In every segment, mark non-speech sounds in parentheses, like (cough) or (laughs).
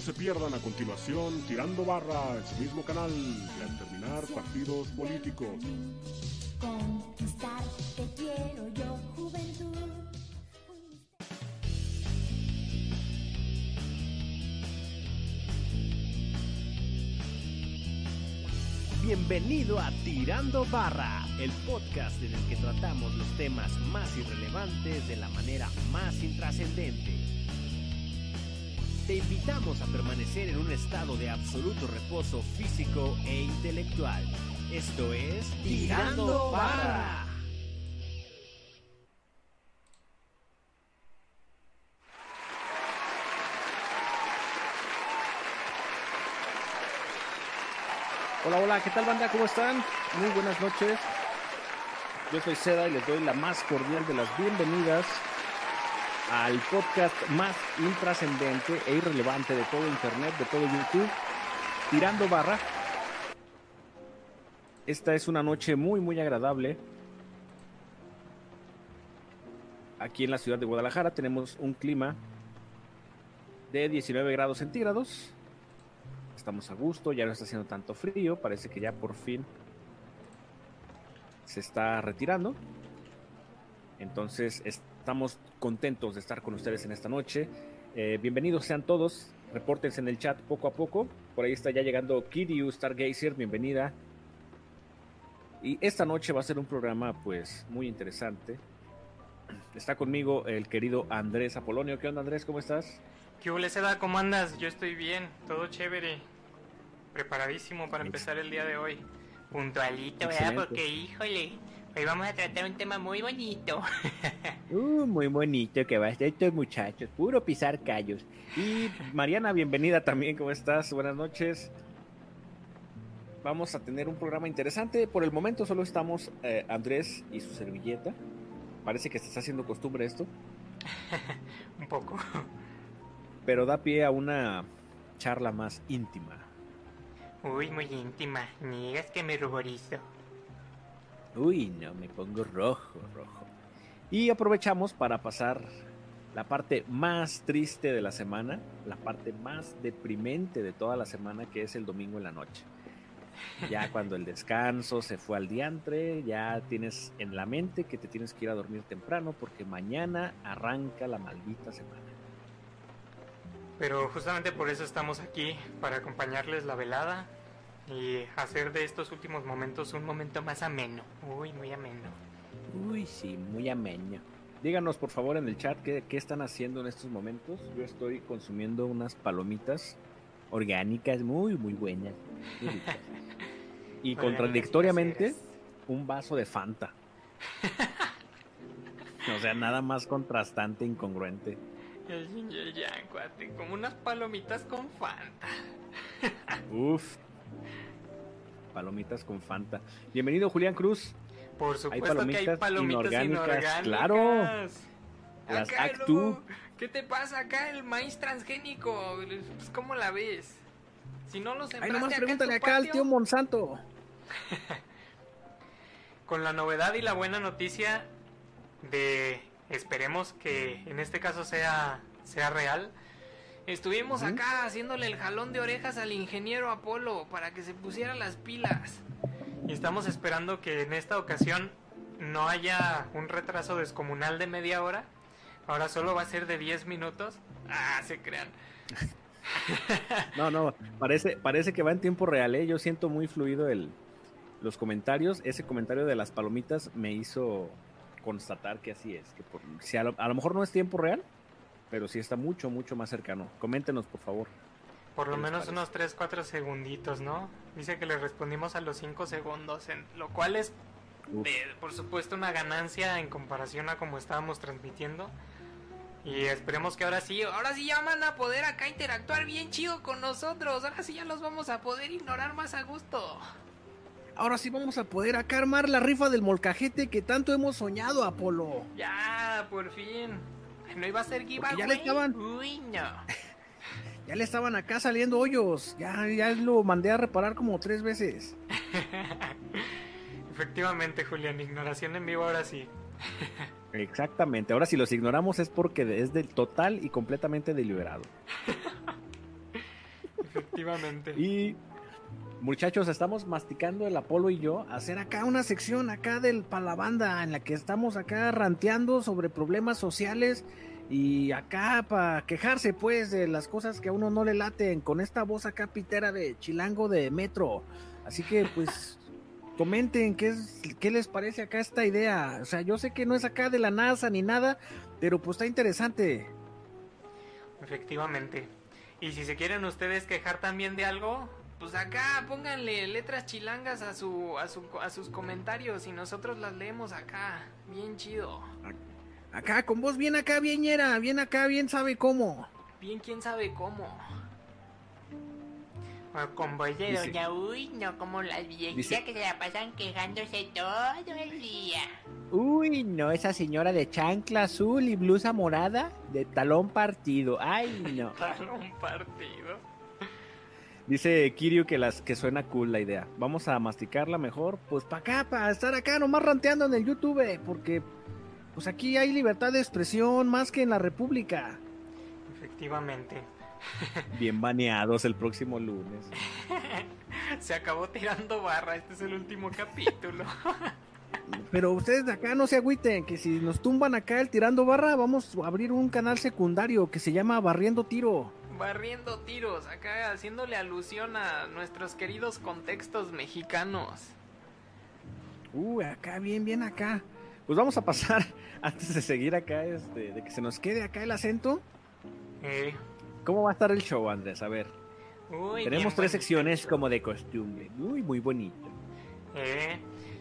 No se pierdan a continuación Tirando Barra en su mismo canal y al terminar partidos políticos. Conquistar te quiero yo, juventud. Bienvenido a Tirando Barra, el podcast en el que tratamos los temas más irrelevantes de la manera más intrascendente. Te invitamos a permanecer en un estado de absoluto reposo físico e intelectual. Esto es Tirando Barra. Hola, hola, ¿qué tal banda? ¿Cómo están? Muy buenas noches. Yo soy Seda y les doy la más cordial de las bienvenidas al podcast más intrascendente e irrelevante de todo Internet, de todo YouTube, Tirando Barra. Esta es una noche muy, muy agradable. Aquí en la ciudad de Guadalajara tenemos un clima de 19 grados centígrados estamos a gusto, ya no está haciendo tanto frío, parece que ya por fin se está retirando. Entonces estamos contentos de estar con ustedes en esta noche. Eh, bienvenidos sean todos, repórtense en el chat poco a poco. Por ahí está ya llegando Kiryu Stargazer, bienvenida. Y esta noche va a ser un programa pues muy interesante. Está conmigo el querido Andrés Apolonio. ¿Qué onda Andrés? ¿Cómo estás? ¿Qué hubo, Seda? ¿Cómo andas? Yo estoy bien, todo chévere. Preparadísimo para empezar el día de hoy. Puntualito, ¿verdad? Excelente. Porque, híjole, hoy vamos a tratar un tema muy bonito. (laughs) Uh, muy bonito que va a estar estos muchachos, puro pisar callos. Y Mariana, bienvenida también, ¿cómo estás? Buenas noches. Vamos a tener un programa interesante. Por el momento solo estamos eh, Andrés y su servilleta. Parece que se está haciendo costumbre esto, (laughs) un poco. pero da pie a una charla más íntima. Uy, muy íntima. Ni digas que me ruborizo. Uy, no, me pongo rojo, rojo. Y aprovechamos para pasar la parte más triste de la semana, la parte más deprimente de toda la semana, que es el domingo en la noche. Ya (laughs) cuando el descanso se fue al diantre, ya tienes en la mente que te tienes que ir a dormir temprano porque mañana arranca la maldita semana. Pero justamente por eso estamos aquí, para acompañarles la velada y hacer de estos últimos momentos un momento más ameno. Uy, muy ameno. Uy, sí, muy ameno. Díganos por favor en el chat qué, qué están haciendo en estos momentos. Yo estoy consumiendo unas palomitas orgánicas muy, muy buenas. muy. (laughs) Y contradictoriamente, un vaso de Fanta. O sea, nada más contrastante, incongruente. El ginger yang, cuate, como unas palomitas con Fanta. Uf. Palomitas con Fanta. Bienvenido, Julián Cruz. Por supuesto que hay palomitas palomitas inorgánicas, inorgánicas. claro. Las Acá, Actu. luego, ¿Qué te pasa acá? El maíz transgénico. Pues, ¿Cómo la ves? Si no lo Ay, sembraste nomás acá pregúntale acá al tío Monsanto. (laughs) Con la novedad y la buena noticia de esperemos que en este caso sea sea real. Estuvimos acá haciéndole el jalón de orejas al ingeniero Apolo para que se pusiera las pilas. Y estamos esperando que en esta ocasión no haya un retraso descomunal de media hora. Ahora solo va a ser de 10 minutos. Ah, se crean. (laughs) No, no, parece, parece que va en tiempo real, ¿eh? Yo siento muy fluido el, los comentarios. Ese comentario de las palomitas me hizo constatar que así es. Que por- si a, lo, a lo mejor no es tiempo real, pero sí está mucho, mucho más cercano. Coméntenos, por favor. Por lo ¿Qué les menos parece? unos 3, 4 segunditos, ¿no? Dice que le respondimos a los 5 segundos, en- lo cual es, de- por supuesto, una ganancia en comparación a como estábamos transmitiendo. Y esperemos que ahora sí, ahora sí ya van a poder acá interactuar bien chido con nosotros. Ahora sí ya los vamos a poder ignorar más a gusto. Ahora sí vamos a poder acá armar la rifa del molcajete que tanto hemos soñado, Apolo. Ya, por fin. No iba a ser giveaway. ya le estaban- Uy, no. (laughs) Ya le estaban acá saliendo hoyos. Ya, ya lo mandé a reparar como tres veces. (laughs) Efectivamente, Julián, ignoración en vivo ahora sí. (laughs) Exactamente. Ahora si los ignoramos es porque es del total y completamente deliberado. Efectivamente. Y muchachos, estamos masticando el Apolo y yo hacer acá una sección acá del para la banda en la que estamos acá ranteando sobre problemas sociales y acá para quejarse pues de las cosas que a uno no le laten con esta voz acá pitera de chilango de metro. Así que pues (laughs) comenten qué qué les parece acá esta idea. O sea, yo sé que no es acá de la NASA ni nada, pero pues está interesante. Efectivamente. Y si se quieren ustedes quejar también de algo, pues acá pónganle letras chilangas a su, a su a sus comentarios y nosotros las leemos acá. Bien chido. Acá con voz bien acá, bien ñera, bien acá, bien sabe cómo. Bien quién sabe cómo. O con voz de Dice- doña Uy, no como las viejitas que se la pasan quejándose todo el día. Uy, no, esa señora de chancla azul y blusa morada de talón partido. Ay, no. (laughs) Un partido. Dice Kiryu que las que suena cool la idea. Vamos a masticarla mejor, pues para acá, para estar acá nomás ranteando en el YouTube, porque pues aquí hay libertad de expresión más que en la República. Efectivamente. (laughs) Bien baneados el próximo lunes. (laughs) Se acabó tirando barra, este es el último capítulo. (laughs) Pero ustedes de acá no se agüiten, que si nos tumban acá el tirando barra, vamos a abrir un canal secundario que se llama Barriendo Tiro. Barriendo tiros, acá haciéndole alusión a nuestros queridos contextos mexicanos. Uh, acá, bien, bien acá. Pues vamos a pasar, (laughs) antes de seguir acá, este, de que se nos quede acá el acento. Eh, ¿Cómo va a estar el show, Andrés? A ver, uy, tenemos tres secciones como de costumbre. Muy, muy bonito. Eh,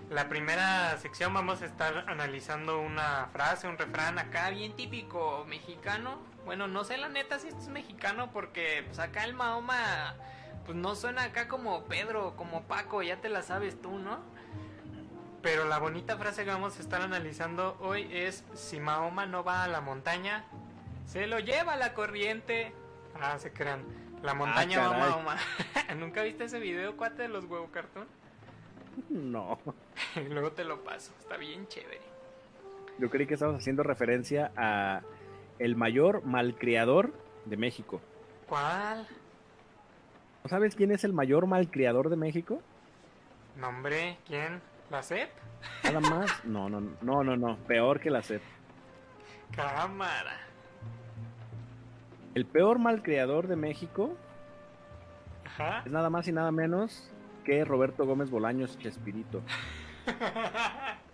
la primera sección vamos a estar analizando una frase, un refrán acá bien típico mexicano. Bueno, no sé la neta si esto es mexicano porque pues acá el Mahoma pues no suena acá como Pedro, como Paco, ya te la sabes tú, ¿no? Pero la bonita frase que vamos a estar analizando hoy es si Mahoma no va a la montaña, se lo lleva la corriente. Ah, se crean. La montaña va a. Mahoma. (laughs) ¿Nunca viste ese video, cuate, de los huevo cartón? No, (laughs) Luego te lo paso, está bien chévere. yo creí que estabas haciendo referencia a el mayor malcriador de México. ¿Cuál? ¿No sabes quién es el mayor malcriador de México? ¿Nombre? ¿Quién? ¿La CEP? Nada más. (laughs) No, no, no, no, no. Peor que la SEP. Cámara. El peor malcriador de México Ajá. es nada más y nada menos que Roberto Gómez Bolaños Chespirito. (laughs)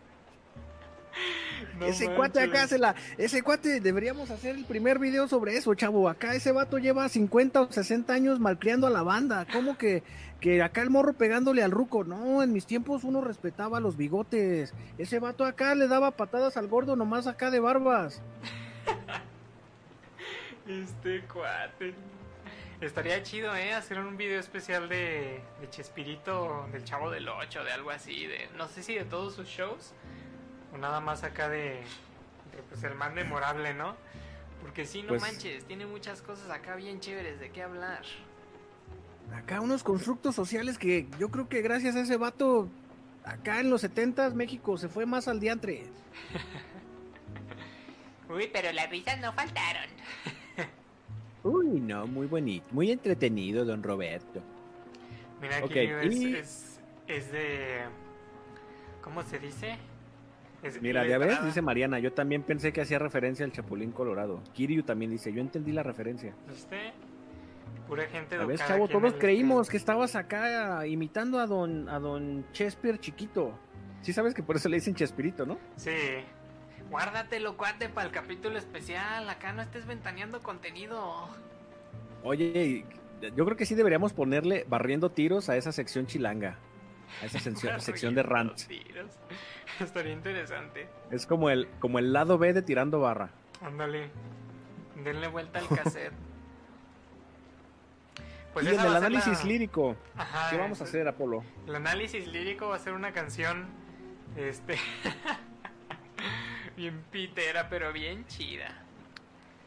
No ese cuate acá se la. Ese cuate deberíamos hacer el primer video sobre eso, chavo. Acá ese vato lleva 50 o 60 años malcriando a la banda. ¿Cómo que, que acá el morro pegándole al ruco? No, en mis tiempos uno respetaba los bigotes. Ese vato acá le daba patadas al gordo nomás acá de barbas. Este cuate. Estaría chido, ¿eh? Hacer un video especial de, de Chespirito, del Chavo del 8, de algo así. de No sé si de todos sus shows. O nada más acá de, de, pues el más memorable, ¿no? Porque sí, no Pues- manches, tiene muchas cosas acá bien chéveres de qué hablar. Acá unos constructos sociales que yo creo que gracias a ese vato, acá en los 70 México se fue más al diantre. (laughs) Uy, pero las risas no faltaron. (laughs) Uy, no, muy bonito, muy entretenido, don Roberto. Mira, aquí Ok, es, y- es, es de... ¿Cómo se dice? Es Mira, ya ves, dice Mariana, yo también pensé que hacía referencia al Chapulín Colorado. Kiryu también dice, yo entendí la referencia. ¿Viste? Pura gente A ver, educada chavo, todos creímos este. que estabas acá imitando a don, a don Chesper chiquito. Sí sabes que por eso le dicen Chespirito, ¿no? Sí. Guárdatelo, cuate, para el capítulo especial. Acá no estés ventaneando contenido. Oye, yo creo que sí deberíamos ponerle barriendo tiros a esa sección chilanga. A esa sección, (laughs) sección de tiros. (laughs) Estaría interesante. Es como el, como el lado B de tirando barra. Ándale. Denle vuelta al (laughs) cassette. Pues y en el análisis la- lírico, Ajá, ¿qué vamos a hacer, Apolo? El análisis lírico va a ser una canción. Este. bien pitera, pero bien chida.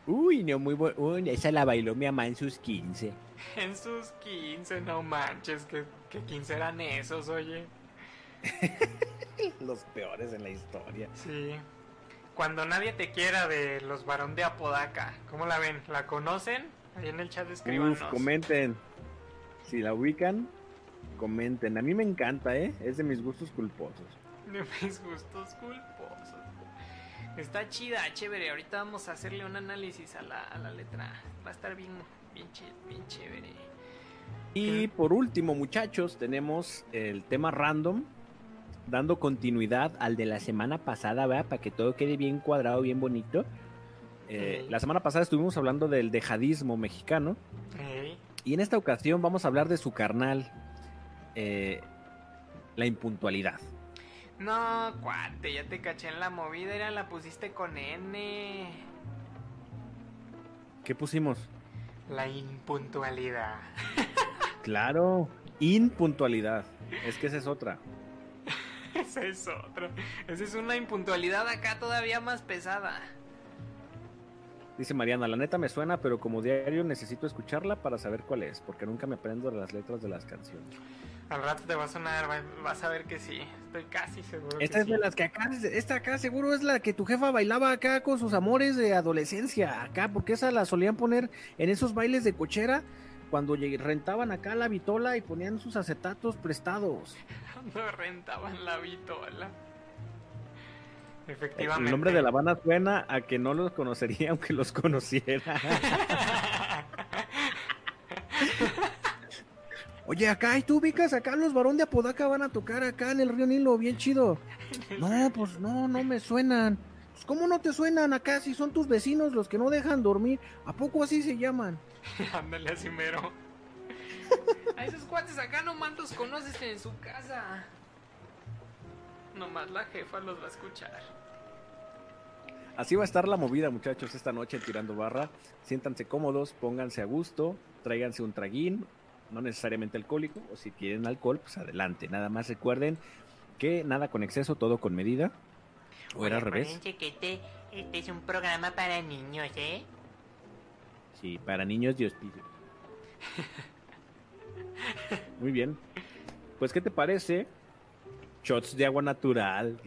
Uy, no, muy buena. esa la bailó mi mamá en sus 15. En sus 15, no manches, que, que 15 eran esos, oye. (laughs) Los peores en la historia. Sí. Cuando nadie te quiera de los varón de Apodaca. ¿Cómo la ven? ¿La conocen? Ahí en el chat escríbanos. Uf, comenten. Si la ubican, comenten. A mí me encanta, ¿eh? Es de mis gustos culposos. De mis gustos culposos. Está chida, chévere. Ahorita vamos a hacerle un análisis a la, a la letra. Va a estar bien, bien, bien chévere. Y por último, muchachos, tenemos el tema random, dando continuidad al de la semana pasada, ¿verdad? Para que todo quede bien cuadrado, bien bonito. Eh. La semana pasada estuvimos hablando del dejadismo mexicano y en esta ocasión vamos a hablar de su carnal, eh, la impuntualidad. No, cuate, ya te caché en la movida. Era la pusiste con N. ¿Qué pusimos? La impuntualidad. (laughs) Claro, impuntualidad. Es que esa es otra. (laughs) Esa es otra. Esa es una impuntualidad acá todavía más pesada. Dice Mariana, la neta me suena, pero como diario necesito escucharla para saber cuál es, porque nunca me aprendo las letras de las canciones. Al rato te va a sonar, va- vas a ver que sí. Estoy casi seguro. Esta que es de sí. las que acá, esta acá seguro es la que tu jefa bailaba acá con sus amores de adolescencia, acá, porque esa la solían poner en esos bailes de cochera cuando rentaban acá la vitola y ponían sus acetatos prestados. Cuando rentaban la vitola. Efectivamente. El nombre de la banda suena a que no los conocería (laughs) aunque los conociera. (laughs) Oye, acá, ¿y tú ubicas acá los varón de Apodaca van a tocar acá en el río Nilo, bien chido. (laughs) No, pues no, no me suenan. Pues, ¿Cómo no te suenan acá si son tus vecinos los que no dejan dormir? ¿A poco así se llaman? (laughs) Ándale así mero. A esos cuates acá nomás los conoces en su casa. Nomás la jefa los va a escuchar. Así va a estar la movida, muchachos, esta noche en Tirando Barra. Siéntanse cómodos, pónganse a gusto, tráiganse un traguín, no necesariamente alcohólico, o si quieren alcohol, pues adelante. Nada más recuerden que nada con exceso, todo con medida. O era al revés. Que este, este es un programa para niños, ¿eh? Sí, para niños Dios pide. Muy bien. Pues, ¿qué te parece? Shots de agua natural.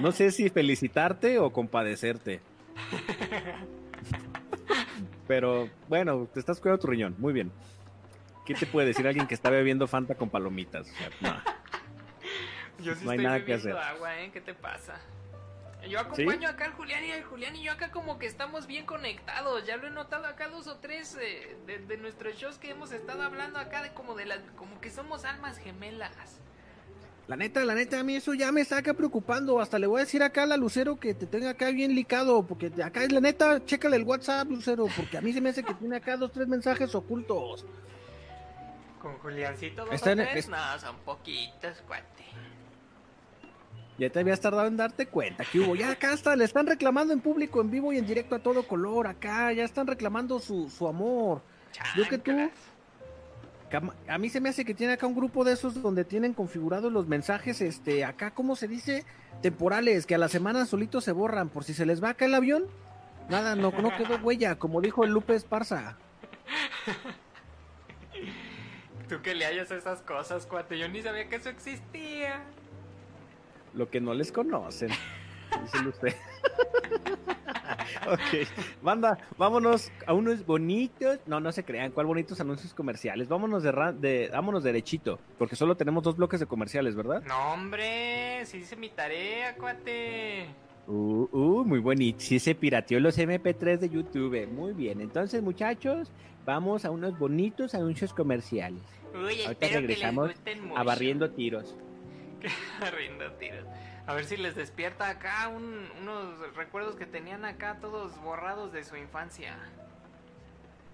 No sé si felicitarte o compadecerte. (laughs) Pero bueno, te estás cuidando tu riñón. Muy bien. ¿Qué te puede decir alguien que está bebiendo Fanta con palomitas? O sea, no. (laughs) Yo sí No hay estoy nada que bebiendo hacer. agua, ¿eh? ¿Qué te pasa? Yo acompaño acá al Julián y el Julián y yo acá como que estamos bien conectados. Ya lo he notado acá dos o tres eh, de, de nuestros shows que hemos estado hablando acá de como de las como que somos almas gemelas. La neta, la neta, a mí eso ya me está acá preocupando. Hasta le voy a decir acá a la Lucero que te tenga acá bien licado. Porque acá es la neta, chécale el WhatsApp, Lucero. Porque a mí se me hace que tiene acá dos, tres mensajes ocultos. Con Juliancito dos Está o tres, es- no, son poquitos, cuate. Ya te habías tardado en darte cuenta que hubo. Ya acá está, le están reclamando en público, en vivo y en directo a todo color. Acá ya están reclamando su, su amor. Yo que tú. A mí se me hace que tiene acá un grupo de esos donde tienen configurados los mensajes, este, acá, ¿cómo se dice? Temporales, que a la semana solitos se borran. Por si se les va acá el avión, nada, no, no quedó huella, como dijo el Lupe Esparza. (laughs) Tú que le hayas esas cosas, cuate. Yo ni sabía que eso existía. Lo que no les conocen. Usted. (laughs) ok. Banda, vámonos a unos bonitos. No, no se crean. ¿Cuál bonitos anuncios comerciales? Vámonos de, de vámonos derechito. Porque solo tenemos dos bloques de comerciales, ¿verdad? No, hombre, sí hice mi tarea, cuate. Uh, uh, muy bonito. Sí se pirateó los MP3 de YouTube. Muy bien. Entonces, muchachos, vamos a unos bonitos anuncios comerciales. Uy, Ahorita espero que les regresamos mucho. A barriendo tiros. (laughs) Rindo tiros. A ver si les despierta acá un- unos recuerdos que tenían acá todos borrados de su infancia.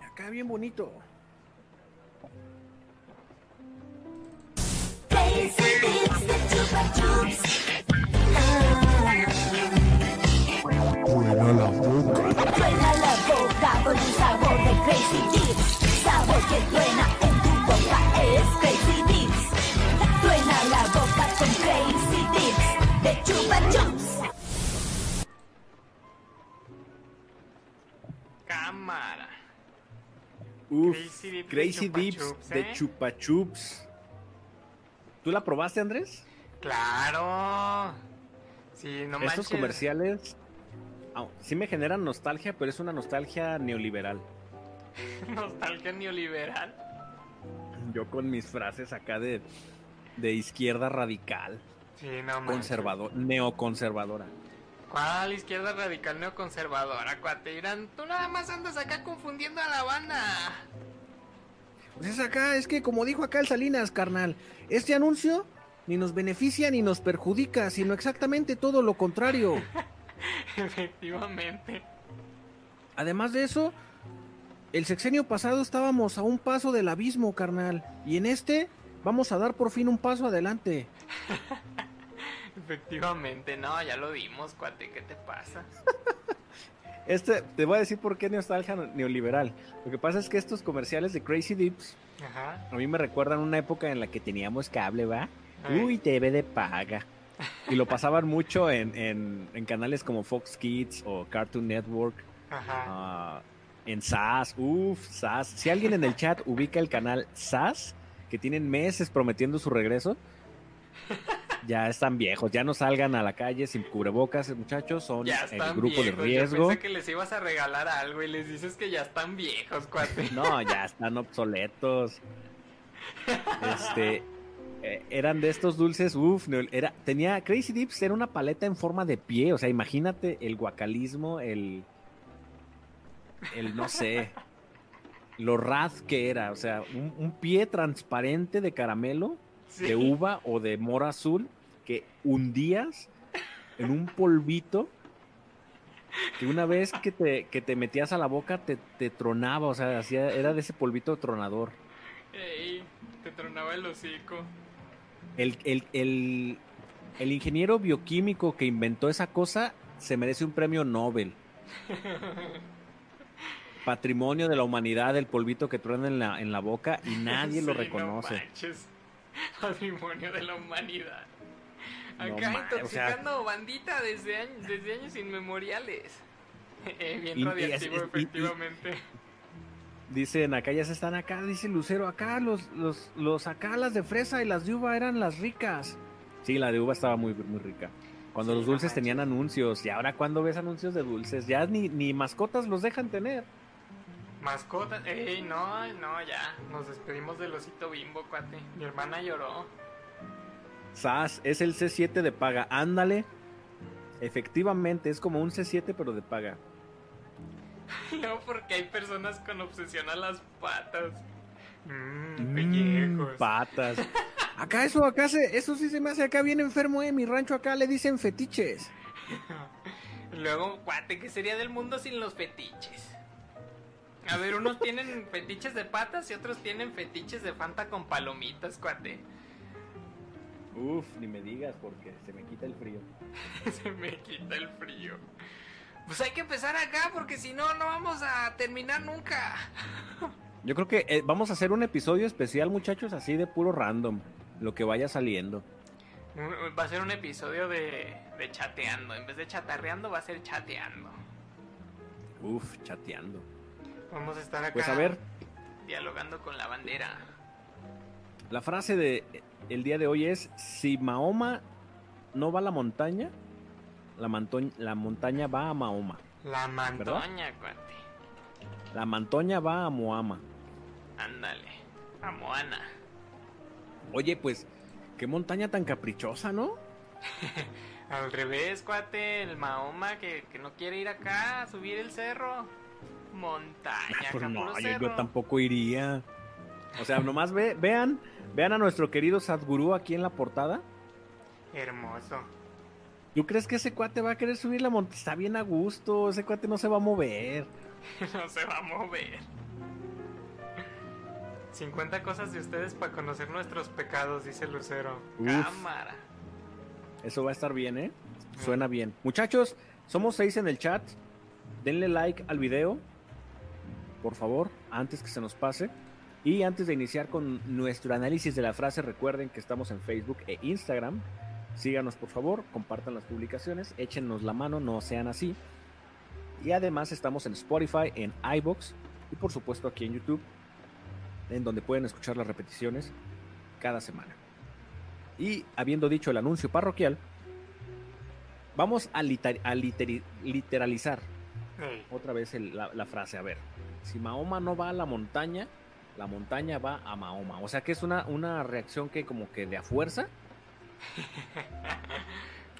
Acá bien bonito. De Chupa Chups. Suena la boca con el sabor de Crazy Dips. Sabor que truena Chupa Chups. Cámara. Uf, Crazy Dips de Crazy Chupa Dips Chups, de ¿eh? Chupa Chups. ¿Tú la probaste, Andrés? Claro. Sí, no Estos manches. comerciales ah, sí me generan nostalgia, pero es una nostalgia neoliberal. (laughs) Nostalgia neoliberal. Yo con mis frases acá de, de izquierda radical, Sí, no conservador, neoconservadora. ¿Cuál izquierda radical neoconservadora, cuate? Irán, tú nada más andas acá confundiendo a la banda. Pues es acá, es que como dijo acá el Salinas, carnal, este anuncio ni nos beneficia ni nos perjudica, sino exactamente todo lo contrario. (laughs) Efectivamente. Además de eso, el sexenio pasado estábamos a un paso del abismo, carnal, y en este vamos a dar por fin un paso adelante. (laughs) Efectivamente, no, ya lo dimos, cuate, ¿qué te pasa? (laughs) Este, te voy a decir por qué nostalgia neoliberal. Lo que pasa es que estos comerciales de Crazy Dips Ajá. a mí me recuerdan una época en la que teníamos cable, ¿va? Ay. Uy, TV de paga. Y lo pasaban mucho en, en- en canales como Fox Kids o Cartoon Network, Ajá. ah, en SAS, uff, SAS. Si alguien en el chat ubica el canal SAS, que tienen meses prometiendo su regreso, (laughs) ya están viejos, ya no salgan a la calle sin cubrebocas, muchachos, son ya el grupo viejos. de riesgo. Yo pensé que les ibas a regalar algo y les dices que ya están viejos, cuate. (laughs) No, ya están obsoletos. Este, eh, eran de estos dulces, uff, era, tenía, Crazy Dips era una paleta en forma de pie, o sea, imagínate el guacalismo, el, el, no sé, lo raz que era, o sea, un, un pie transparente de caramelo, Sí. de uva o de mora azul, que hundías en un polvito que una vez que te, que te metías a la boca te, te tronaba, o sea, hacía, era de ese polvito tronador. Ey, te tronaba el hocico. El, el, el, el ingeniero bioquímico que inventó esa cosa se merece un premio Nobel. (laughs) Patrimonio de la humanidad, el polvito que truena en la, en la boca y nadie lo reconoce. No manches. (laughs) Patrimonio de la humanidad. No Acá ma- o sea- intoxicando bandita desde años, desde años inmemoriales. (laughs) Eh, bien radiactivo, efectivamente. Dicen acá ya se están acá, dice Lucero, acá los, los, los acá las de fresa y las de uva eran las ricas. Sí, la de uva estaba muy, muy rica. Cuando Sí, los dulces tenían anuncios, y ahora cuando ves anuncios de dulces, ya ni, ni mascotas los dejan tener. Mascota. Ey, no, no, ya. Nos despedimos del osito bimbo, cuate. Mi hermana lloró. SAS es el C7 de paga, ándale. Efectivamente, es como un C7 pero de paga. (laughs) No, porque hay personas con obsesión a las patas. Mmm, Mm, pellejos. patas. (laughs) Acá eso, acá se, eso sí se me hace acá bien enfermo, eh. Mi rancho acá le dicen fetiches. (laughs) Luego, cuate, ¿qué sería del mundo sin los fetiches? A ver, unos tienen fetiches de patas y otros tienen fetiches de Fanta con palomitas, cuate. Uf, ni me digas porque se me quita el frío. (laughs) Se me quita el frío. Pues hay que empezar acá porque si no, no vamos a terminar nunca. Yo creo que eh, vamos a hacer un episodio especial, muchachos, así de puro random. Lo que vaya saliendo. Va a ser un episodio de, de chateando. En vez de chatarreando, va a ser chateando. Uf, chateando. Vamos a estar acá Pues a ver, dialogando con la bandera. La frase de eh, el día de hoy es: si Mahoma no va a la montaña, la, la montaña va a Mahoma. La mantoña, cuate. La montaña va a Moama. Ándale. A Moana. Oye, pues, qué montaña tan caprichosa, ¿no? (laughs) Al revés, cuate. El Mahoma que, que no quiere ir acá a subir el cerro. Montaña, Pues acá no, yo, tampoco iría. O sea, nomás ve, vean, vean a nuestro querido Sadhguru aquí en la portada. Hermoso. ¿Tú crees que ese cuate va a querer subir la montaña? Está bien a gusto, ese cuate no se va a mover. (laughs) no se va a mover. 50 cosas de ustedes para conocer nuestros pecados, dice Lucero. Uf. Cámara. Eso va a estar bien, ¿eh? Suena bien. Muchachos, somos seis en el chat. Denle like al video, por favor, antes que se nos pase. Y antes de iniciar con nuestro análisis de la frase, recuerden que estamos en Facebook e Instagram. Síganos, por favor, compartan las publicaciones, échenos la mano, no sean así. Y además estamos en Spotify, en iBox y por supuesto aquí en YouTube, en donde pueden escuchar las repeticiones cada semana. Y habiendo dicho el anuncio parroquial, vamos a, liter- a literi- literalizar otra vez el- la, la frase. A ver, si Mahoma no va a la montaña, la montaña va a Mahoma. O sea que es una, una reacción que como que de a fuerza. (laughs)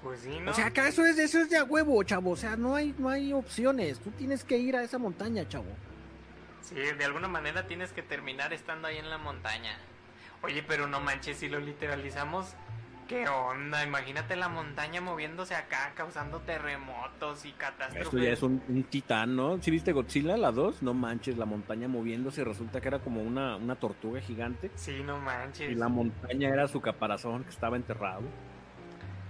Pues sí, ¿no? O sea, acá eso es, eso es de a huevo, chavo. O sea, no hay, no hay opciones. Tú tienes que ir a esa montaña, chavo. Sí, de alguna manera tienes que terminar estando ahí en la montaña. Oye, pero no manches, si lo literalizamos, ¿qué onda? Imagínate la montaña moviéndose acá, causando terremotos y catástrofes. Esto ya es un, un titán, ¿no? ¿Sí viste Godzilla, la 2? No manches, la montaña moviéndose. Resulta que era como una, una tortuga gigante. Sí, no manches. Y la montaña era su caparazón que estaba enterrado.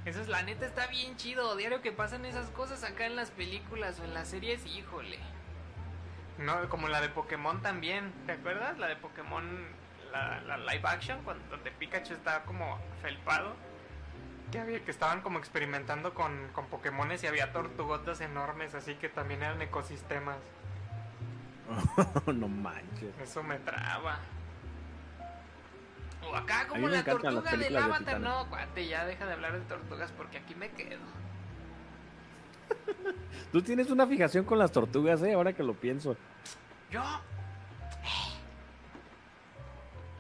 Eso es la neta, está bien chido. Diario que pasan esas cosas acá en las películas o en las series, híjole. No, como la de Pokémon también. ¿Te acuerdas? La de Pokémon, la, la live action, cuando, donde Pikachu estaba como felpado. Que, había, que estaban como experimentando con, con Pokémones y había tortugotas enormes, así que también eran ecosistemas. (laughs) no manches. Eso me traba. O acá como la tortuga del de Avatar. No, cuate, ya deja de hablar de tortugas porque aquí me quedo. (laughs) Tú tienes una fijación con las tortugas, ¿eh? Ahora que lo pienso. Yo,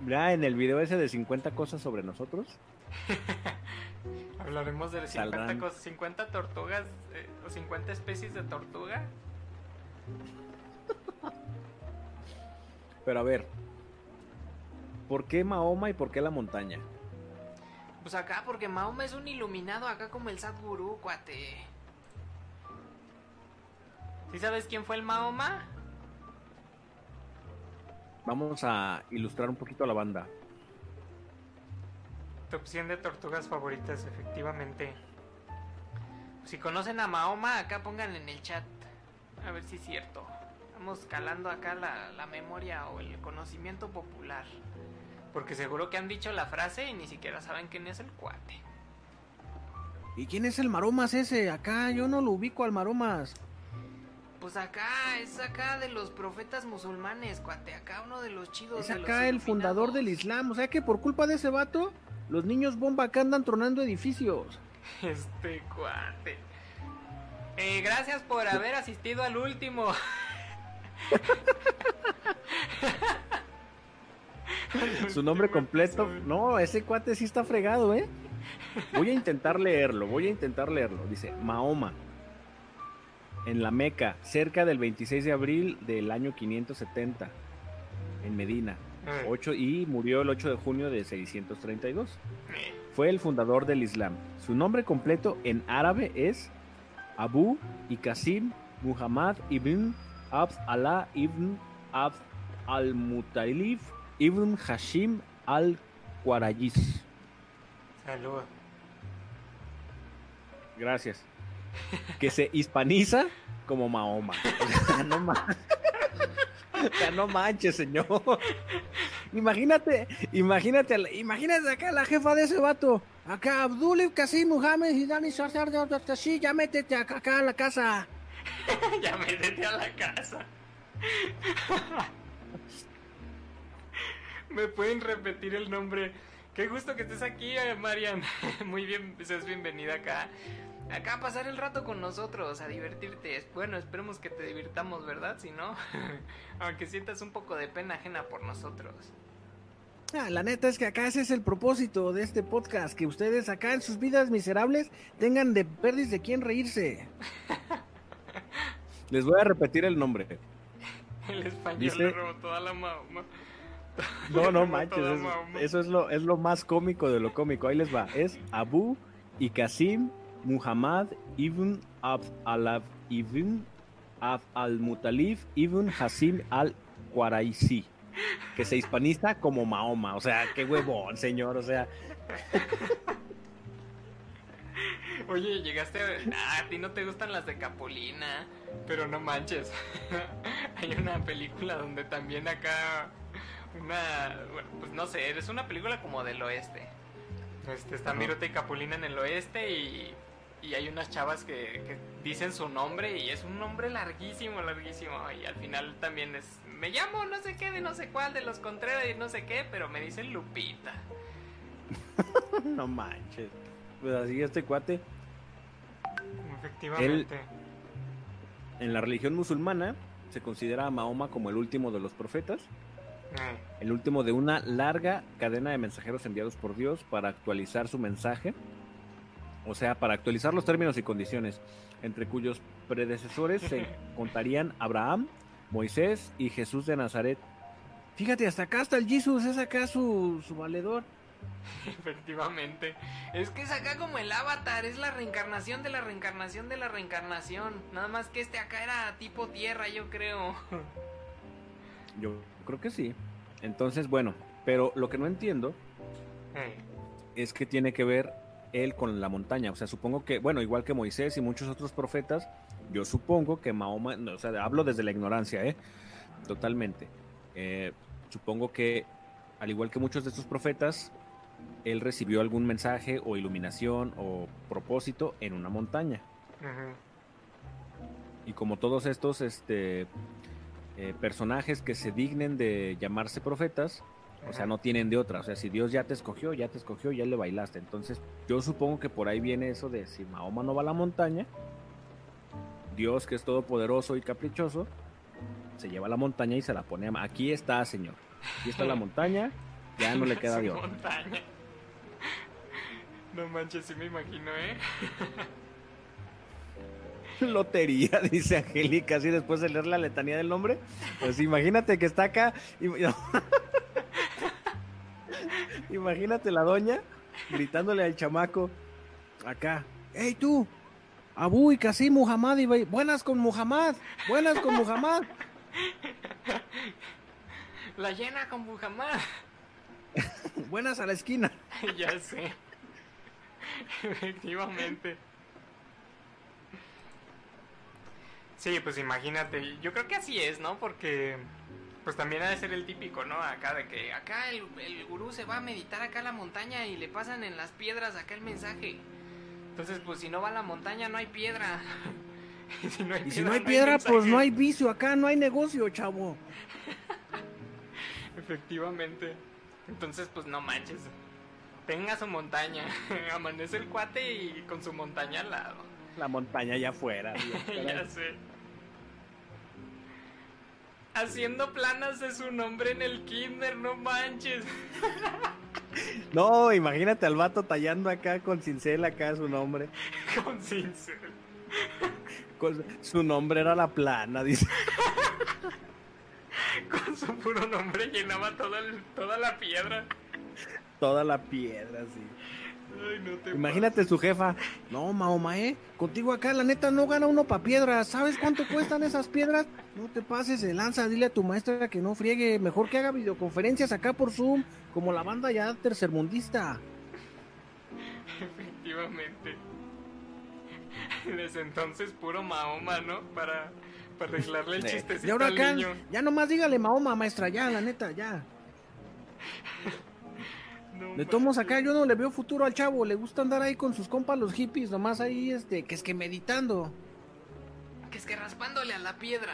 Ya en el video ese de 50 cosas sobre nosotros. (laughs) Hablaremos de 50, Saldrán. cosas, 50 tortugas eh, o 50 especies de tortuga. Pero a ver. ¿Por qué Mahoma y por qué la montaña? Pues acá, porque Mahoma es un iluminado acá como el Sadhguru, cuate. ¿Sí sabes quién fue el Mahoma? Vamos a ilustrar un poquito a la banda. Tu opción de tortugas favoritas, efectivamente. Si conocen a Mahoma, acá pongan en el chat. A ver si es cierto. Vamos calando acá la, la memoria o el conocimiento popular. Porque seguro que han dicho la frase y ni siquiera saben quién es el cuate. ¿Y quién es el Maromas ese? Acá yo no lo ubico al Maromas. Pues acá, es acá de los profetas musulmanes, cuate. Acá uno de los chidos. Es de los acá el fundador del. Islam. O sea que por culpa de ese vato, los niños bomba acá andan tronando edificios. Este cuate. Eh, gracias por haber asistido al último. (laughs) Su nombre completo. No, ese cuate sí está fregado, ¿eh? Voy a intentar leerlo, voy a intentar leerlo. Dice, Mahoma. En la Meca, cerca del 26 de abril del año 570. En Medina. Eh, Ocho- y murió el 8 de junio de 632. eh, Fue el fundador del Islam. Su nombre completo en árabe es Abu y Qasim Muhammad ibn Abd Allah ibn Abd al-Mutalif ibn Hashim al-Quraysh. Salud. Gracias. Que se hispaniza como Mahoma. O (laughs) sea, no, ma- o sea, no manches, señor. Imagínate, imagínate, imagínate acá la jefa de ese vato. Acá Abdul Qasim Muhammad y Dani sí, ya métete acá, acá a la casa. (laughs) ya métete a la casa. (laughs) ¿Me pueden repetir el nombre? Qué gusto que estés aquí, eh, Marian. Muy bien, seas bienvenida acá. Acá a pasar el rato con nosotros, a divertirte. Bueno, esperemos que te divirtamos, ¿verdad? Si no, (laughs) aunque sientas un poco de pena ajena por nosotros. Ah, la neta es que acá ese es el propósito de este podcast, que ustedes acá en sus vidas miserables tengan de perdis de quién reírse. (laughs) Les voy a repetir el nombre. (laughs) El español Dice- le robó toda la Mahoma. No, no manches, eso, eso es lo es lo más cómico de lo cómico. Ahí les va. Es Abu y Qasim Muhammad ibn Abd Alab ibn Abd al-Mutalif ibn Hasim al-Quraishi, que se hispaniza como Mahoma. O sea, qué huevón, señor. O sea, Oye, llegaste a... Ah, a ti no te gustan las de Capulina, pero no manches. (laughs) Hay una película donde también acá una... Bueno, pues no sé, es una película como del oeste. Este, están Ajá. Viruta y Capulina en el oeste y, y hay unas chavas que, que dicen su nombre y es un nombre larguísimo, larguísimo. Y al final también es... Me llamo no sé qué de no sé cuál, de los Contreras y no sé qué, pero me dicen Lupita. (laughs) no manches. Pues así este cuate. Efectivamente. En la religión musulmana se considera a Mahoma como el último de los profetas. Eh, el último de una larga cadena de mensajeros enviados por Dios para actualizar su mensaje, o sea, para actualizar los términos y condiciones, entre cuyos predecesores se (laughs) contarían Abraham, Moisés y Jesús de Nazaret. Fíjate, hasta acá está el Jesús, es acá su, su valedor. efectivamente. Es que es acá como el avatar, es la reencarnación de la reencarnación de la reencarnación. Nada más que este acá era tipo tierra, yo creo. (laughs) Yo creo que sí. Entonces, bueno, pero lo que no entiendo es que tiene que ver él con la montaña. O sea, supongo que, bueno, igual que Moisés y muchos otros profetas, yo supongo que Mahoma, no, o sea, hablo desde la ignorancia, ¿eh? Totalmente. Eh, supongo que, al igual que muchos de estos profetas, él recibió algún mensaje o iluminación o propósito en una montaña. Y como todos estos este, eh, personajes que se dignen de llamarse profetas, o sea, no tienen de otra. O sea, si Dios ya te escogió, ya te escogió, ya le bailaste. Entonces, yo supongo que por ahí viene eso de si Mahoma no va a la montaña, Dios que es todopoderoso y caprichoso, se lleva a la montaña y se la pone a... Aquí está, señor. Aquí está la (laughs) montaña, ya no le queda otra. montaña. No manches, sí me imagino, ¿eh? (laughs) Lotería, (laughs) dice Angélica, así después de leer la letanía del nombre. Pues imagínate que está acá. y- imagínate la doña gritándole al chamaco acá. ¡Ey tú! Abu y Casi Muhammad y buenas con Muhammad, buenas con Muhammad. (laughs) La llena con Muhammad. (laughs) Buenas a la esquina. (laughs) ya sé. Efectivamente. Sí, pues imagínate. Yo creo que así es, ¿no? Porque pues también ha de ser el típico, ¿no? Acá de que acá el, el gurú se va a meditar acá a la montaña y le pasan en las piedras acá el mensaje. Entonces, pues si no va a la montaña no hay piedra. (laughs) y si no hay Y si no hay piedra, pues no hay vicio acá, no hay negocio, chavo. (laughs) Efectivamente. Entonces, pues no manches. Tenga su montaña. (laughs) Amanece el cuate y con su montaña al lado. La montaña ya afuera. ya sé. Haciendo planas de su nombre en el kinder, no manches. No, imagínate al vato tallando acá con cincel acá su nombre. (laughs) Con. Con- su nombre era la plana, dice. (laughs) Con su puro nombre llenaba toda, el- toda la piedra. Toda la piedra, sí. Ay, no te Imagínate su jefa. No, Mahoma, ¿eh? Contigo acá, la neta, no gana uno pa' piedras. ¿Sabes cuánto cuestan esas piedras? No te pases de lanza. Dile a tu maestra que no friegue. Mejor que haga videoconferencias acá por Zoom. Como la banda ya tercermundista. Efectivamente. Desde entonces puro Mahoma, ¿no? Para, para arreglarle el Eh, chistecito Y ahora al acá, niño. ya nomás dígale Mahoma, maestra, ya, la neta, ya. De tomos acá, yo no le veo futuro al chavo. Le gusta andar ahí con sus compas los hippies, nomás ahí, este, que es que meditando. Que es que raspándole a la piedra.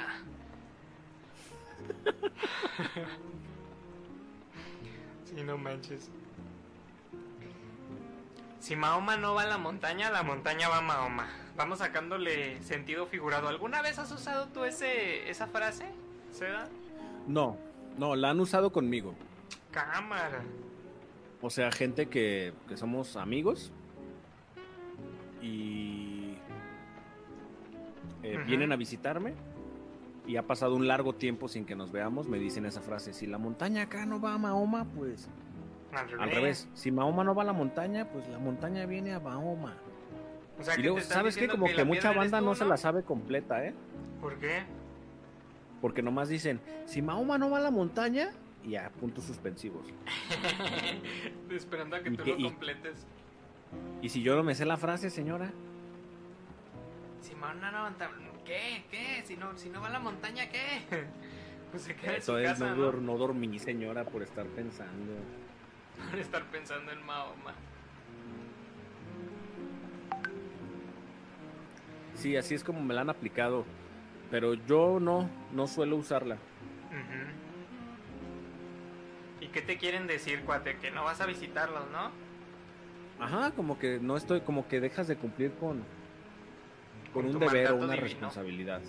(laughs) sí, no manches. Si Mahoma no va a la montaña, la montaña va a Mahoma. Vamos sacándole sentido figurado. ¿Alguna vez has usado tú ese, esa frase, Seda? No, no, la han usado conmigo. Cámara. O sea, gente que, que somos amigos y eh, vienen a visitarme y ha pasado un largo tiempo sin que nos veamos, me dicen esa frase, si la montaña acá no va a Mahoma, pues Al revés. al revés, si Mahoma no va a la montaña, pues la montaña viene a Mahoma. O sea, Y que luego, ¿sabes qué? Como que, mucha banda tú, no se la sabe completa, ¿eh? ¿Por qué? Porque nomás dicen, si Mahoma no va a la montaña, y a puntos suspensivos. (laughs) Esperando a que ¿Y tú lo completes. Y si yo no me sé la frase, señora, Si no monta- ¿Qué? ¿Qué? Si no, si no va a la montaña, ¿qué? (laughs) Pues se queda en su eso es, casa, no, ¿no? dor- no dormí, señora, por estar pensando. Por estar pensando en Mahoma. Sí, así es como me la han aplicado. Pero yo no, no suelo usarla. Ujú. ¿Y qué te quieren decir, cuate? Que no vas a visitarlos, ¿no? Ajá, como que no estoy, como que dejas de cumplir con, con Con un deber o una divino. responsabilidad.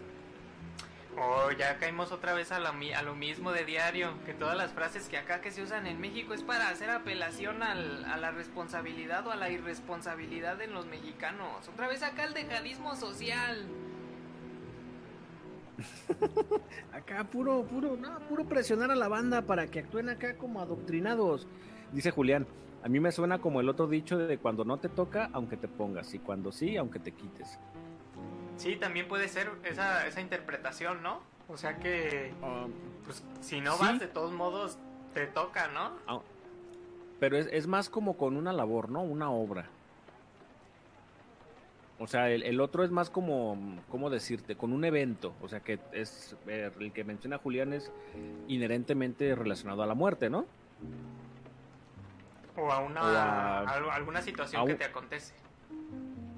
Oh, ya caímos otra vez a, la a lo mismo de diario, que todas las frases que acá que se usan en México es para hacer apelación al- a la responsabilidad o a la irresponsabilidad en los mexicanos. Otra vez acá el dejadismo social. (laughs) Acá puro, puro, no, puro presionar a la banda para que actúen acá como adoctrinados. Dice Julián, a mí me suena como el otro dicho de cuando no te toca, aunque te pongas, y cuando sí, aunque te quites. Sí, también puede ser esa, esa interpretación, ¿no? O sea que, pues, si no Sí. vas, de todos modos, te toca, ¿no? Ah, Pero es, es más como con una labor, ¿no? Una obra. O sea, el, el otro es más como, ¿cómo decirte? Con un evento. O sea, que es, eh, el que menciona Julián es inherentemente relacionado a la muerte, ¿no? O a una, O a- a alguna situación a que te acontece.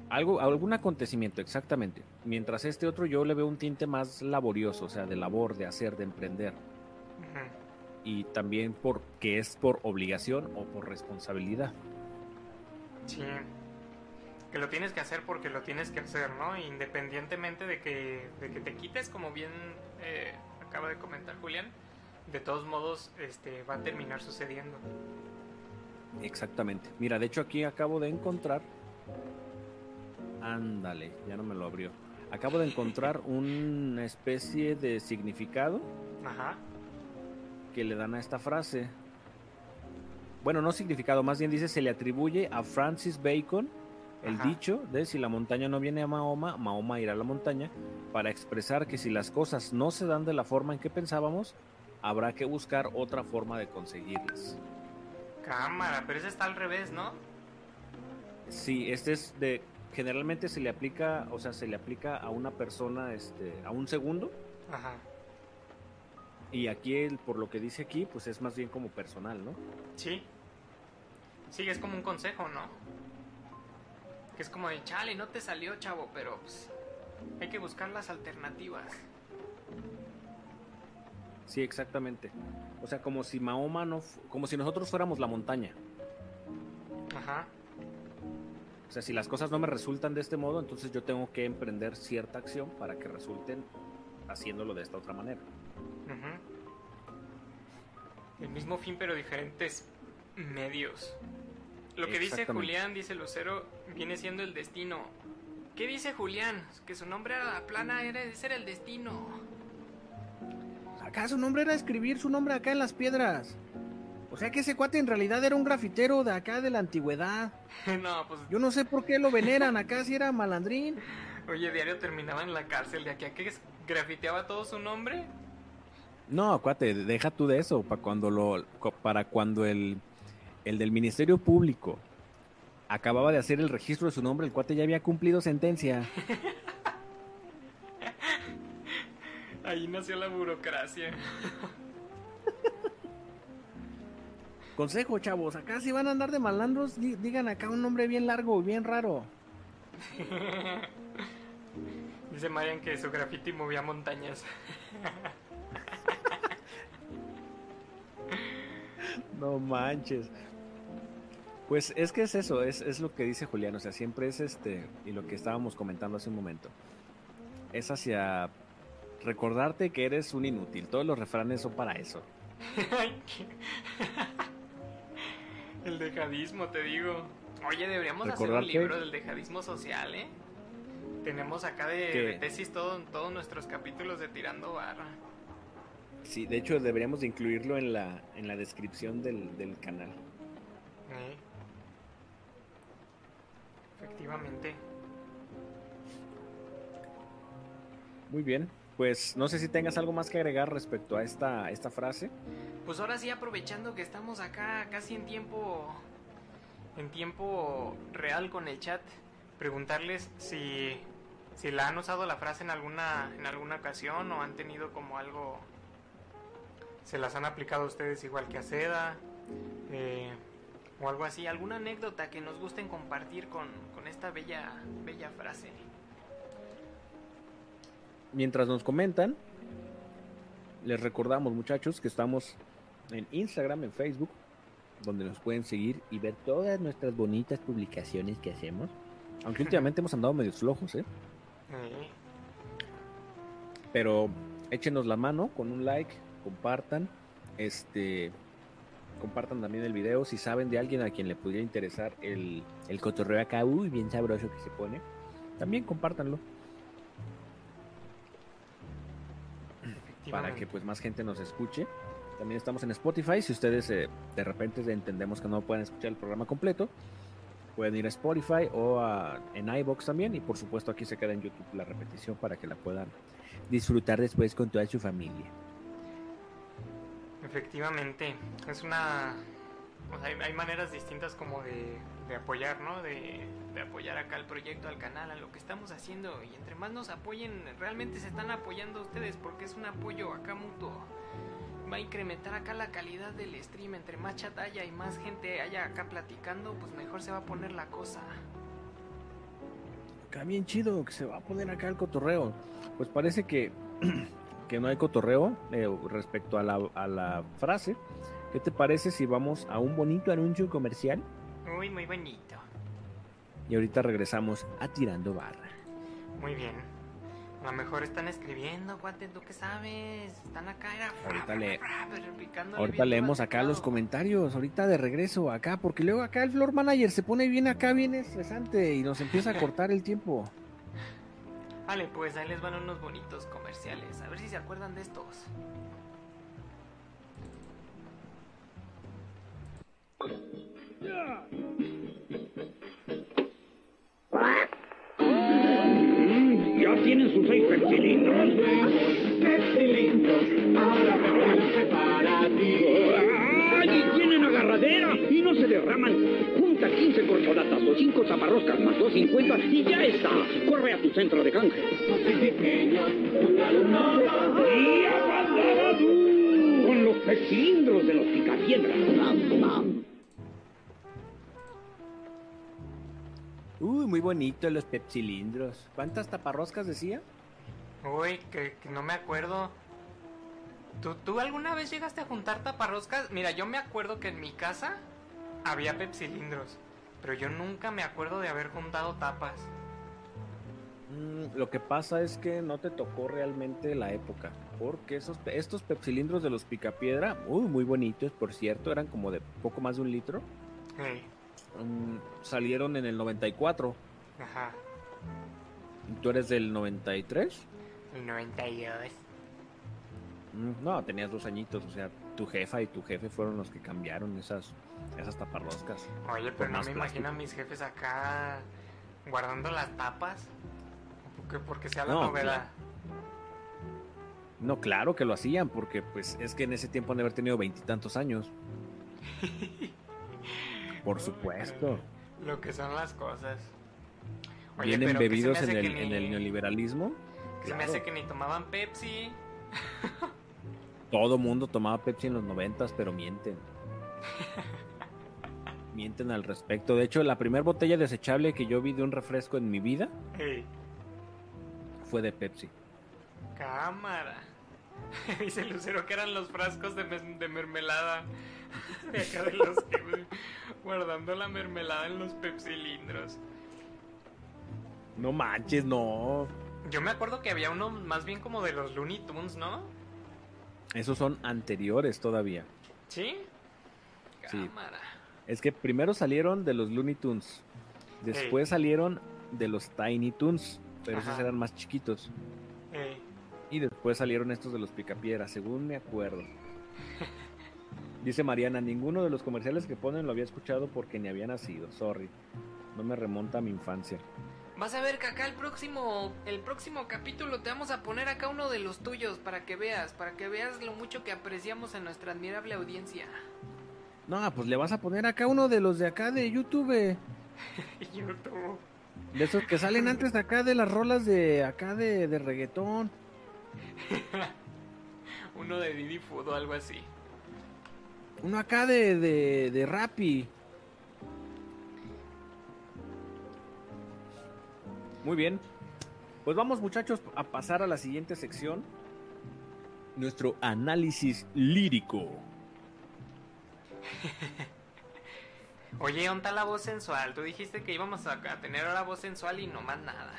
Algo, algún acontecimiento, exactamente. Mientras este otro yo le veo un tinte más laborioso, o sea, de labor, de hacer, de emprender. Y también porque es por obligación o por responsabilidad. Sí. Que lo tienes que hacer porque lo tienes que hacer, ¿no? Independientemente de que, de que te quites, como bien eh, acaba de comentar Julián, de todos modos este, va a terminar sucediendo. Exactamente. Mira, de hecho aquí acabo de encontrar. Ándale, ya no me lo abrió. Acabo de encontrar (laughs) una especie de significado Ajá. que le dan a esta frase. Bueno, no significado, más bien dice se le atribuye a Francis Bacon el Ajá. dicho de si la montaña no viene a Mahoma, Mahoma irá a la montaña, para expresar que si las cosas no se dan de la forma en que pensábamos, habrá que buscar otra forma de conseguirlas. Cámara, pero ese está al revés, ¿no? Sí, este es de generalmente se le aplica, o sea, se le aplica a una persona, este, a un segundo, Ajá. y aquí el- por lo que dice aquí, pues es más bien como personal, ¿no? Sí. Sí, es como un consejo, ¿no? Que es como de, chale, no te salió, chavo, pero pues, hay que buscar las alternativas. Sí, exactamente. O sea, como si Mahoma no, como si nosotros fuéramos la montaña. Ajá. O sea, si las cosas no me resultan de este modo, entonces yo tengo que emprender cierta acción para que resulten haciéndolo de esta otra manera. Ujú. El mismo fin, pero diferentes medios. Lo que dice. Julián, dice Lucero, viene siendo el destino. ¿Qué dice Julián? Que su nombre era la plana, era, ese era el destino. Acá su nombre era escribir su nombre acá en las piedras. O sea que ese cuate en realidad era un grafitero de acá de la antigüedad. (laughs) no, pues, Yo no sé por qué lo veneran acá si era malandrín. oye, diario terminaba en la cárcel de aquí a que grafiteaba todo su nombre. No, cuate, deja tú de eso, para cuando lo, para cuando el, el del Ministerio Público acababa de hacer el registro de su nombre, el cuate ya había cumplido sentencia. (laughs) Ahí nació la burocracia. (laughs) Consejo, chavos, acá si van a andar de malandros, di- digan acá un nombre bien largo, bien raro. (laughs) Dice Marian que su graffiti movía montañas. No manches. Pues es que es eso, es, es lo que dice Julián, o sea, siempre es este, y lo que estábamos comentando hace un momento, es hacia recordarte que eres un inútil, todos los refranes son para eso. (laughs) El dejadismo, te digo. Oye, deberíamos hacer Recordar un libro del dejadismo social, ¿eh? Tenemos acá de, de tesis todo, todos nuestros capítulos de Tirando Barra. Sí, de hecho deberíamos de incluirlo en la, en la descripción del, del canal. ¿eh? Efectivamente. Muy bien, pues no sé si tengas algo más que agregar respecto a esta, esta frase. Pues ahora sí, aprovechando que estamos acá casi en tiempo en tiempo real con el chat, preguntarles si si la han usado la frase en alguna en alguna ocasión o han tenido como algo se las han aplicado a ustedes igual que a Seda eh, o algo así, alguna anécdota que nos gusten compartir con, con esta bella bella frase. Mientras nos comentan, les recordamos muchachos que estamos en Instagram, en Facebook, donde nos pueden seguir y ver todas nuestras bonitas publicaciones que hacemos. Aunque (laughs) últimamente hemos andado medio flojos, ¿eh? Pero échenos la mano con un like, compartan, este, compartan también el video si saben de alguien a quien le pudiera interesar el, el cotorreo acá, uy, bien sabroso que se pone, también compártanlo para que pues más gente nos escuche. También estamos en Spotify, si ustedes eh, de repente entendemos que no pueden escuchar el programa completo, pueden ir a Spotify o a, en iBox también y por supuesto aquí se queda en YouTube la repetición para que la puedan disfrutar después con toda su familia. Efectivamente, es una... hay, maneras distintas como de, de apoyar, ¿no? De, de apoyar acá al proyecto, al canal, a lo que estamos haciendo. Y entre más nos apoyen, realmente se están apoyando ustedes porque es un apoyo acá mutuo. Va a incrementar acá la calidad del stream. Entre más chat haya y más gente haya acá platicando, pues mejor se va a poner la cosa. Bien chido que se va a poner acá el cotorreo. Pues parece que, (clears throat) que no hay cotorreo eh, respecto a la, a la frase. ¿Qué te parece si vamos a un bonito anuncio comercial? Uy, muy bonito. Y ahorita regresamos a Tirando Barra. Muy bien. A lo mejor están escribiendo, cuate, ¿tú qué sabes? Están acá, era... Ahorita le- Ahorita leemos acá los comentarios, ahorita de regreso acá, porque luego acá el floor manager se pone bien acá, bien estresante y nos empieza a cortar el tiempo. Vale, pues ahí les van unos bonitos comerciales. A ver si se acuerdan de estos. ¿Ya tienen sus seis pepsilindros? ¡Pepsilindros! Ahora me para ti. ¡Ay! y Tienen agarradera y no se derraman. Junta 15 corcholatas o 5 zaparroscas más 2.50 y ya está. Corre a tu centro de canje. Con los pepsilindros de los picapiedras. Uy, muy bonito los pepsilindros. ¿Cuántas taparroscas decía? Uy, que, que no me acuerdo. ¿Tú, ¿Tú alguna vez llegaste a juntar taparroscas? Mira, yo me acuerdo que en mi casa había pepsilindros. Pero yo nunca me acuerdo de haber juntado tapas. Mm, lo que pasa es que no te tocó realmente la época. Porque esos, estos pepsilindros de los picapiedra, uy, muy bonitos, por cierto, eran como de poco más de un litro. Mm, salieron en el 94. ajá. ¿Y ¿Tú eres del 93? El 92. Mm, No, tenías dos añitos, o sea, tu jefa y tu jefe fueron los que cambiaron esas, esas taparroscas. Oye, pero no me imagino a mis jefes acá guardando las tapas. Porque, porque sea la No, novedad. No, claro que lo hacían, porque pues es que en ese tiempo han de haber tenido veintitantos años. (laughs) Por supuesto. Lo que son las cosas. Pero me embebidos en el, en el neoliberalismo. que Se me hace que ni tomaban Pepsi. (laughs) Todo mundo tomaba Pepsi en los noventas, pero mienten. (laughs) mienten al respecto. De hecho, la primera botella desechable que yo vi de un refresco en mi vida fue de Pepsi. cámara. (laughs) Dice Lucero que eran los frascos de, mermelada. (laughs) De acá de los que guardando la mermelada en los pepsilindros. No manches, no. Yo me acuerdo que había uno más bien como de los Looney Tunes, ¿no? Esos son anteriores todavía. ¿Sí? Sí. Es que primero salieron de los Looney Tunes. Después salieron de los Tiny Toons. Pero esos eran más chiquitos. Ey, Y después salieron estos de los Picapiedra, según me acuerdo. (laughs) Dice Mariana, ninguno de los comerciales que ponen lo había escuchado porque ni había nacido. Sorry. No me remonta a mi infancia. Vas a ver que acá el próximo, el próximo capítulo te vamos a poner acá uno de los tuyos para que veas, para que veas lo mucho que apreciamos en nuestra admirable audiencia. No, pues le vas a poner acá uno de los de acá de YouTube. (laughs) YouTube. De esos que salen antes de acá de las rolas de acá de, de reggaetón. (laughs) Uno de Didi Food o algo así. Uno acá de, de, de Rappi. Muy bien. Pues vamos muchachos a pasar a la siguiente sección. Nuestro análisis lírico. (laughs) Oye, ¿dónde está la voz sensual? Tú dijiste que íbamos a, tener ahora voz sensual y no más nada.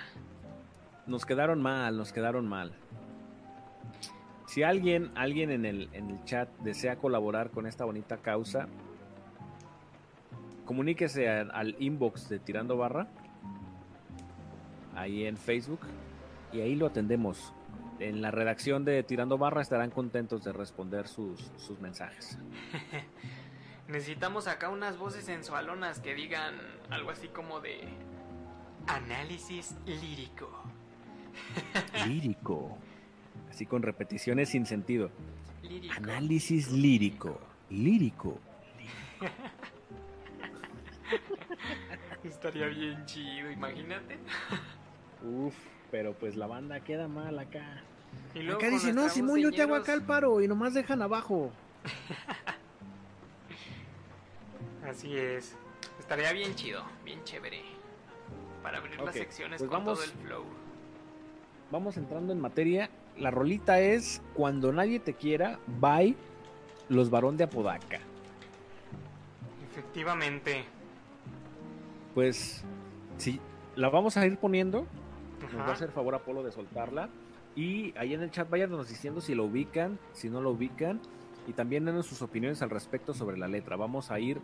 Nos quedaron mal, nos quedaron mal. Si alguien, alguien en el, en el chat desea colaborar con esta bonita causa, comuníquese a- al inbox de Tirando Barra, ahí en Facebook, y ahí lo atendemos. En la redacción de Tirando Barra estarán contentos de responder sus, sus mensajes. (laughs) Necesitamos acá unas voces sensualonas que digan algo así como de análisis lírico. Lírico. Así con repeticiones sin sentido. Lírico. Análisis lírico. Lírico. Estaría bien chido, imagínate. Uf, pero pues la banda queda mal acá. Y luego Acá dice, no, Simón, yo te hago acá el ñeros". paro y nomás dejan abajo. (laughs) Así es. Estaría bien chido, bien chévere. Para abrir las Ok, secciones pues con vamos- todo el flow. Vamos entrando en materia. La rolita es Cuando nadie te quiera, bye, los varón de Apodaca. Efectivamente. Pues, sí, la vamos a ir poniendo. Nos va a Ajá. hacer favor Apolo de soltarla. Y ahí en el chat váyanos diciendo si lo ubican, si no lo ubican. Y también denos sus opiniones al respecto sobre la letra. Vamos a ir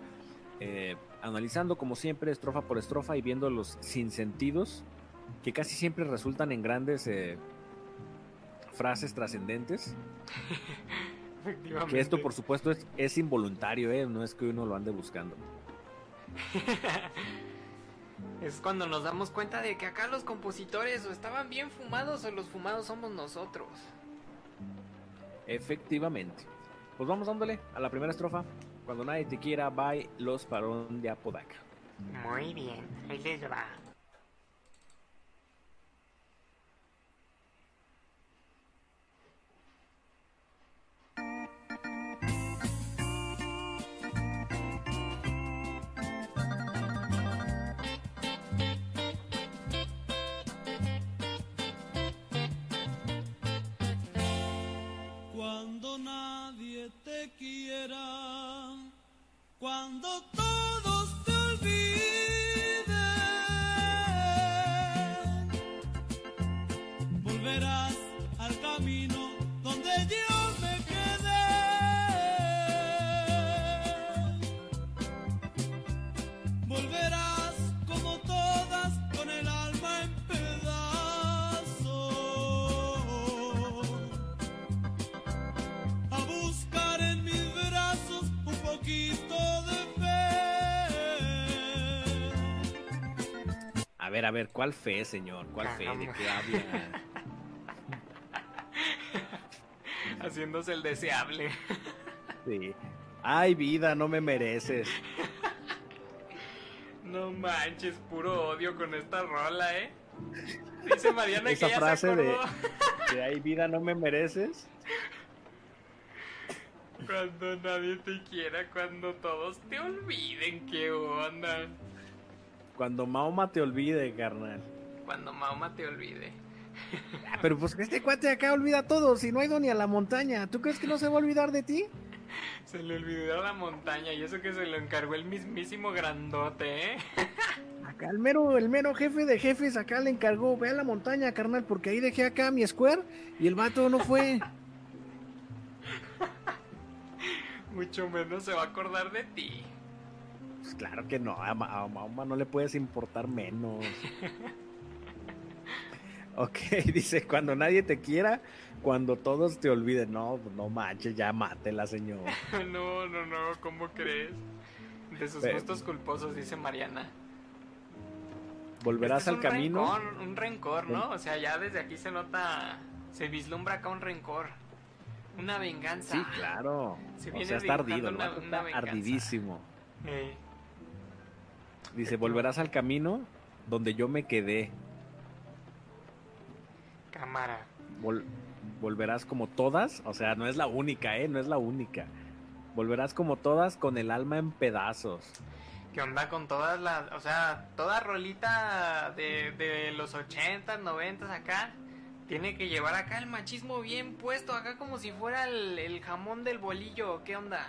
eh, analizando, como siempre, estrofa por estrofa y viendo los sinsentidos que casi siempre resultan en grandes eh, frases trascendentes. (laughs) Que esto, por supuesto, es, es involuntario, ¿eh? no es que uno lo ande buscando. (laughs) Es cuando nos damos cuenta de que acá los compositores o estaban bien fumados o los fumados somos nosotros. Efectivamente. Pues vamos dándole a la primera estrofa. Cuando nadie te quiera, bye, los parón de Apodaca. Muy bien, ahí les va. Cuando nadie te quiera, cuando todos ver, a ver, ¿cuál fe, señor? ¿Cuál fe? ¿De qué habla? (laughs) Haciéndose el deseable. Sí. Ay, vida, no me mereces. No manches, puro odio con esta rola, ¿eh? Dice Mariana Esa que ya frase se de, de ay, vida, no me mereces. Cuando nadie te quiera, cuando todos te olviden, ¿qué onda? Cuando Mahoma te olvide, carnal. Cuando Mahoma te olvide. (laughs) Pero pues este cuate acá olvida todo, si no ha ido ni a la montaña. ¿Tú crees que no se va a olvidar de ti? Se le olvidó la montaña y eso que se lo encargó el mismísimo grandote, ¿eh? (laughs) Acá el mero, el mero jefe de jefes acá le encargó, ve a la montaña, carnal, porque ahí dejé acá mi square y el vato no fue. (laughs) Mucho menos se va a acordar de ti. Pues claro que no, a, Ma- a Mahoma no le puedes importar menos. (laughs) ok, (laughs) dice, cuando nadie te quiera, cuando todos te olviden. No, pues no manches, ya mátela, señor. (laughs) No, no, no, ¿cómo crees? De sus Pero- gustos culposos, dice Mariana. Volverás Este es al camino. Rencor, un rencor, ¿no? O sea, ya desde aquí se nota, se vislumbra acá un rencor. Una venganza. Sí, claro. Se O sea, está ardido, una- ardidísimo. Eh, Dice, volverás al camino donde yo me quedé. cámara. Vol- volverás como todas, o sea, no es la única, ¿eh? No es la única. Volverás como todas con el alma en pedazos. ¿Qué onda con todas las, o sea, toda rolita de, de los 80, 90 acá? Tiene que llevar acá el machismo bien puesto, acá como si fuera el, el jamón del bolillo. ¿Qué onda?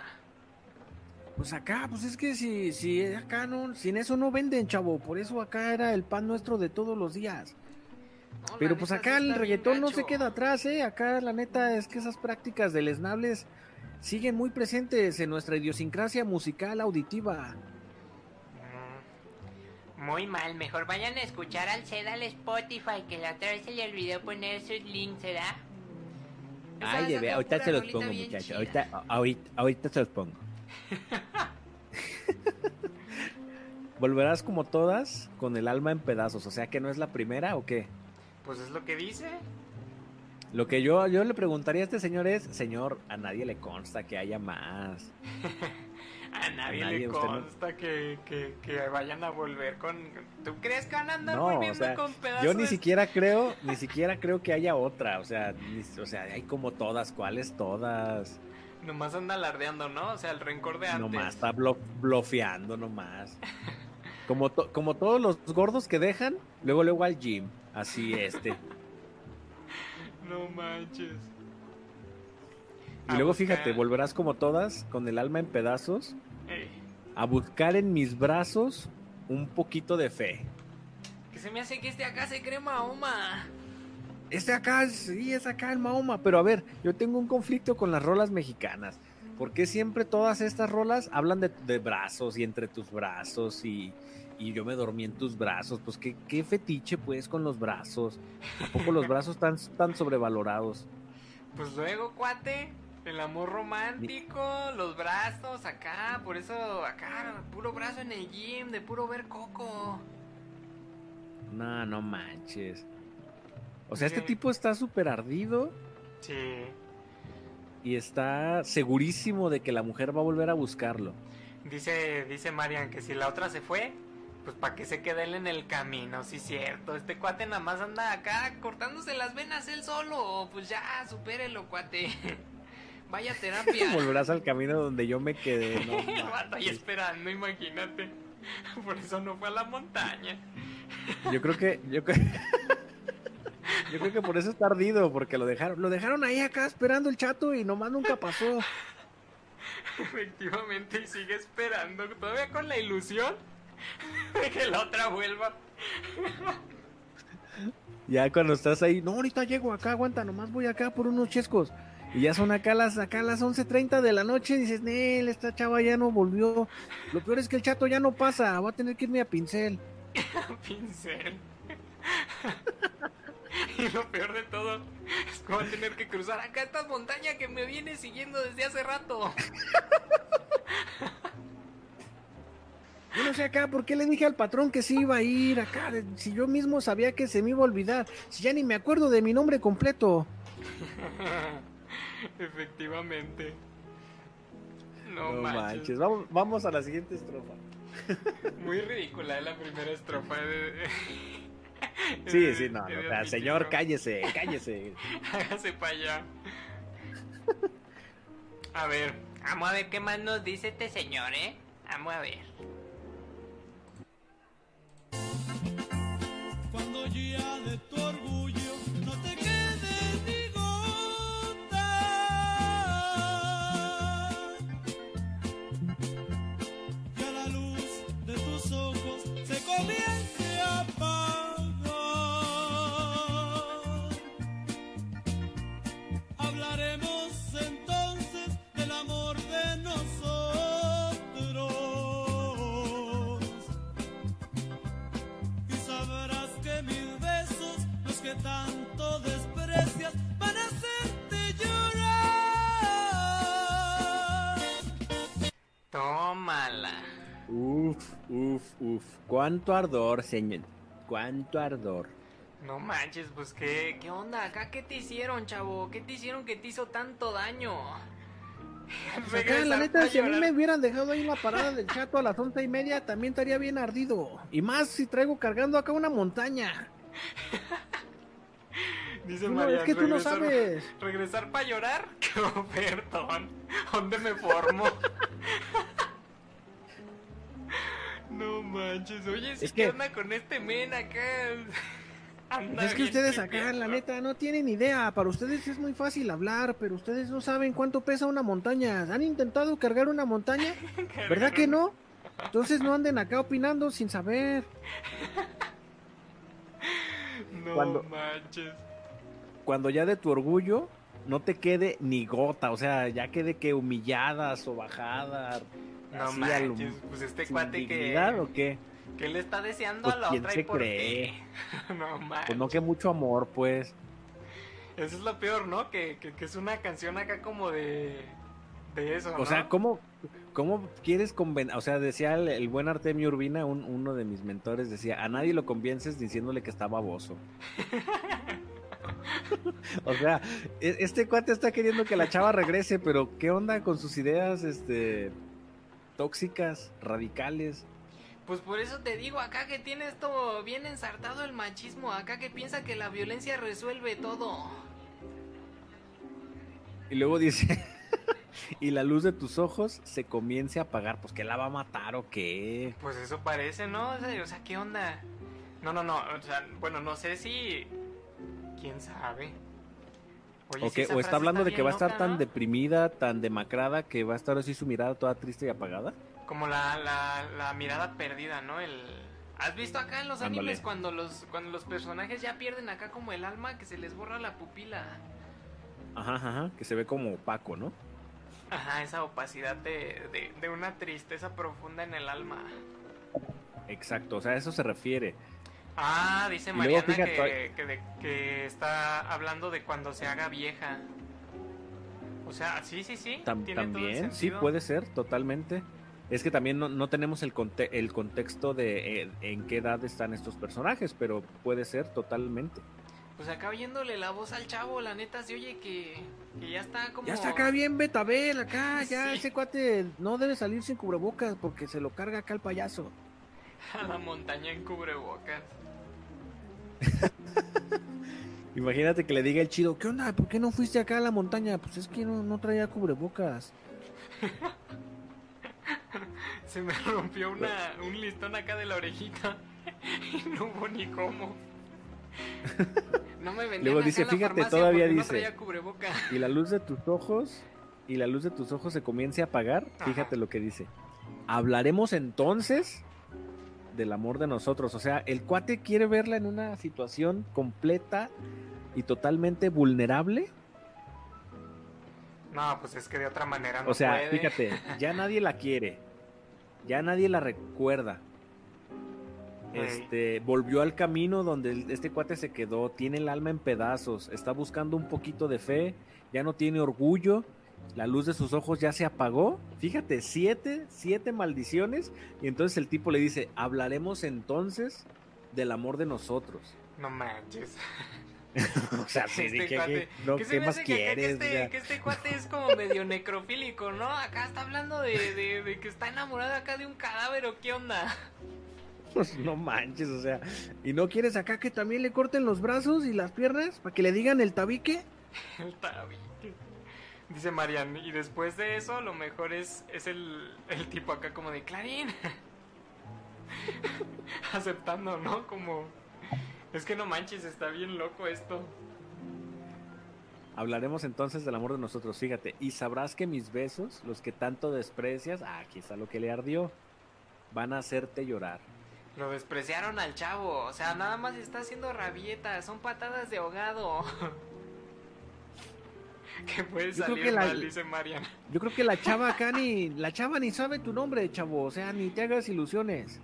Pues acá, pues es que si, si acá no, sin eso no venden, chavo. Por eso acá era el pan nuestro de todos los días. No, Pero pues acá el reggaetón no se queda atrás, ¿eh? Acá la neta es que esas prácticas deleznables siguen muy presentes en nuestra idiosincrasia musical auditiva. Mm, Muy mal, mejor vayan a escuchar al Ced al Spotify, que la otra vez se le olvidó poner sus links, ¿verdad? Ay, de ver, ahorita se los pongo, muchachos. Ahorita, ahorita, ahorita se los pongo. (laughs) Volverás como todas con el alma en pedazos, o sea que no es la primera o qué? Pues es lo que dice. Lo que yo, yo le preguntaría a este señor es, señor, a nadie le consta que haya más. (laughs) A nadie, nadie, le no- consta que, que, que vayan a volver con... ¿Tú crees que van a andar No, o volviendo sea, con pedazos? yo ni siquiera creo, ni siquiera creo que haya otra, o sea, ni- o sea, hay como todas, ¿cuáles todas? Nomás anda alardeando, ¿no? O sea, el rencor de antes. Nomás está blo- blofeando nomás. Como, to- como todos los gordos que dejan, luego luego al gym, así este. (laughs) No manches. Y A luego buscar- fíjate, volverás como todas, con el alma en pedazos, a buscar en mis brazos un poquito de fe. que se me hace que este acá se cree Mahoma. Este acá, sí, es acá el Mahoma. Pero a ver, yo tengo un conflicto con las rolas mexicanas. ¿Por qué siempre todas estas rolas hablan de, de brazos y entre tus brazos y, y yo me dormí en tus brazos? Pues qué, qué fetiche pues con los brazos. ¿A poco los brazos están tan sobrevalorados? Pues luego, cuate, el amor romántico, los brazos acá, por eso acá, puro brazo en el gym, de puro ver coco. No, no manches. O sea, este Sí. tipo está súper ardido Sí. y está segurísimo de que la mujer va a volver a buscarlo. Dice, dice Marian que si la otra se fue, pues para que se quede él en el camino, sí cierto. Este cuate nada más anda acá cortándose las venas él solo. Pues ya, supérelo, cuate. (laughs) Vaya (laughs) terapia. Volverás al camino donde yo me quedé. No, (laughs) manches. esperando, imagínate. Por eso no fue a la montaña. Yo creo que, yo creo, yo creo que por eso está ardido, porque lo dejaron, lo dejaron ahí acá esperando el chato y nomás nunca pasó. Efectivamente, y sigue esperando, todavía con la ilusión de que la otra vuelva. Ya cuando estás ahí, no, ahorita llego acá, aguanta, nomás voy acá por unos chescos. Y ya son acá las, acá las 11.30 de la noche, dices, Nel, esta chava ya no volvió. Lo peor es que el chato ya no pasa, va a tener que irme a pincel. (laughs) Pincel. (laughs) y lo peor de todo es que voy a tener que cruzar acá esta montaña que me viene siguiendo desde hace rato. Yo no sé acá, ¿por qué le dije al patrón que sí iba a ir acá? Si yo mismo sabía que se me iba a olvidar, si ya ni me acuerdo de mi nombre completo. (laughs) Efectivamente. No, No manches. manches, vamos, vamos a la siguiente estrofa. Muy ridícula es la primera estrofa de... (laughs) Sí, sí, no, no, o sea, señor, cállese, (laughs) cállese. Hágase para allá. (laughs) A ver, Vamos a ver qué más nos dice este señor, ¿eh? Vamos a ver. Cuando ya de tu tómala. Uf, uf, uf. Cuánto ardor, señor. Cuánto ardor. No manches, pues qué, qué onda acá, ¿qué te hicieron, chavo? ¿Qué te hicieron que te hizo tanto daño? Pues (laughs) acá, la neta, si a mí me hubieran dejado ahí en la parada del chato a las once y media, también estaría bien ardido. Y más si traigo cargando acá una montaña. (laughs) Dice No, María, es que tú no regresar- sabes. ¿Regresar para llorar? (laughs) ¡Qué perdón! ¿Dónde me formo? No manches, oye, si Es qué que- onda con este men acá? (laughs) Anda es que ustedes acá, la neta, no tienen idea. Para ustedes es muy fácil hablar, pero ustedes no saben cuánto pesa una montaña. ¿Han intentado cargar una montaña? (laughs) ¿Verdad que no? Entonces no anden acá opinando sin saber. (laughs) No Cuando- manches. cuando ya de tu orgullo no te quede ni gota, o sea, ya quede que humilladas o bajadas. No así lo-. Pues este cuate que, o qué? le está deseando Pues, a la ¿quién otra y se por cree? qué. (laughs) no manches. Pues no que mucho amor, pues. Eso es lo peor, ¿no? Que, que, que es una canción acá como de. De eso, O ¿no? sea, ¿cómo, cómo quieres convencer? O sea, decía el, el buen Artemio Urbina, un- uno de mis mentores, decía, a nadie lo convences diciéndole que está baboso. (laughs) o sea, e- este cuate está queriendo que la chava regrese, pero ¿qué onda con sus ideas este, tóxicas, radicales? Pues por eso te digo acá que tiene esto bien ensartado el machismo, acá que piensa que la violencia resuelve todo. Y luego dice, (laughs) y la luz de tus ojos se comience a apagar, pues ¿qué la va a matar o qué? Pues eso parece, ¿no? O sea, ¿qué onda? No, no, no, o sea, bueno, no sé si... ¿Quién sabe? Oye, O, está hablando de que va a estar loca, tan ¿no? deprimida, tan demacrada, que va a estar así su mirada toda triste y apagada. Como la, la, la mirada perdida, ¿no? El... ¿Has visto acá en los Ándale. animes cuando los, cuando los personajes ya pierden acá como el alma que se les borra la pupila? Ajá, ajá, ajá, que se ve como opaco, ¿no? Ajá, esa opacidad de, de, de una tristeza profunda en el alma. Exacto, o sea, a eso se refiere. Ah, dice luego, Mariana fíjate, que, que, de- que está hablando de cuando se haga vieja. O sea, sí, sí, sí. Tam- tiene todo el también, sí, puede ser, totalmente. Es que también no, no tenemos el, conte- el contexto de eh, en qué edad están estos personajes, pero puede ser totalmente. Pues acá oyéndole la voz al chavo, la neta se oye que, que ya está como. Ya está acá bien Betabel, acá, (laughs) ya Sí. ese cuate no debe salir sin cubrebocas porque se lo carga acá el payaso. (laughs) A la montaña en cubrebocas. (laughs) Imagínate que le diga el chido, ¿qué onda? ¿Por qué no fuiste acá a la montaña? Pues es que no, no traía cubrebocas. (laughs) Se me rompió una, un listón acá de la orejita. (laughs) Y no hubo ni cómo. No me vendían Luego dice, fíjate, todavía dice. No y la luz de tus ojos y la luz de tus ojos se comience a apagar, Ajá. fíjate lo que dice. Hablaremos entonces del amor de nosotros. O sea, el cuate quiere verla en una situación completa y totalmente vulnerable. No, pues es que de otra manera no o sea, puede. fíjate, ya (laughs) nadie la quiere. Ya nadie la recuerda. Este, volvió al camino donde este cuate se quedó, tiene el alma en pedazos, está buscando un poquito de fe, ya no tiene orgullo, la luz de sus ojos ya se apagó. Fíjate, siete, siete maldiciones. Y entonces el tipo le dice, hablaremos entonces del amor de nosotros. No manches. (laughs) O sea, sí, Este ¿qué, cuate- qué- no, ¿Qué se ¿qué me más que acá que quieres? este, que este cuate es como medio (laughs) necrofílico, ¿no? Acá está hablando de, de- de que está enamorado acá de un cadáver o qué onda. Pues no manches, o sea, ¿y no quieres acá que también le corten los brazos y las piernas para que le digan el tabique? (laughs) El tabique. Dice Marian, y después de eso lo mejor es, es el, el tipo acá como de Clarín. (laughs) Aceptando, ¿no? Como... Es que no manches, está bien loco esto. Hablaremos entonces del amor de nosotros, fíjate, y sabrás que mis besos, los que tanto desprecias, ah, aquí está lo que le ardió, van a hacerte llorar. Lo despreciaron al chavo, o sea, nada más está haciendo rabietas, son patadas de ahogado. (laughs) (laughs) que puede Yo creo salir que la- mal, dice Marian. Yo creo que la (laughs) chava acá ni, la chava ni sabe tu nombre, chavo, o sea, ni te hagas ilusiones.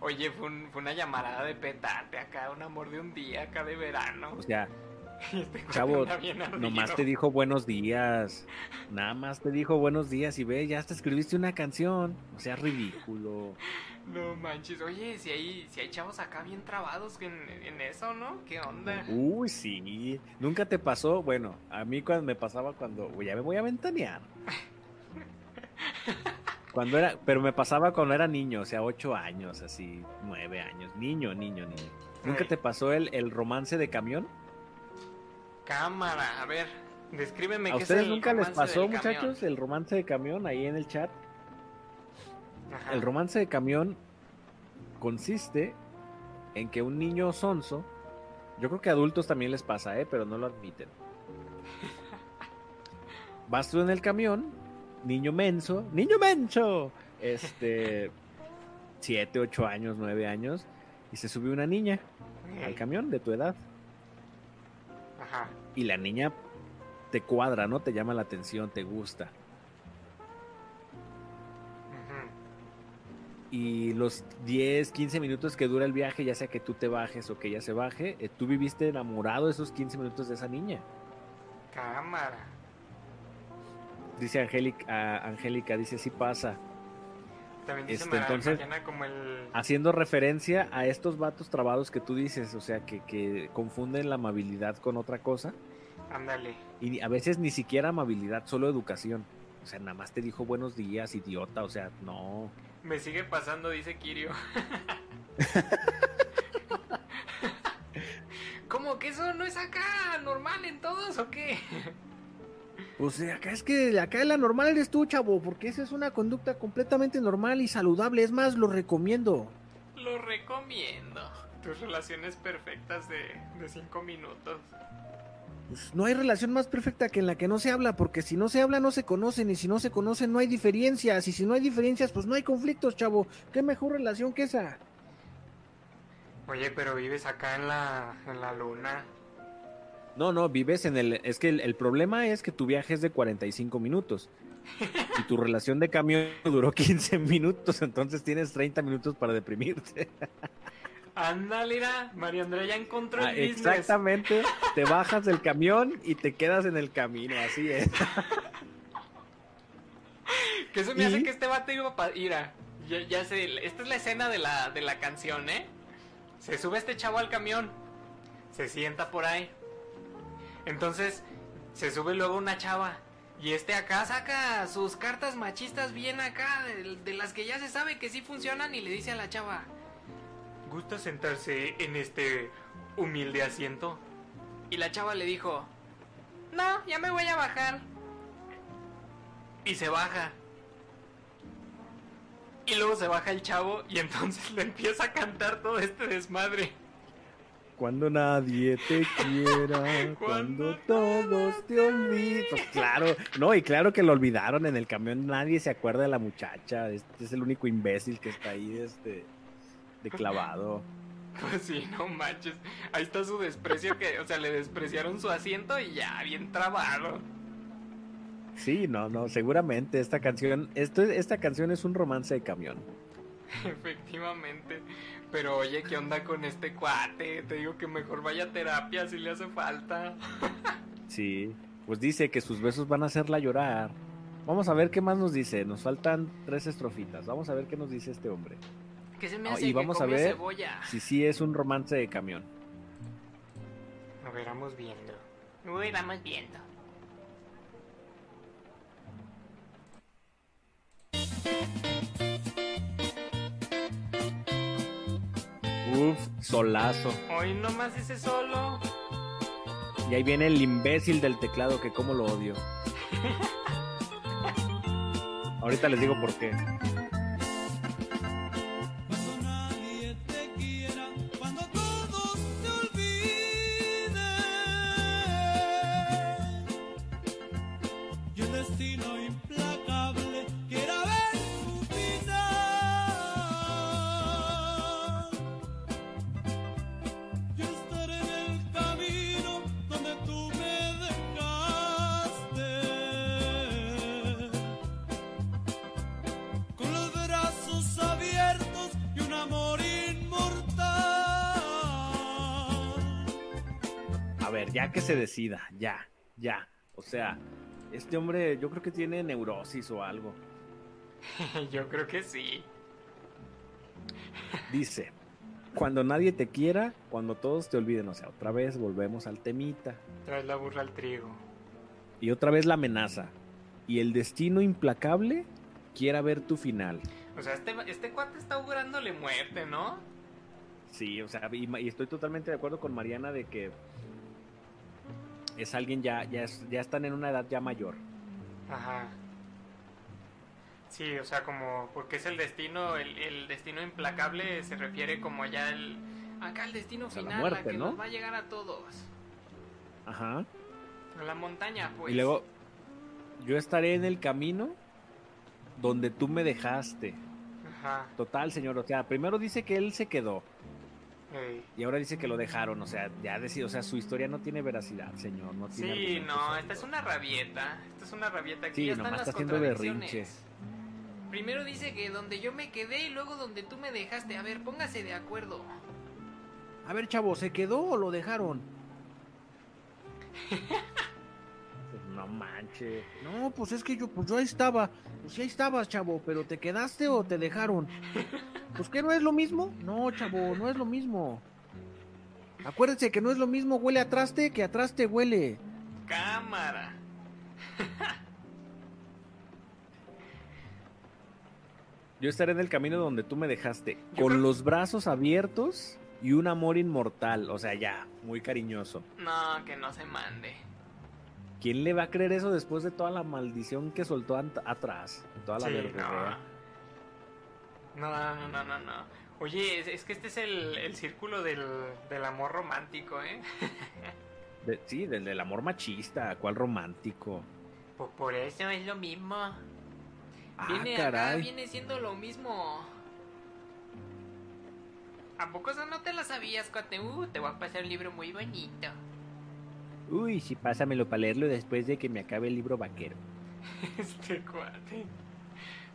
Oye, fue, un- fue una llamarada de petate acá, un amor de un día acá de verano. O sea, (laughs) este chavo, nomás te dijo buenos días, nada más te dijo buenos días y ve, ya hasta escribiste una canción, o sea, ridículo. No manches, oye, si hay, si hay chavos acá bien trabados en, en eso, ¿no? ¿Qué onda? Uy, sí. Nunca te pasó. Bueno, a mí cuando me pasaba cuando. Ya me voy a ventanear. (laughs) Cuando era. Pero me pasaba cuando era niño, o sea, ocho años, así, nueve años. Niño, niño, niño. ¿Nunca te pasó el, el romance de camión? Cámara, a ver, descríbeme ¿A qué es ustedes el nunca les pasó, camión. muchachos, el romance de camión ahí en el chat? Ajá. El romance de camión consiste en que un niño sonso, yo creo que a adultos también les pasa, ¿eh? pero no lo admiten. (laughs) Vas tú en el camión, niño menso, niño menso, este, (laughs) siete, ocho años, nueve años, y se subió una niña al camión de tu edad. Ajá. Y la niña te cuadra, ¿no? Te llama la atención, te gusta. Y los 10, 15 minutos que dura el viaje, ya sea que tú te bajes o que ella se baje, eh, tú viviste enamorado esos 15 minutos de esa niña. Cámara. Dice Angélica, Angélica dice, sí pasa. También dice Este, entonces- como el... Haciendo referencia a estos vatos trabados que tú dices, o sea, que, que confunden la amabilidad con otra cosa. Ándale. Y a veces ni siquiera amabilidad, solo educación. O sea, nada más te dijo buenos días, idiota. O sea, no. Me sigue pasando, dice Kirio. (laughs) ¿Cómo que eso no es acá normal en todos o qué? Pues acá es que acá la normal eres tú, chavo, porque esa es una conducta completamente normal y saludable. Es más, lo recomiendo. Lo recomiendo. Tus relaciones perfectas de, de cinco minutos. Pues no hay relación más perfecta que en la que no se habla, porque si no se habla no se conocen y si no se conocen no hay diferencias y si no hay diferencias pues no hay conflictos, chavo. ¿Qué mejor relación que esa? Oye, pero vives acá en la, en la luna. No, no, vives en el... Es que el, el problema es que tu viaje es de 45 minutos y tu relación de camión duró 15 minutos, entonces tienes 30 minutos para deprimirte. Ándale, mira, María Andrea ya encontró Ah, el business. exactamente, te bajas del camión y te quedas en el camino, así es. (laughs) Que eso me ¿Y? hace que este vato iba para ir a... Ya, ya sé, esta es la escena de la, de la canción, ¿eh? Se sube este chavo al camión, se sienta por ahí. Entonces, se sube luego una chava. Y este acá saca sus cartas machistas bien acá, de, de las que ya se sabe que sí funcionan, y le dice a la chava, ¿gusta sentarse en este humilde asiento? Y la chava le dijo, no, ya me voy a bajar. Y se baja. Y luego se baja el chavo y entonces (laughs) le empieza a cantar todo este desmadre. Cuando nadie te (laughs) quiera, cuando todos te olviden. Pues claro, no, y claro que lo olvidaron en el camión, nadie se acuerda de la muchacha, este es el único imbécil que está ahí, este, de clavado. (laughs) Pues sí, no manches. Ahí está su desprecio que, o sea, le despreciaron su asiento y ya, bien trabado. Sí, no, no, seguramente esta canción, esto, esta canción es un romance de camión. (laughs) Efectivamente. Pero oye, ¿qué onda con este cuate? Te digo que mejor vaya a terapia si le hace falta. (laughs) Sí, pues dice que sus besos van a hacerla llorar. Vamos a ver qué más nos dice. Nos faltan tres estrofitas. Vamos a ver qué nos dice este hombre. ¿Qué se me hace y que vamos a ver cebolla? si sí es un romance de camión. A ver, vamos viendo. Uy, vamos viendo. Uf, solazo. Hoy nomás ese solo. Y ahí viene el imbécil del teclado que como lo odio. (laughs) Ahorita les digo por qué. Ver, ya que se decida, ya, ya. O sea, este hombre yo creo que tiene neurosis o algo. (laughs) Yo creo que sí. Dice, cuando nadie te quiera, cuando todos te olviden. O sea, otra vez volvemos al temita. Traes la burra al trigo. Y otra vez la amenaza. Y el destino implacable quiera ver tu final. O sea, este, este cuate está augurándole muerte, ¿no? Sí, o sea, y estoy totalmente de acuerdo con Mariana de que es alguien ya, ya, es- ya están en una edad ya mayor. Ajá. Sí, o sea, como porque es el destino, el, el destino implacable se refiere como ya el acá el destino sea, la final, muerte, a que ¿no? nos va a llegar a todos. Ajá. A la montaña, pues. Y luego, yo estaré en el camino donde tú me dejaste. Ajá. Total, señor. O sea, primero dice que él se quedó. Y ahora dice que lo dejaron, o sea, ya decía, o sea, su historia no tiene veracidad, señor, no tiene Sí, no, esta es una rabieta. Esta es una rabieta. Aquí Sí, ya están nomás las está haciendo contradicciones. Primero dice que donde yo me quedé y luego donde tú me dejaste. A ver, póngase de acuerdo. A ver, chavo, ¿se quedó o lo dejaron? (laughs) No manches. No, pues es que yo, pues yo ahí estaba. Pues sí ahí estabas, chavo, pero ¿te quedaste o te dejaron? (laughs) Pues que no es lo mismo. No, chavo, no es lo mismo. Acuérdense que no es lo mismo huele a traste que a traste huele. Cámara. (laughs) Yo estaré en el camino donde tú me dejaste, Yo con creo- los brazos abiertos y un amor inmortal. O sea, ya, muy cariñoso. No, que no se mande. ¿Quién le va a creer eso después de toda la maldición que soltó atrás? Toda la Sí, no. No, no, no, no, no. Oye, es, es que este es el, el círculo del, del amor romántico, ¿eh? (laughs) De- sí, del, del amor machista, ¿cuál romántico? Por, por eso es lo mismo. Ah, Viene acá, caray. viene siendo lo mismo. ¿A poco eso no te la sabías, cuate? Uh, Te voy a pasar un libro muy bonito. Uy, sí, pásamelo para leerlo después de que me acabe el libro vaquero. (laughs) este cuate.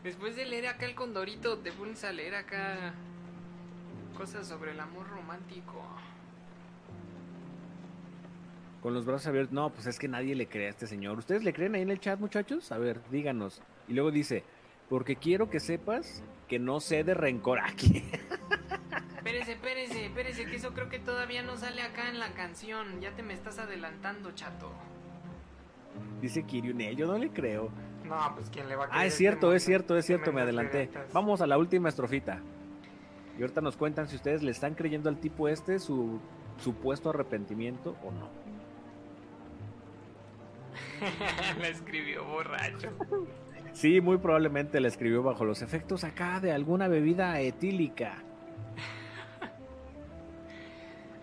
Después de leer acá el condorito, te pones a leer acá cosas sobre el amor romántico. Con los brazos abiertos. No, pues es que nadie le cree a este señor. ¿Ustedes le creen ahí en el chat, muchachos? A ver, díganos. Y luego dice, porque quiero que sepas que no sé de rencor aquí. (laughs) Espérese, espérese, espérese, que eso creo que todavía no sale acá en la canción. Ya te me estás adelantando, chato. dice Kiriunel, yo no le creo. No, pues quién le va a creer. Ah, es cierto, es cierto, es cierto, me adelanté. Vamos a la última estrofita. Y ahorita nos cuentan si ustedes le están creyendo al tipo este su supuesto arrepentimiento o no. (laughs) la escribió borracho. Sí, muy probablemente la escribió bajo los efectos acá de alguna bebida etílica.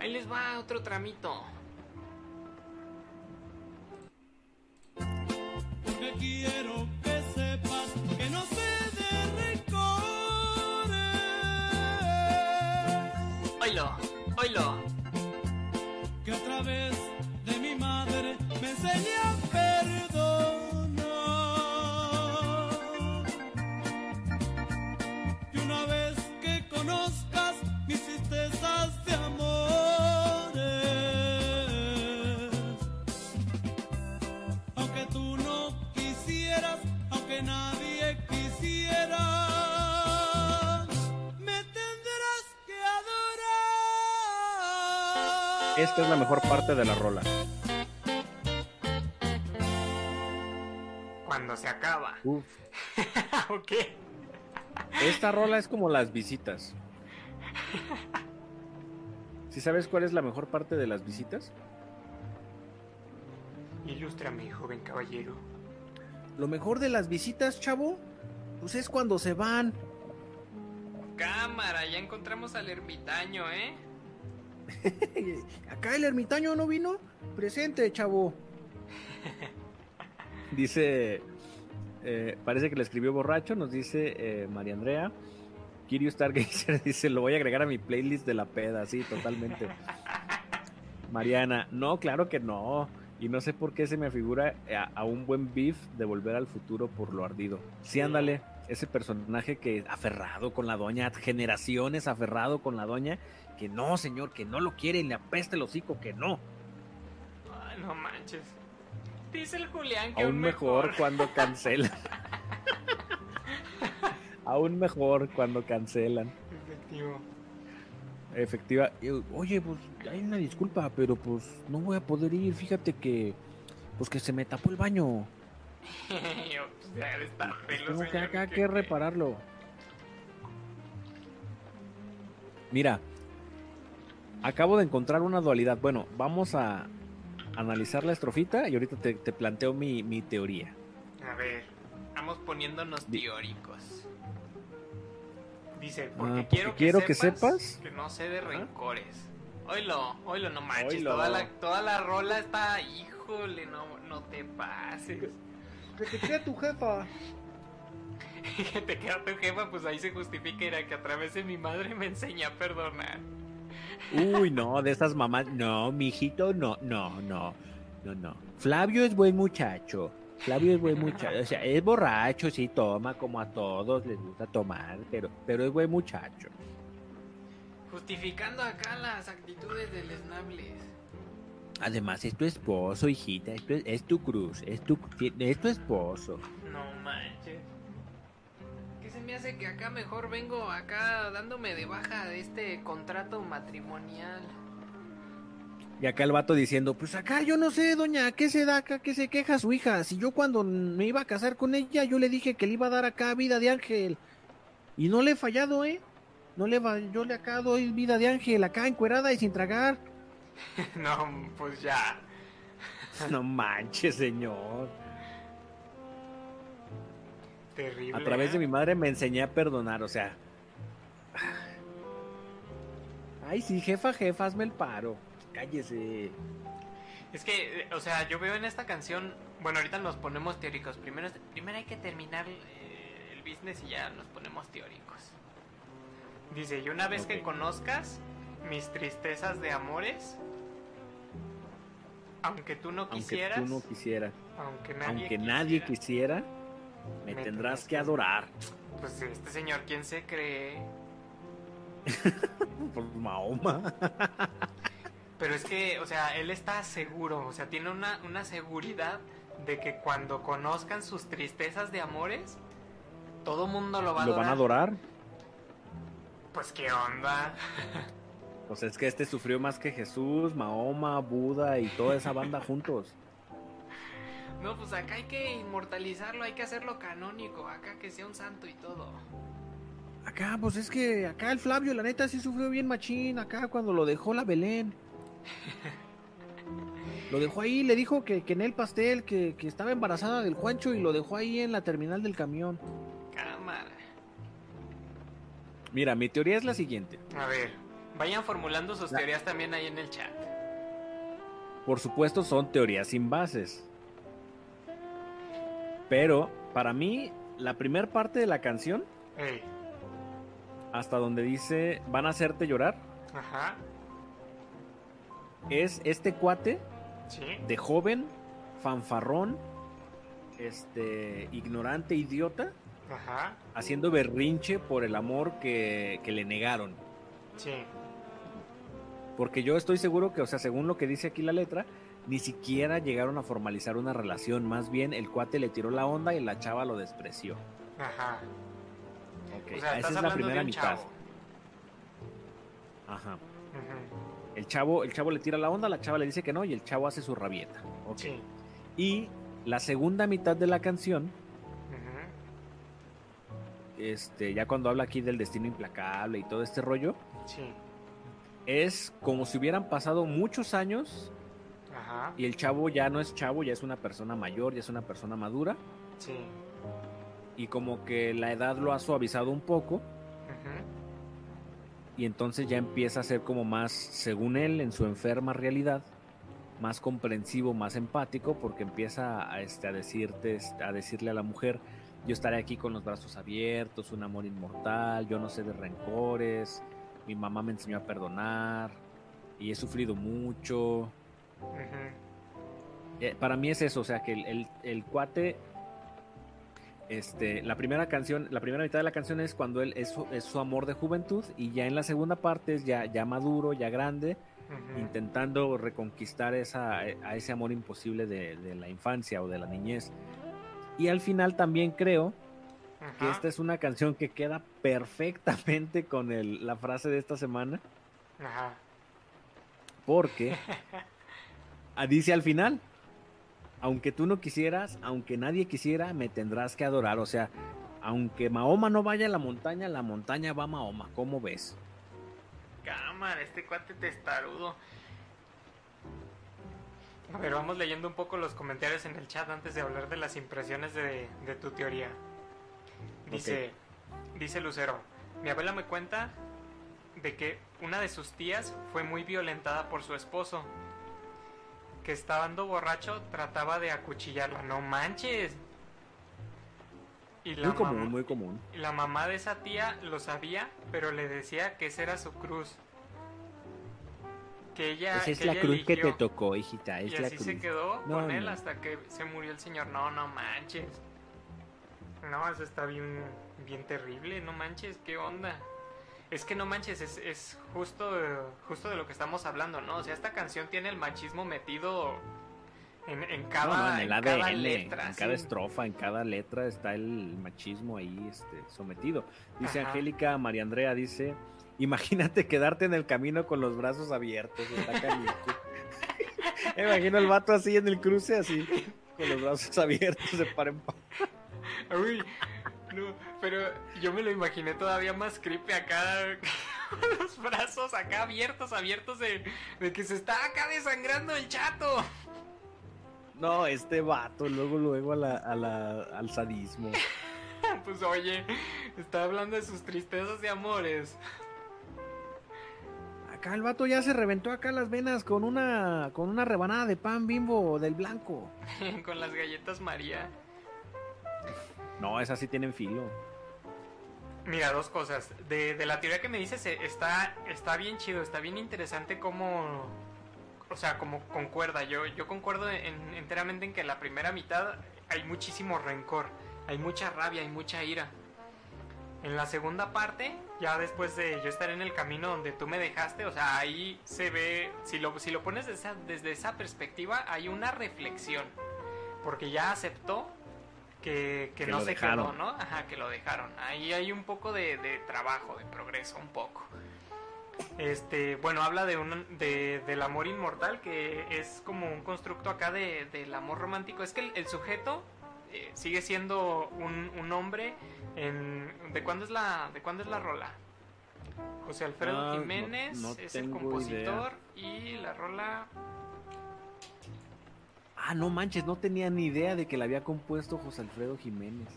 Ahí les va otro tramito. Porque quiero que sepas que no sé de rencores. Oilo, oilo. Esta es la mejor parte de la rola. Cuando se acaba. Uf. (laughs) ok. Esta rola es como las visitas. ¿Sí sabes cuál es la mejor parte de las visitas? Ilústrame, joven caballero. Lo mejor de las visitas, chavo, pues es cuando se van. Cámara, ya encontramos al ermitaño, ¿eh? (laughs) Acá el ermitaño no vino. Presente, chavo. (laughs) Dice, eh, parece que le escribió borracho, nos dice eh, María Andrea. Kirio Stargazer (laughs) dice, lo voy a agregar a mi playlist de la peda, sí, totalmente. Mariana, no, claro que no. Y no sé por qué se me figura a, a un buen beef de volver al futuro por lo ardido. Sí, ándale, ese personaje que aferrado con la doña, generaciones aferrado con la doña, que no, señor, que no lo quiere, le apesta el hocico, que no. Ay, no manches. Dice el Julián que Aún mejor cuando cancelan. Aún mejor cuando cancelan. Efectivo. Efectiva. Oye, pues hay una disculpa, pero pues no voy a poder ir. Fíjate que, pues que se me tapó el baño. (laughs) Yo, pues, pelo, Tengo que acá ¿qué- que repararlo. Mira, acabo de encontrar una dualidad. Bueno, vamos a analizar la estrofita y ahorita te, te planteo mi, mi teoría. A ver, vamos poniéndonos teóricos. Dice, Ah, porque quiero, que, quiero que sepas sepas. que no sé de rencores. Oilo, oilo, no manches, Oilo. Toda, la, toda la rola está, híjole, no, no te pases. Que te quede tu jefa. (laughs) que te queda tu jefa, pues ahí se justifica era que a través de mi madre me enseña a perdonar. Uy, no, de esas mamás. No, mijito, no, no, no. No, no. Flavio es buen muchacho. Flavio es buen muchacho. O sea, es borracho, sí, toma como a todos les gusta tomar, pero, pero es buen muchacho. Justificando acá las actitudes del Snables. Además, es tu esposo, hijita. Es, es tu cruz. Es tu, es tu esposo. No manches. ¿Qué se me hace que acá mejor vengo acá dándome de baja de este contrato matrimonial? Y acá el vato diciendo, pues acá yo no sé, doña, ¿qué se da acá? ¿Qué se queja su hija? Si yo cuando me iba a casar con ella, yo le dije que le iba a dar acá vida de ángel. Y no le he fallado, ¿eh? No le va, yo le acá doy vida de ángel, acá encuerada y sin tragar. (laughs) no, pues ya. (laughs) No manches, señor. Terrible. A través de ¿eh? mi madre me enseñé a perdonar, o sea. Ay, sí, jefa, jefa, hazme el paro. Cállese. Es que, o sea, yo veo en esta canción. Bueno, ahorita nos ponemos teóricos. Primero, primero hay que terminar eh, el business y ya nos ponemos teóricos. Dice: Y una vez que conozcas mis tristezas de amores, aunque tú no Aunque quisieras, tú no quisieras, aunque nadie, aunque nadie quisiera, me Me tendrás que que- adorar. Pues este señor, ¿quién se cree? (laughs) Por Mahoma. Pero es que, o sea, él está seguro, o sea, tiene una, una seguridad de que cuando conozcan sus tristezas de amores, todo mundo lo va a ¿Lo adorar. van a adorar? Pues qué onda. Pues es que este sufrió más que Jesús, Mahoma, Buda y toda esa banda juntos. No, pues acá hay que inmortalizarlo, hay que hacerlo canónico, acá que sea un santo y todo. Acá, pues es que acá el Flavio, la neta, sí sufrió bien machín. Acá cuando lo dejó la Belén. (laughs) Lo dejó ahí, le dijo que, que en el pastel, que, que estaba embarazada del Juancho y lo dejó ahí en la terminal del camión. Cámara. Mira, mi teoría es la siguiente. A ver, vayan formulando sus teorías también ahí en el chat. Por supuesto, son teorías sin bases. Pero, para mí, la primera parte de la canción, Ey, hasta donde dice van a hacerte llorar, ajá, es este cuate sí, de joven, fanfarrón, este, ignorante, idiota, ajá, haciendo berrinche por el amor que, que le negaron. sí. Porque yo estoy seguro que, o sea, según lo que dice aquí la letra, ni siquiera llegaron a formalizar una relación. Más bien, el cuate le tiró la onda y la chava lo despreció. Ajá. Ok, O sea, esa es la primera mitad. chavo. Ajá. El chavo, el chavo le tira la onda, la chava le dice que no y el chavo hace su rabieta. Ok. Sí. Y la segunda mitad de la canción, este, ya cuando habla aquí del destino implacable y todo este rollo, Sí. es como si hubieran pasado muchos años Ajá. y el chavo ya no es chavo, ya es una persona mayor, ya es una persona madura Sí. y como que la edad lo ha suavizado un poco ujú, y entonces ya empieza a ser como más, según él, en su enferma realidad, más comprensivo, más empático, porque empieza a, este, a, decirte, a decirle a la mujer, yo estaré aquí con los brazos abiertos, un amor inmortal, yo no sé de rencores, mi mamá me enseñó a perdonar y he sufrido mucho. Eh, para mí es eso, o sea, que el, el- el cuate, este, la primera canción, la primera mitad de la canción es cuando él es su, es su amor de juventud y ya en la segunda parte es ya, ya maduro, ya grande, intentando reconquistar esa, a ese amor imposible de, de la infancia o de la niñez. Y al final también creo que esta es una canción que queda perfectamente con el- la frase de esta semana, Ajá. porque (laughs) dice al final, aunque tú no quisieras, aunque nadie quisiera, me tendrás que adorar. O sea, aunque Mahoma no vaya a la montaña, la montaña va a Mahoma. ¿Cómo ves? Cámara, este cuate testarudo. A ver, vamos leyendo un poco los comentarios en el chat antes de hablar de las impresiones de, de tu teoría. Dice, dice Lucero, mi abuela me cuenta de que una de sus tías fue muy violentada por su esposo, que estando borracho trataba de acuchillarla. No manches. Y la Muy común, mamá- muy común. y La mamá de esa tía lo sabía, pero le decía que esa era su cruz. que ella. Esa es que la ella cruz que te tocó, hijita. Es Y la así cruz. se quedó No, con él no. hasta que se murió el señor. No, no manches. No, eso está bien, bien terrible. No manches, ¿qué onda? Es que no manches, es, es justo, justo de lo que estamos hablando, ¿no? O sea, esta canción tiene el machismo metido en, en No, cada, no, en el en cada letra. en cada estrofa, en cada letra está el machismo ahí este, sometido. Dice Ajá. Angélica María Andrea, dice, imagínate quedarte en el camino con los brazos abiertos. está canijo". (laughs) Me imagino el vato así en el cruce, así, con los brazos abiertos, de par en par. Uy, no, pero yo me lo imaginé todavía más creepy acá, con (laughs) los brazos acá abiertos, abiertos de, de que se está acá desangrando el chato. No, este vato, luego, luego a la, a la- al sadismo. (laughs) Pues oye, está hablando de sus tristezas de amores. Acá el vato ya se reventó acá las venas con una, con una rebanada de pan bimbo del blanco. (laughs) Con las galletas María. No, esas sí tienen filo. Mira, dos cosas. De, la teoría que me dices, eh, está, está bien chido, está bien interesante cómo... O sea, como concuerda. Yo, yo concuerdo en- enteramente en que la primera mitad hay muchísimo rencor, hay mucha rabia, hay mucha ira. En la segunda parte, ya después de yo estar en el camino donde tú me dejaste, o sea, ahí se ve, si lo, si lo pones desde esa, desde esa perspectiva, hay una reflexión. Porque ya aceptó que, que Que no se dejaron. quedó, ¿no? Ajá, que lo dejaron. Ahí hay un poco de, de trabajo, de progreso, un poco. Este, bueno, habla de un, de, del amor inmortal, que es como un constructo acá de, del amor romántico. Es que el, el sujeto eh, sigue siendo un, un hombre en... ¿De cuándo es la, de cuándo es la rola? José Alfredo Ah, Jiménez no es el compositor y la rola... Ah, no manches, no tenía ni idea de que la había compuesto José Alfredo Jiménez.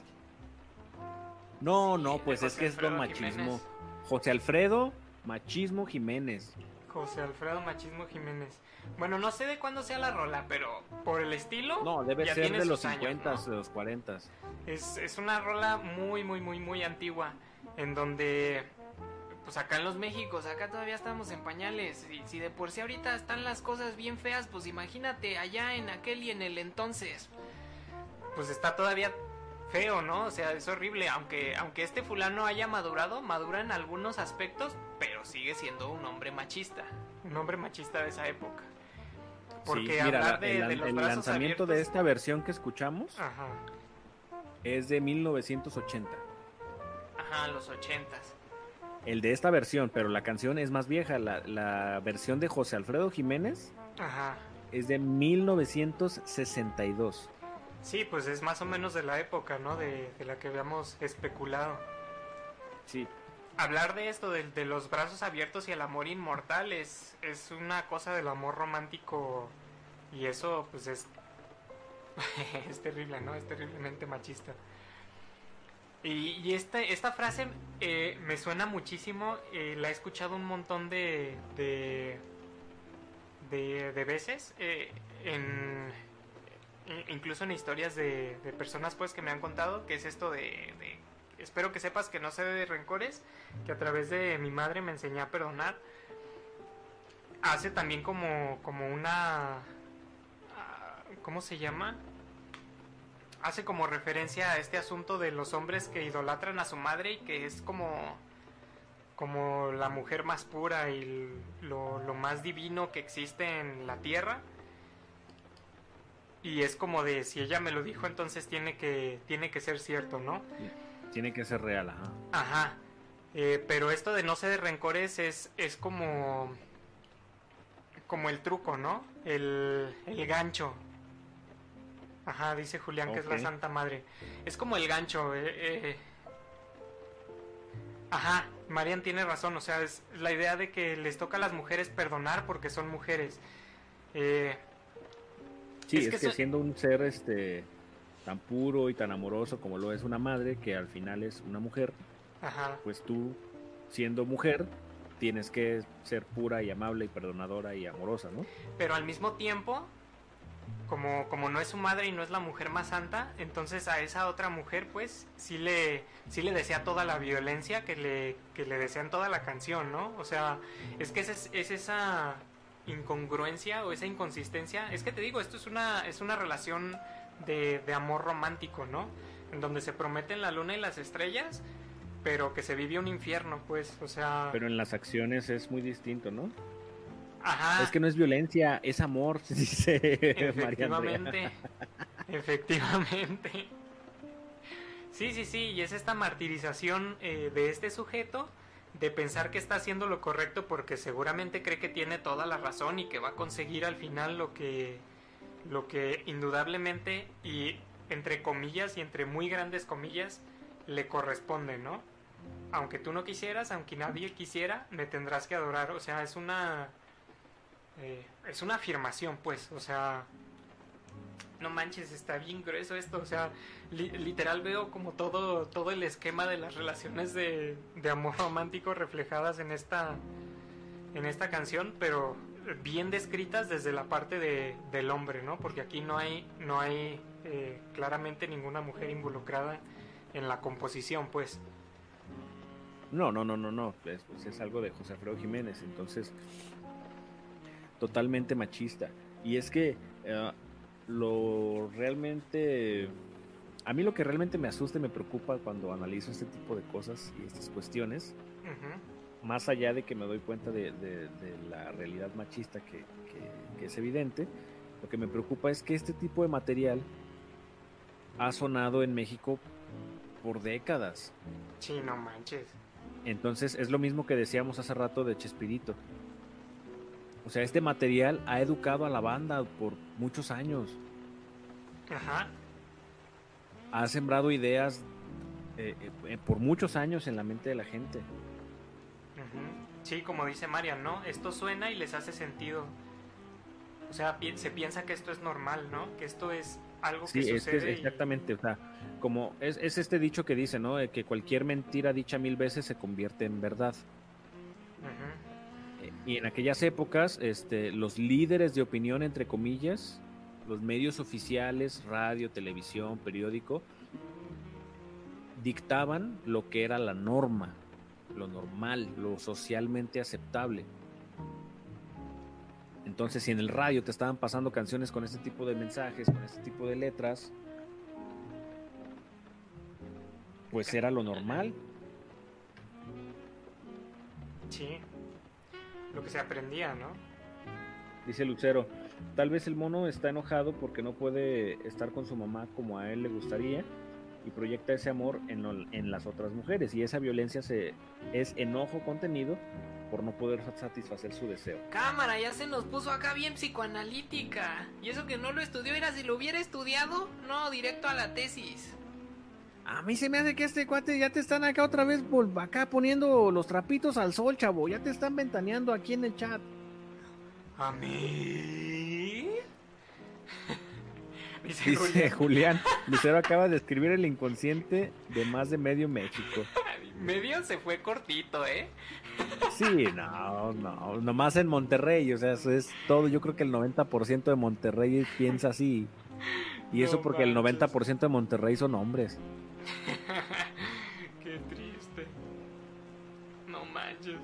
No, Sí, no, pues es que es don machismo. Jiménez. José Alfredo Machismo Jiménez. José Alfredo Machismo Jiménez. Bueno, no sé de cuándo sea la rola, pero por el estilo... No, debe ya ser tiene de los sus años, 50, ¿no? de los 40. Es, es una rola muy, muy, muy, muy antigua. En donde, pues acá en los Méxicos, acá todavía estamos en pañales. Y si de por sí ahorita están las cosas bien feas, pues imagínate allá en aquel y en el entonces. Pues está todavía feo, ¿no? O sea, es horrible. Aunque, aunque este fulano haya madurado, madura en algunos aspectos, pero sigue siendo un hombre machista. Un hombre machista de esa época. Porque sí, mira, hablar la- de, el, de los el brazos lanzamiento de esta versión que escuchamos Ajá, es de 1980. ajá, los ochentas. El de esta versión, pero la canción es más vieja. La, la versión de José Alfredo Jiménez Ajá. es de 1962. Sí, pues es más o menos de la época, ¿no? De, de la que habíamos especulado. Sí, Hablar de esto, de, de los brazos abiertos y el amor inmortal, es, es una cosa del amor romántico y eso pues es, (laughs) es terrible, ¿no? Es terriblemente machista. Y, y este, esta frase eh, me suena muchísimo, eh, la he escuchado un montón de, de, de, de veces, eh, en, i- incluso en historias de, de personas pues que me han contado, que es esto de, de- espero que sepas que no sé de rencores, que a través de mi madre me enseñé a perdonar, hace también como, como una, ah, ¿cómo se llama? Hace como referencia a este asunto de los hombres que idolatran a su madre y que es como, como la mujer más pura y lo, lo más divino que existe en la tierra. Y es como de si ella me lo dijo, entonces tiene que, tiene que ser cierto, ¿no? tiene que ser real, ajá. Ajá. Eh, pero esto de no ser de rencores es, es como. como el truco, ¿no? El, el gancho. Ajá, dice Julián que es la. Santa Madre. Es como el gancho. eh, eh. Ajá, Marian tiene razón. O sea, es la idea de que les toca a las mujeres perdonar porque son mujeres. Eh, Sí, Es es, que siendo un ser este tan puro y tan amoroso como lo es una madre, que al final es una mujer, ajá. pues tú, siendo mujer, tienes que ser pura y amable y perdonadora y amorosa, ¿no? pero al mismo tiempo, como, como no es su madre y no es la mujer más santa, entonces a esa otra mujer, pues, sí le, sí le desea toda la violencia que le, que le desean toda la canción, ¿no? O sea, es que es, es esa, incongruencia o esa inconsistencia. Es que te digo, esto es una, es una relación de, de amor romántico, ¿no? En donde se prometen la luna y las estrellas, pero que se vive un infierno, pues, o sea... Pero en las acciones es muy distinto, ¿no? Ajá. Es que no es violencia, es amor, dice. (laughs) Efectivamente. Efectivamente. Sí, sí, sí, y es esta martirización eh, de este sujeto de pensar que está haciendo lo correcto porque seguramente cree que tiene toda la razón y que va a conseguir al final lo que lo que indudablemente y entre comillas y entre muy grandes comillas le corresponde, ¿no? Aunque tú no quisieras, aunque nadie quisiera, me tendrás que adorar. O sea, es una eh, es una afirmación, pues, o sea, no manches, está bien grueso esto, o sea, li- literal veo como todo, todo el esquema de las relaciones de, de amor romántico reflejadas en esta, en esta canción, pero bien descritas desde la parte de, del hombre, ¿no? Porque aquí no hay, no hay eh, claramente ninguna mujer involucrada en la composición, pues. No, no, no, no, no. Es, pues es algo de José Alfredo Jiménez, entonces totalmente machista. Y es que eh, lo realmente, a mí lo que realmente me asusta y me preocupa cuando analizo este tipo de cosas y estas cuestiones, más allá de que me doy cuenta de, de- de la realidad machista que, que- que es evidente, lo que me preocupa es que este tipo de material ha sonado en México por décadas. Sí, no manches. Entonces es lo mismo que decíamos hace rato de Chespirito. O sea, este material ha educado a la banda por muchos años. Ajá. Ha sembrado ideas eh, eh, por muchos años en la mente de la gente. Sí, como dice Marian, ¿no? Esto suena y les hace sentido. O sea, pi- se piensa que esto es normal, ¿no? Que esto es algo Sí, que es que es sucede. y- exactamente, o sea, como es, es este dicho que dice, ¿no? Que cualquier mentira dicha mil veces se convierte en verdad. Ujú. Y en aquellas épocas, este, los líderes de opinión, entre comillas, los medios oficiales, radio, televisión, periódico, dictaban lo que era la norma, lo normal, lo socialmente aceptable. Entonces, si en el radio te estaban pasando canciones con este tipo de mensajes, con este tipo de letras, pues era lo normal. Sí. Lo que se aprendía, ¿no? Dice Lucero, tal vez el mono está enojado porque no puede estar con su mamá como a él le gustaría y proyecta ese amor en, lo- en las otras mujeres y esa violencia se, es enojo contenido por no poder satisfacer su deseo. Cámara, ya se nos puso acá bien psicoanalítica. Y eso que no lo estudió era si lo hubiera estudiado, no, directo a la tesis. A mí se me hace que este cuate ya te están acá otra vez acá poniendo los trapitos al sol, chavo, ya te están ventaneando aquí en el chat. ¿A mí? (laughs) Dice, Dice Julián, Lucero (laughs) acaba de escribir el inconsciente de más de medio México. medio se fue cortito, ¿eh? (laughs) Sí, no, no, nomás en Monterrey, o sea, eso es todo, yo creo que el 90% de Monterrey piensa así. Y eso No porque el manches. 90% de Monterrey son hombres. (laughs) Qué triste. No manches.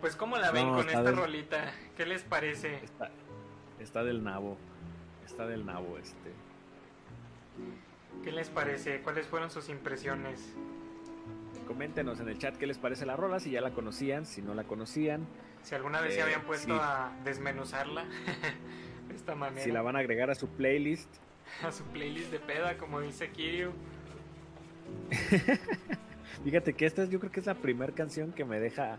Pues cómo la ven No, con esta del- rolita, ¿qué les parece? Está, está del nabo, está del nabo este. ¿Qué les parece? ¿Cuáles fueron sus impresiones? Coméntenos en el chat qué les parece la rola, si ya la conocían, si no la conocían, Si alguna vez se Eh, habían puesto sí. a desmenuzarla (laughs) de esta manera. si la van a agregar a su playlist. (laughs) a su playlist de peda, como dice Kiryu. (laughs) Fíjate que esta es, yo creo que es la primera canción que me deja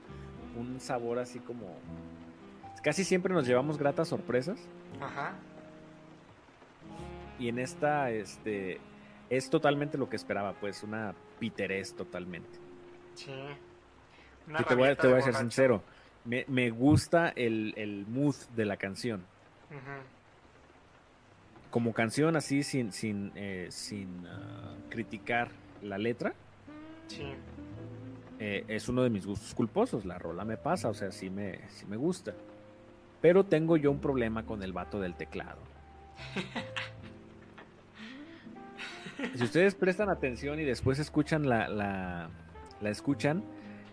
un sabor así como... Casi siempre nos llevamos gratas sorpresas. Ajá. Y en esta, este, es totalmente lo que esperaba, pues, una piterés totalmente. Sí. Una te voy te voy a ser sincero, me, me gusta el, el mood de la canción. Ujú. Como canción así, sin, sin, eh, sin ah, criticar la letra, Sí. eh, es uno de mis gustos culposos. La rola me pasa, o sea, sí me, sí me gusta. Pero tengo yo un problema con el vato del teclado. (laughs) Si ustedes prestan atención y después escuchan la, la, la escuchan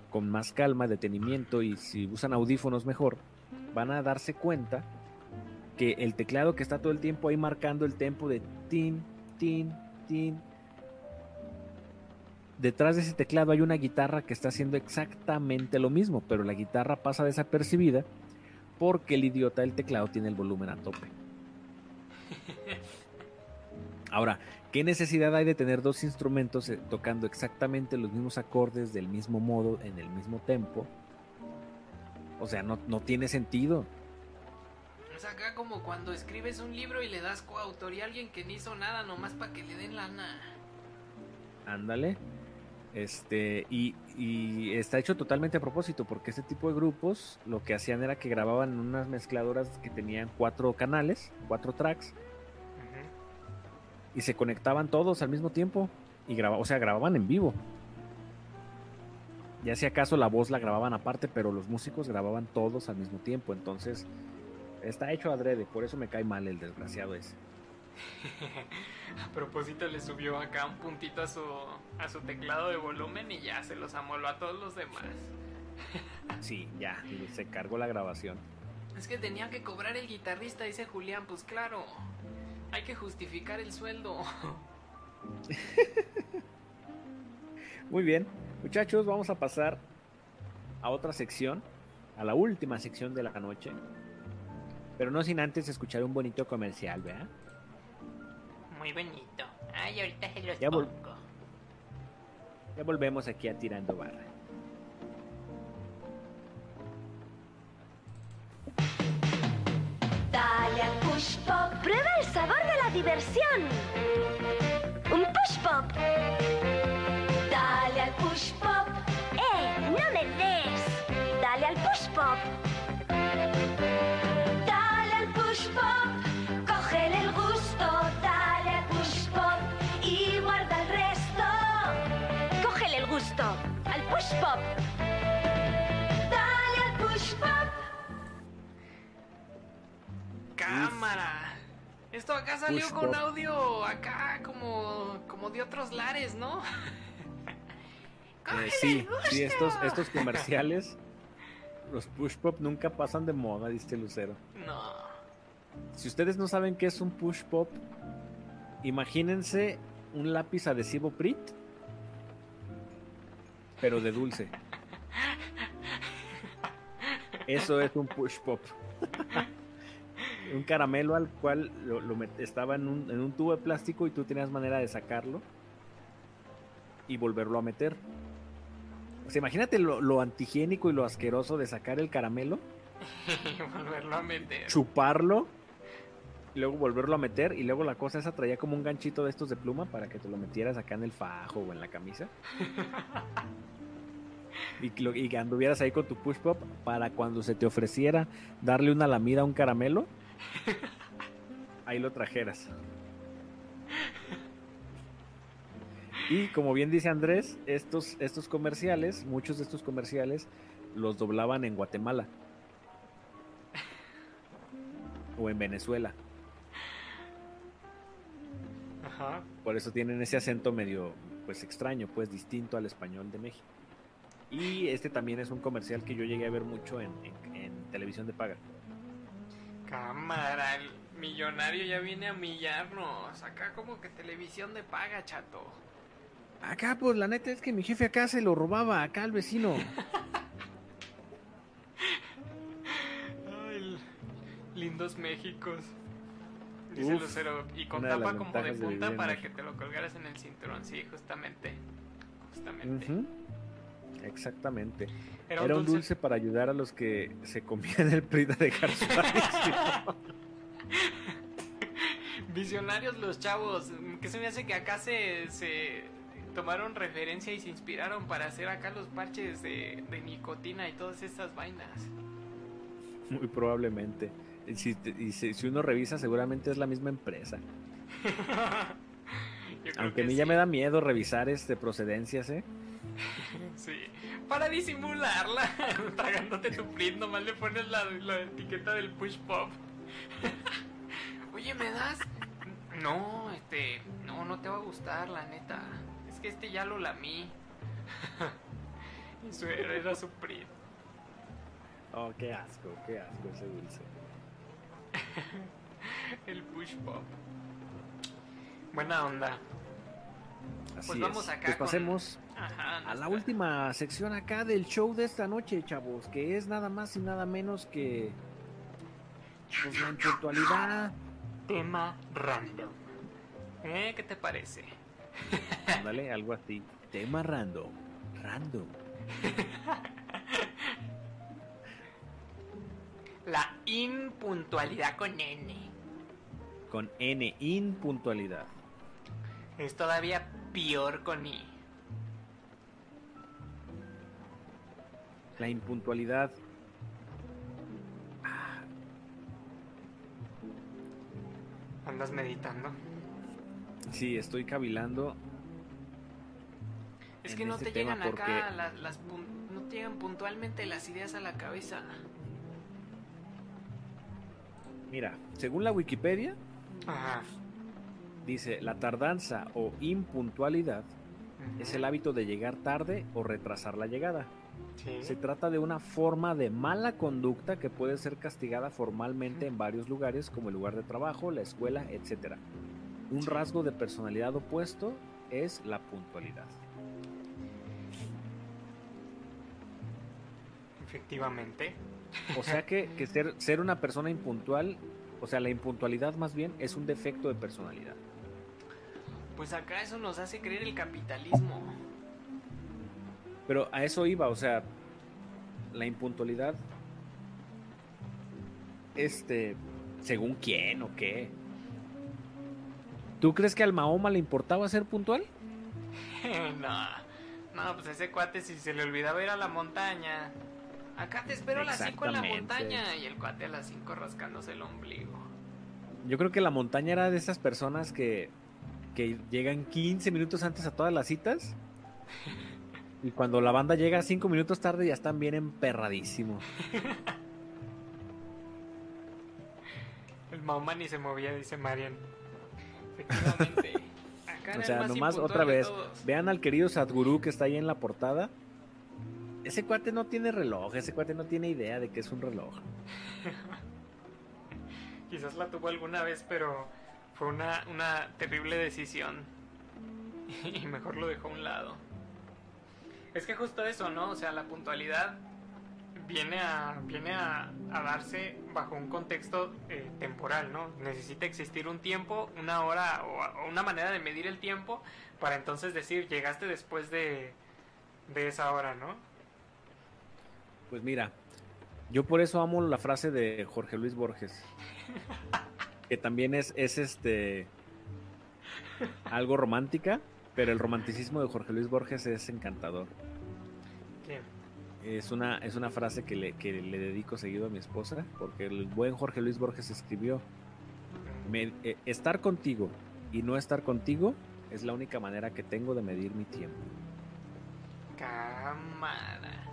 con más calma, detenimiento y si usan audífonos mejor, van a darse cuenta que el teclado que está todo el tiempo ahí marcando el tempo de tin, tin, tin. Detrás de ese teclado hay una guitarra que está haciendo exactamente lo mismo, pero la guitarra pasa desapercibida porque el idiota del teclado tiene el volumen a tope. Ahora, ¿qué necesidad hay de tener dos instrumentos eh, tocando exactamente los mismos acordes del mismo modo, en el mismo tempo? O sea, no, no tiene sentido. Es acá como cuando escribes un libro y le das coautoría a alguien que no hizo nada nomás para que le den lana. Ándale. Este, y, y está hecho totalmente a propósito, porque este tipo de grupos lo que hacían era que grababan unas mezcladoras que tenían cuatro canales, cuatro tracks, y se conectaban todos al mismo tiempo. Y graba, o sea, grababan en vivo. Ya si acaso la voz la grababan aparte, pero los músicos grababan todos al mismo tiempo. Entonces, está hecho adrede, por eso me cae mal el desgraciado ese. (laughs) A propósito le subió acá un puntito a su, a su teclado de volumen y ya se los amoló a todos los demás. (laughs) Sí, ya, se cargó la grabación. Es que tenía que cobrar el guitarrista, dice Julián, pues claro. Hay que justificar el sueldo. (laughs) Muy bien, muchachos, vamos a pasar a otra sección, a la última sección de la noche. Pero no sin antes escuchar un bonito comercial, ¿verdad? Muy bonito. Ay, ahorita se los Ya pongo. Ya volvemos aquí a Tirando Barra. Dale al push pop. Prueba el sabor de la diversión. Un push pop. Dale al push pop. ¡Eh! ¡No me des! Dale al push pop. Al push pop. Cógele el gusto. Dale al push pop. Y guarda el resto. Cógele el gusto. Al push pop. Dale al push pop. ¡Cámara! Esto acá salió Push con pop. audio acá como, como de otros lares, ¿no? (laughs) Eh, sí, sí, estos, estos comerciales, los push pop nunca pasan de moda, dice Lucero. No. Si ustedes no saben qué es un push pop, imagínense un lápiz adhesivo Prit, pero de dulce. Eso es un push pop. un caramelo al cual lo, estaba en un, en un tubo de plástico y tú tenías manera de sacarlo y volverlo a meter. O sea, imagínate lo, lo antihigiénico y lo asqueroso de sacar el caramelo (laughs) Y volverlo a meter. chuparlo y luego volverlo a meter y luego la cosa esa traía como un ganchito de estos de pluma para que te lo metieras acá en el fajo o en la camisa. (laughs) Y, que lo- y anduvieras ahí con tu push pop para cuando se te ofreciera darle una lamida a un caramelo ahí lo trajeras. Y como bien dice Andrés estos, estos comerciales muchos de estos comerciales los doblaban en Guatemala. O en Venezuela. Ajá. Por eso tienen ese acento medio, pues extraño, pues distinto al español de México. Y este también es un comercial que yo llegué a ver mucho en, en- en televisión de paga. Cámara, el millonario ya viene a millarnos. Acá como que televisión de paga, chato. Acá, pues la neta es que mi jefe acá se lo robaba acá al vecino. (laughs) Ay, lindos Méxicos. Dice Uf, Lucero. Y con de tapa como de punta para que te lo colgaras en el cinturón. Sí, justamente. Justamente. Exactamente. Era Era, un dulce. dulce. para ayudar a los que se comían el PRI de dejar su. (laughs) Visionarios los chavos. Que se me hace que acá se, se tomaron referencia y se inspiraron para hacer acá los parches de, de nicotina y todas estas vainas. Muy probablemente. Si, te- y si, si uno revisa, seguramente es la misma empresa. (laughs) Yo creo Aunque a mí ya me da miedo revisar este procedencias, ¿eh? (laughs) Sí. Para disimularla, (laughs) tragándote tu print, nomás le pones la, la etiqueta del push pop. Oye, ¿me das? No, este, no, no te va a gustar, la neta. Es que este ya lo lamí. y su era su print. Oh, qué asco, qué asco ese dulce. (laughs) El push pop. Buena onda. Así Pues vamos es. acá Pues con- pasemos Ajá. a la última sección acá del show de esta noche, chavos, que es nada más y nada menos que pues, la impuntualidad. Tema random. ¿Eh? ¿Qué te parece? Ándale, algo así. Tema random. Random. (laughs) La impuntualidad con N. Con N, impuntualidad. Es todavía peor con I. La impuntualidad. ¿Andas meditando? Sí, estoy cavilando. Es que no este te llegan acá porque- las, no te llegan puntualmente las ideas a la cabeza. Mira, según la Wikipedia, Ajá. dice la tardanza o impuntualidad es el hábito de llegar tarde o retrasar la llegada. Sí. Se trata de una forma de mala conducta que puede ser castigada formalmente en varios lugares como el lugar de trabajo, la escuela, etc. Un Sí. rasgo de personalidad opuesto es la puntualidad. Efectivamente. O sea que, que ser, ser una persona impuntual, o sea, la impuntualidad más bien es un defecto de personalidad. Pues acá eso nos hace creer el capitalismo. Pero a eso iba, o sea, la impuntualidad, este, según quién o qué. ¿Tú crees que al Mahoma le importaba ser puntual? (laughs) no, no, pues ese cuate si se le olvidaba ir a la montaña. Acá te espero a las 5 en la montaña y el cuate a las 5 rascándose el ombligo. Yo creo que la montaña era de esas personas que, que llegan 15 minutos antes a todas las citas. Y cuando la banda llega 5 minutos tarde ya están bien emperradísimos. (laughs) El Mahoma ni se movía, dice Marian. Efectivamente. (laughs) Acá O sea, más nomás otra vez, todos. vean al querido Sadhguru que está ahí en la portada. Ese cuate no tiene reloj, ese cuate no tiene idea de que es un reloj. (laughs) Quizás la tuvo alguna vez, pero fue una, una terrible decisión. (laughs) Y mejor lo dejó a un lado. Es que justo eso, ¿no? O sea, la puntualidad viene a, viene a, darse bajo un contexto eh, temporal, ¿no? Necesita existir un tiempo, una hora o, o una manera de medir el tiempo para entonces decir, llegaste después de, de esa hora, ¿no? Pues mira, yo por eso amo la frase de Jorge Luis Borges. (laughs) Que también es, es este algo romántica, pero el romanticismo de Jorge Luis Borges es encantador. Es una, es una frase que le, que le dedico seguido a mi esposa, porque el buen Jorge Luis Borges escribió, "Me- eh, estar contigo y no estar contigo es la única manera que tengo de medir mi tiempo. cámara.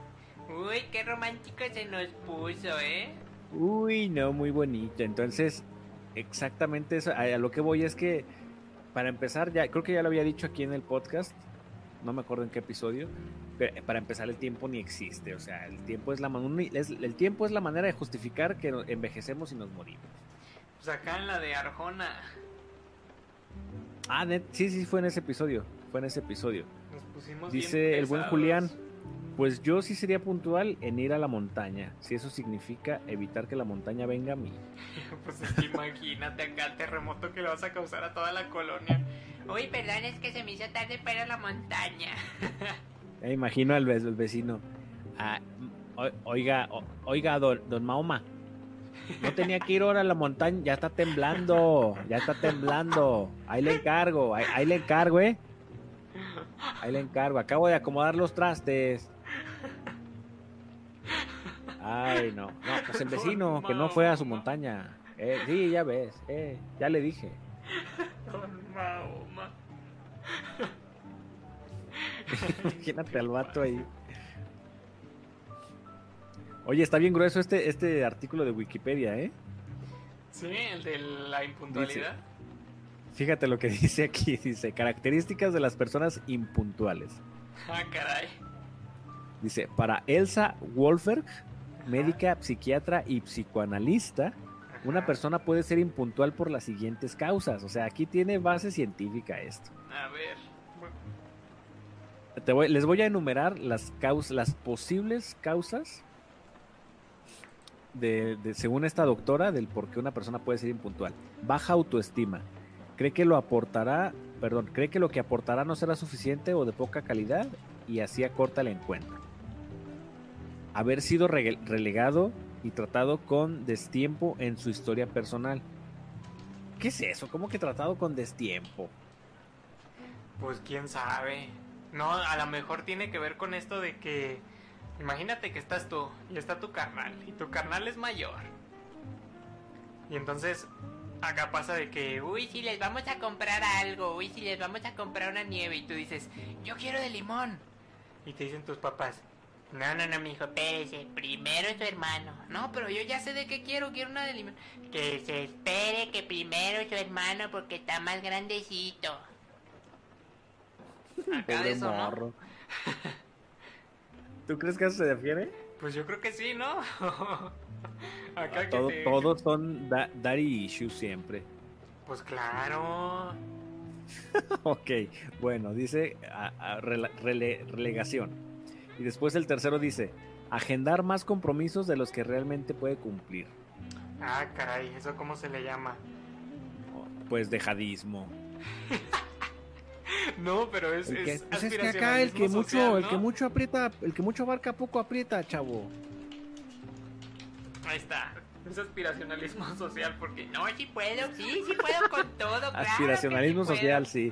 Uy, qué romántico se nos puso, ¿eh? Uy, no, muy bonito. Entonces, exactamente eso. A, lo que voy es que, para empezar, ya creo que ya lo había dicho aquí en el podcast, no me acuerdo en qué episodio, pero para empezar el tiempo ni existe. O sea, el tiempo es la, man- es- el tiempo es la manera de justificar que envejecemos y nos morimos. Pues acá en la de Arjona Ah, net- sí, sí, fue en ese episodio. Fue en ese episodio. nos pusimos bien Dice el buen. Julián, pues yo sí sería puntual en ir a la montaña, si eso significa evitar que la montaña venga a mí. (laughs) Pues es que imagínate acá el terremoto que le vas a causar a toda la colonia. Uy, perdón, es que se me hizo tarde para la montaña. Me (laughs) imagino al ve- al vecino. Ah, o- oiga, o- oiga, don, don Mahoma. No tenía que ir ahora a la montaña, ya está temblando, ya está temblando. Ahí le encargo, ahí, ahí le encargo, eh. Ahí le encargo, acabo de acomodar los trastes. Ay, no, no, (laughs) pues el vecino que no fue a su montaña. Eh, sí, ya ves, eh, ya le dije. (laughs) Mahoma. (laughs) Imagínate al vato ahí. Oye, está bien grueso este, este artículo de Wikipedia, ¿eh? Sí, el de la impuntualidad. Fíjate lo que dice aquí. Dice, características de las personas impuntuales. Ah, caray. Dice, para Elsa Wolferg, médica, psiquiatra y psicoanalista, una persona puede ser impuntual por las siguientes causas. O sea, aquí tiene base científica esto. A ver. bueno, Te voy- les voy a enumerar las causas, las posibles causas de, de- según esta doctora, del por qué una persona puede ser impuntual. Baja autoestima. Cree que lo aportará, perdón, cree que lo que aportará no será suficiente o de poca calidad y así acorta el encuentro. Haber sido rele- relegado y tratado con destiempo en su historia personal. ¿Qué es eso? ¿Cómo que tratado con destiempo? Pues quién sabe. No, a lo mejor tiene que ver con esto de que. Imagínate que estás tú y está tu carnal. Y tu carnal es mayor. Y entonces. Acá pasa de que. Uy, si les vamos a comprar algo, uy, si les vamos a comprar una nieve y tú dices, yo quiero de limón. Y te dicen tus papás. No, no, no, mijo, espérese, primero es su hermano. No, pero yo ya sé de qué quiero, quiero una de limón. Que se espere que primero es su hermano porque está más grandecito. (laughs) Acá de eso, ¿no? morro. (laughs) ¿Tú crees que eso se refiere? Pues yo creo que sí, ¿no? (laughs) Acá que Todo- te- Todos son da- daddy issues siempre. Pues claro. ok, bueno, dice a- a- rela- rele- relegación. Y después el tercero dice, agendar más compromisos de los que realmente puede cumplir. Ah, caray, ¿eso cómo se le llama? Pues dejadismo. (laughs) No, pero es, El que, es pues es que acá el que mucho, social, el que mucho aprieta, el que mucho abarca poco aprieta, chavo. Ahí está. Es aspiracionalismo (laughs) social porque No, sí puedo, sí, sí puedo (laughs) con todo, claro. sí Aspiracionalismo puedo. social, sí.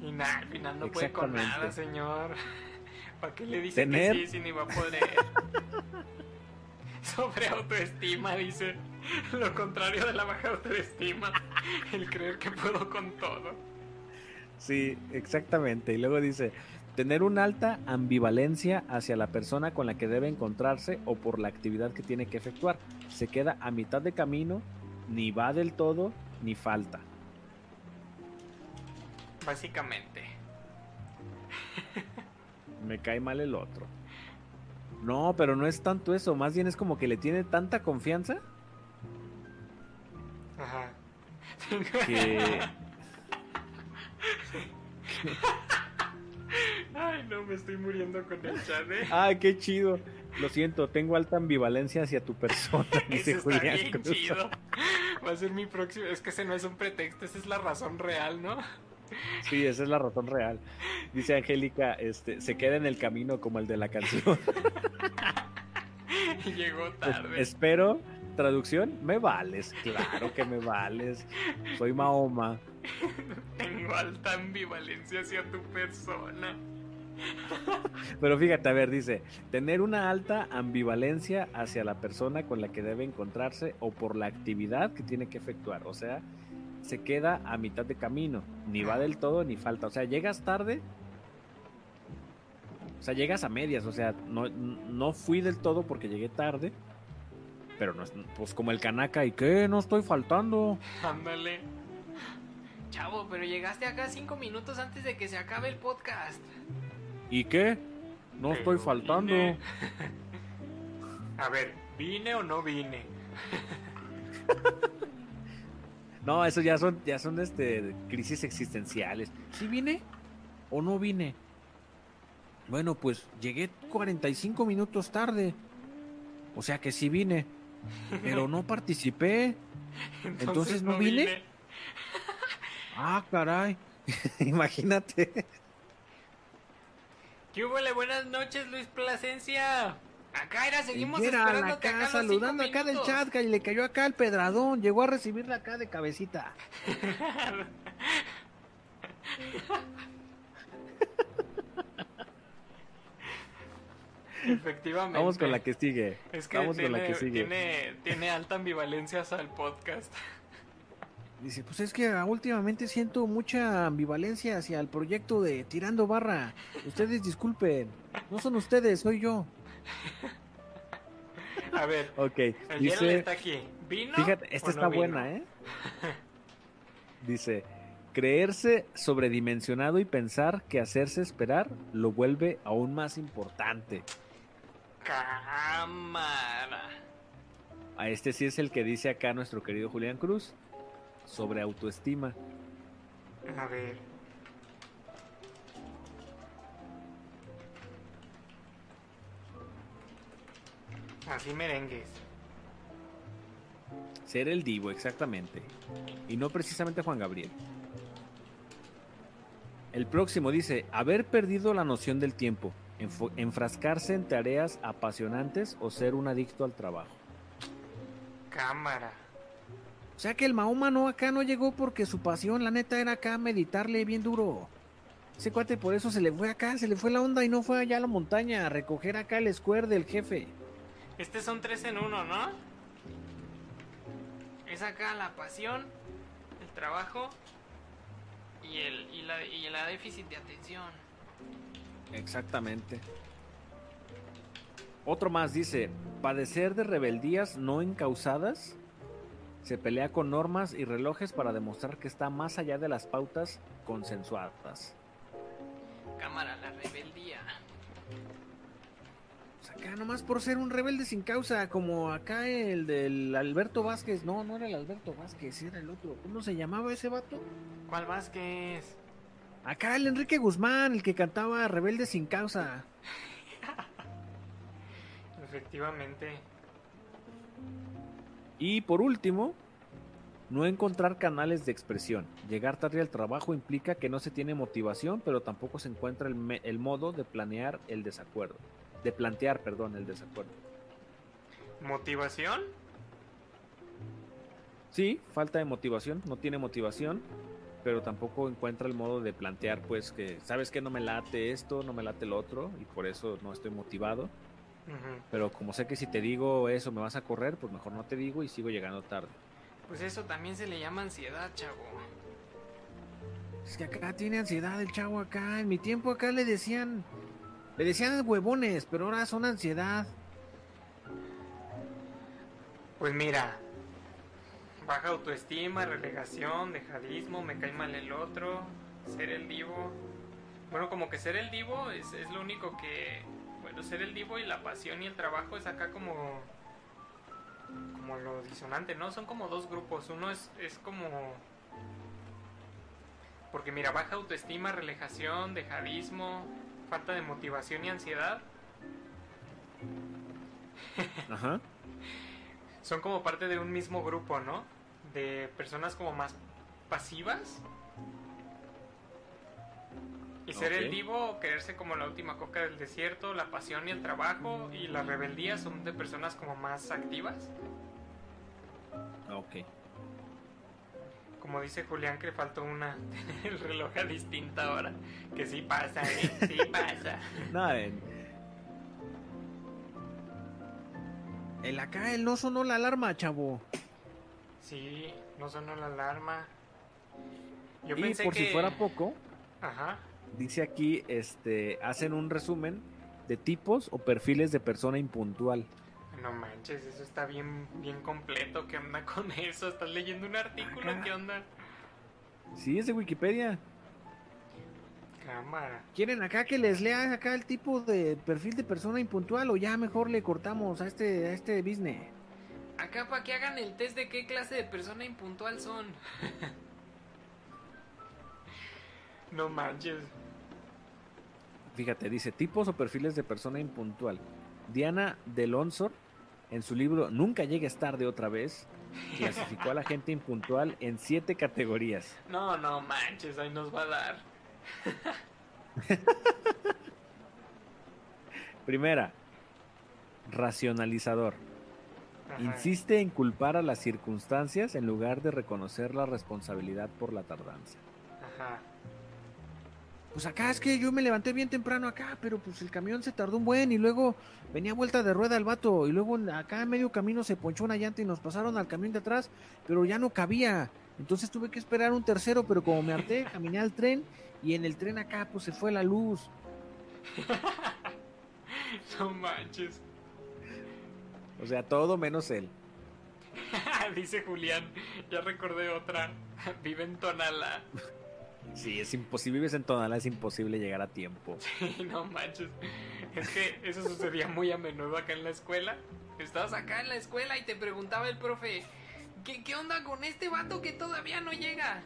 Y nada, al final no puede con nada, señor. ¿Para qué le dice Tener- que sí si ni va a poder? (laughs) Sobre autoestima, dice. Lo contrario de la baja autoestima. El creer que puedo con todo. Sí, exactamente. Y luego dice, tener una alta ambivalencia hacia la persona con la que debe encontrarse o por la actividad que tiene que efectuar. Se queda a mitad de camino, ni va del todo, ni falta. Básicamente. Me cae mal el otro. No, pero no es tanto eso, más bien es como que le tiene tanta confianza Ajá. que... (laughs) Ay, no, me estoy muriendo con el chat, ¿eh? ¡Ay, qué chido! Lo siento, tengo alta ambivalencia hacia tu persona, (laughs) dice Eso está Julián bien Cruz. chido. Va a ser mi próximo. Es que ese no es un pretexto, esa es la razón real, ¿no? Sí, esa es la razón real. Dice Angélica, este, se queda en el camino como el de la canción. (laughs) Llegó tarde. Espero, traducción, me vales, claro que me vales. Soy Mahoma. Tengo alta ambivalencia hacia tu persona. Pero fíjate, a ver, dice, tener una alta ambivalencia hacia la persona con la que debe encontrarse o por la actividad que tiene que efectuar. O sea, se queda a mitad de camino, ni va del todo ni falta. O sea, llegas tarde. O sea, llegas a medias, o sea, no, no fui del todo porque llegué tarde. Pero no es, pues como el canaca, ¿y qué? No estoy faltando. Ándale. Chavo, pero llegaste acá cinco minutos antes de que se acabe el podcast. ¿Y qué? No Pero estoy faltando. vine. A ver, ¿vine o no vine? (laughs) No, eso ya son, ya son este crisis existenciales. ¿Sí vine o no vine? Bueno, pues llegué 45 minutos tarde. O sea que sí vine. Pero no participé. (laughs) Entonces, ¿no vine? Ah, caray. (laughs) Imagínate. ¿Qué hubo? Buenas noches, Luis Plasencia. Acá era, seguimos Era esperándote acá saludando acá del chat, y le cayó acá el pedradón. Llegó a recibirla acá de cabecita. (laughs) Efectivamente. Vamos con la que sigue. Es que, Vamos tiene, con la que sigue. Tiene, tiene alta ambivalencia al podcast. Dice, pues es que ah, últimamente siento mucha ambivalencia hacia el proyecto de Tirando Barra. Ustedes disculpen, no son ustedes, soy yo. (laughs) A ver, Ok, el dice, está aquí. ¿Vino? fíjate, esta no está vino? buena, ¿eh? (laughs) Dice, creerse sobredimensionado y pensar que hacerse esperar lo vuelve aún más importante. Cámara. A este sí es el que dice acá nuestro querido Julián Cruz sobre autoestima. A ver. Así merengues. Ser el divo, exactamente. Y no precisamente Juan Gabriel. El próximo dice, haber perdido la noción del tiempo, enfrascarse en tareas apasionantes o ser un adicto al trabajo. Cámara. O sea que el Mahoma no acá no llegó porque su pasión, la neta, era acá meditarle bien duro. Ese cuate por eso se le fue acá, se le fue la onda y no fue allá a la montaña a recoger acá el square del jefe. Este son tres en uno, ¿no? Es acá la pasión, el trabajo y, el, y, la, y la déficit de atención. Exactamente. Otro más dice, padecer de rebeldías no encausadas, se pelea con normas y relojes para demostrar que está más allá de las pautas consensuadas. Cámara, la rebeldía. Nomás por ser un rebelde sin causa, como acá el del Alberto Vázquez. No, no era el Alberto Vázquez, era el otro. ¿Cómo se llamaba ese vato? ¿Cuál Vázquez? Acá el Enrique Guzmán, el que cantaba Rebelde sin causa. (laughs) Efectivamente. Y por último, no encontrar canales de expresión. Llegar tarde al trabajo implica que no se tiene motivación, pero tampoco se encuentra el, el modo de planear el desacuerdo. De plantear, perdón, el desacuerdo. ¿Motivación? Sí, falta de motivación, no tiene motivación, pero tampoco encuentra el modo de plantear, pues que, ¿sabes que No me late esto, no me late lo otro, y por eso no estoy motivado. Pero como sé que si te digo eso me vas a correr, pues mejor no te digo y sigo llegando tarde. Pues eso también se le llama ansiedad, chavo. Es que acá tiene ansiedad el chavo acá. En mi tiempo acá le decían. Le decían huevones, pero ahora son ansiedad. Pues mira, baja autoestima, relegación, dejadismo, me cae mal el otro, ser el divo. Bueno, como que ser el divo es, es lo único que... Bueno, ser el divo y la pasión y el trabajo es acá como... Como lo disonante, ¿no? Son como dos grupos. Uno es, es como... Porque mira, baja autoestima, relegación, dejadismo, falta de motivación y ansiedad. Ajá. (laughs) son como parte de un mismo grupo, ¿no? De personas como más pasivas. Y ser el Ok. divo, quererse como la última coca del desierto, la pasión y el trabajo, y la rebeldía son de personas como más activas. Ok. Como dice Julián que le faltó una, (laughs) el reloj a distinta hora. Que sí pasa, ¿eh? Sí pasa. (laughs) No, en- El acá, el no sonó la alarma, chavo. Sí, no sonó la alarma. Yo y pensé por que... si fuera poco, Ajá. dice aquí, este, hacen un resumen de tipos o perfiles de persona impuntual. No manches, eso está bien, bien completo. ¿Qué onda con eso? ¿Estás leyendo un artículo? ¿Qué onda? Sí, es de Wikipedia. Cámara. ¿Quieren acá que les lea acá el tipo de perfil de persona impuntual o ya mejor le cortamos a este, a este business? Acá para que hagan el test de qué clase de persona impuntual son. (laughs) no manches. Fíjate, dice tipos o perfiles de persona impuntual. Diana Delonsor, en su libro Nunca llegues tarde otra vez, clasificó a la gente impuntual en siete categorías. No, no manches, ahí nos va a dar. (laughs) Primera, racionalizador. Ajá. Insiste en culpar a las circunstancias en lugar de reconocer la responsabilidad por la tardanza. Ajá. Pues acá es que yo me levanté bien temprano acá, pero pues el camión se tardó un buen y luego venía vuelta de rueda el vato y luego acá a medio camino se ponchó una llanta y nos pasaron al camión de atrás, pero ya no cabía. Entonces tuve que esperar un tercero, pero como me harté, caminé al tren y en el tren acá pues se fue la luz. (laughs) No manches. O sea, todo menos él. (laughs) Dice Julián, ya recordé otra. (laughs) Vive en Tonala. Sí, es imposible, vives en Tonalá, es imposible llegar a tiempo. (laughs) no manches. Es que eso sucedía muy a menudo acá en la escuela. Estabas acá en la escuela y te preguntaba el profe, ¿qué, qué onda con este vato que todavía no llega?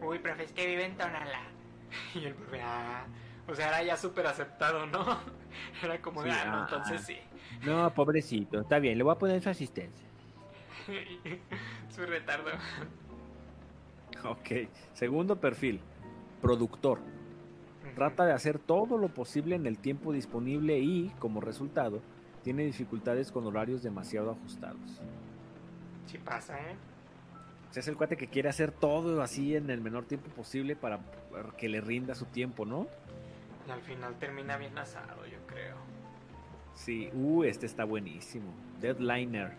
Uy, profe, es que vive en Tonalá. (laughs) Y el profe, ah, o sea, era ya súper aceptado, ¿no? (laughs) Era como de, Sí, ah, no, ah, entonces sí. No, pobrecito, está bien, le voy a poner su asistencia. Su retardo. Ok, segundo perfil, productor. Trata de hacer todo lo posible en el tiempo disponible y, como resultado, tiene dificultades con horarios demasiado ajustados. Sí pasa, ¿eh? O sea, es el cuate que quiere hacer todo así en el menor tiempo posible para que le rinda su tiempo, ¿no? Y al final termina bien asado, yo creo. Sí, uh, este está buenísimo. Deadliner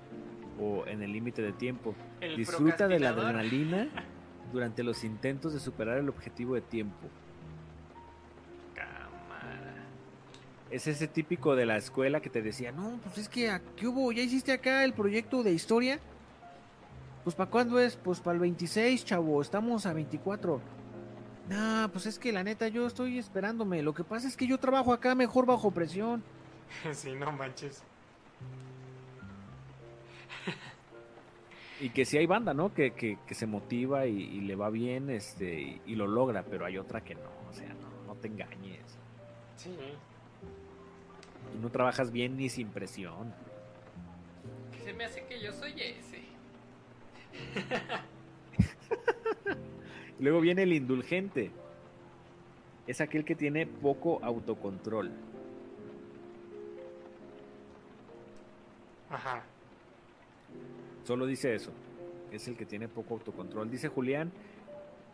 o en el límite de tiempo. El Disfruta de la adrenalina (laughs) durante los intentos de superar el objetivo de tiempo. Cámara. Es ese típico de la escuela que te decía, no, pues es que, ¿qué hubo? ¿Ya hiciste acá el proyecto de historia? Pues ¿para cuándo es? Pues para el 26, chavo, estamos a 24. Nah, pues es que la neta yo estoy esperándome. Lo que pasa es que yo trabajo acá mejor bajo presión. (laughs) Sí, no manches. Y que si hay banda, ¿no? Que, que, que se motiva y, y le va bien este y, y lo logra, pero hay otra que no. O sea, no, no te engañes. Sí. Tú no trabajas bien ni sin presión. Se me hace que yo soy ese. (laughs) Luego viene el indulgente. Es aquel que tiene poco autocontrol. Ajá. Solo dice eso. Es el que tiene poco autocontrol. Dice Julián.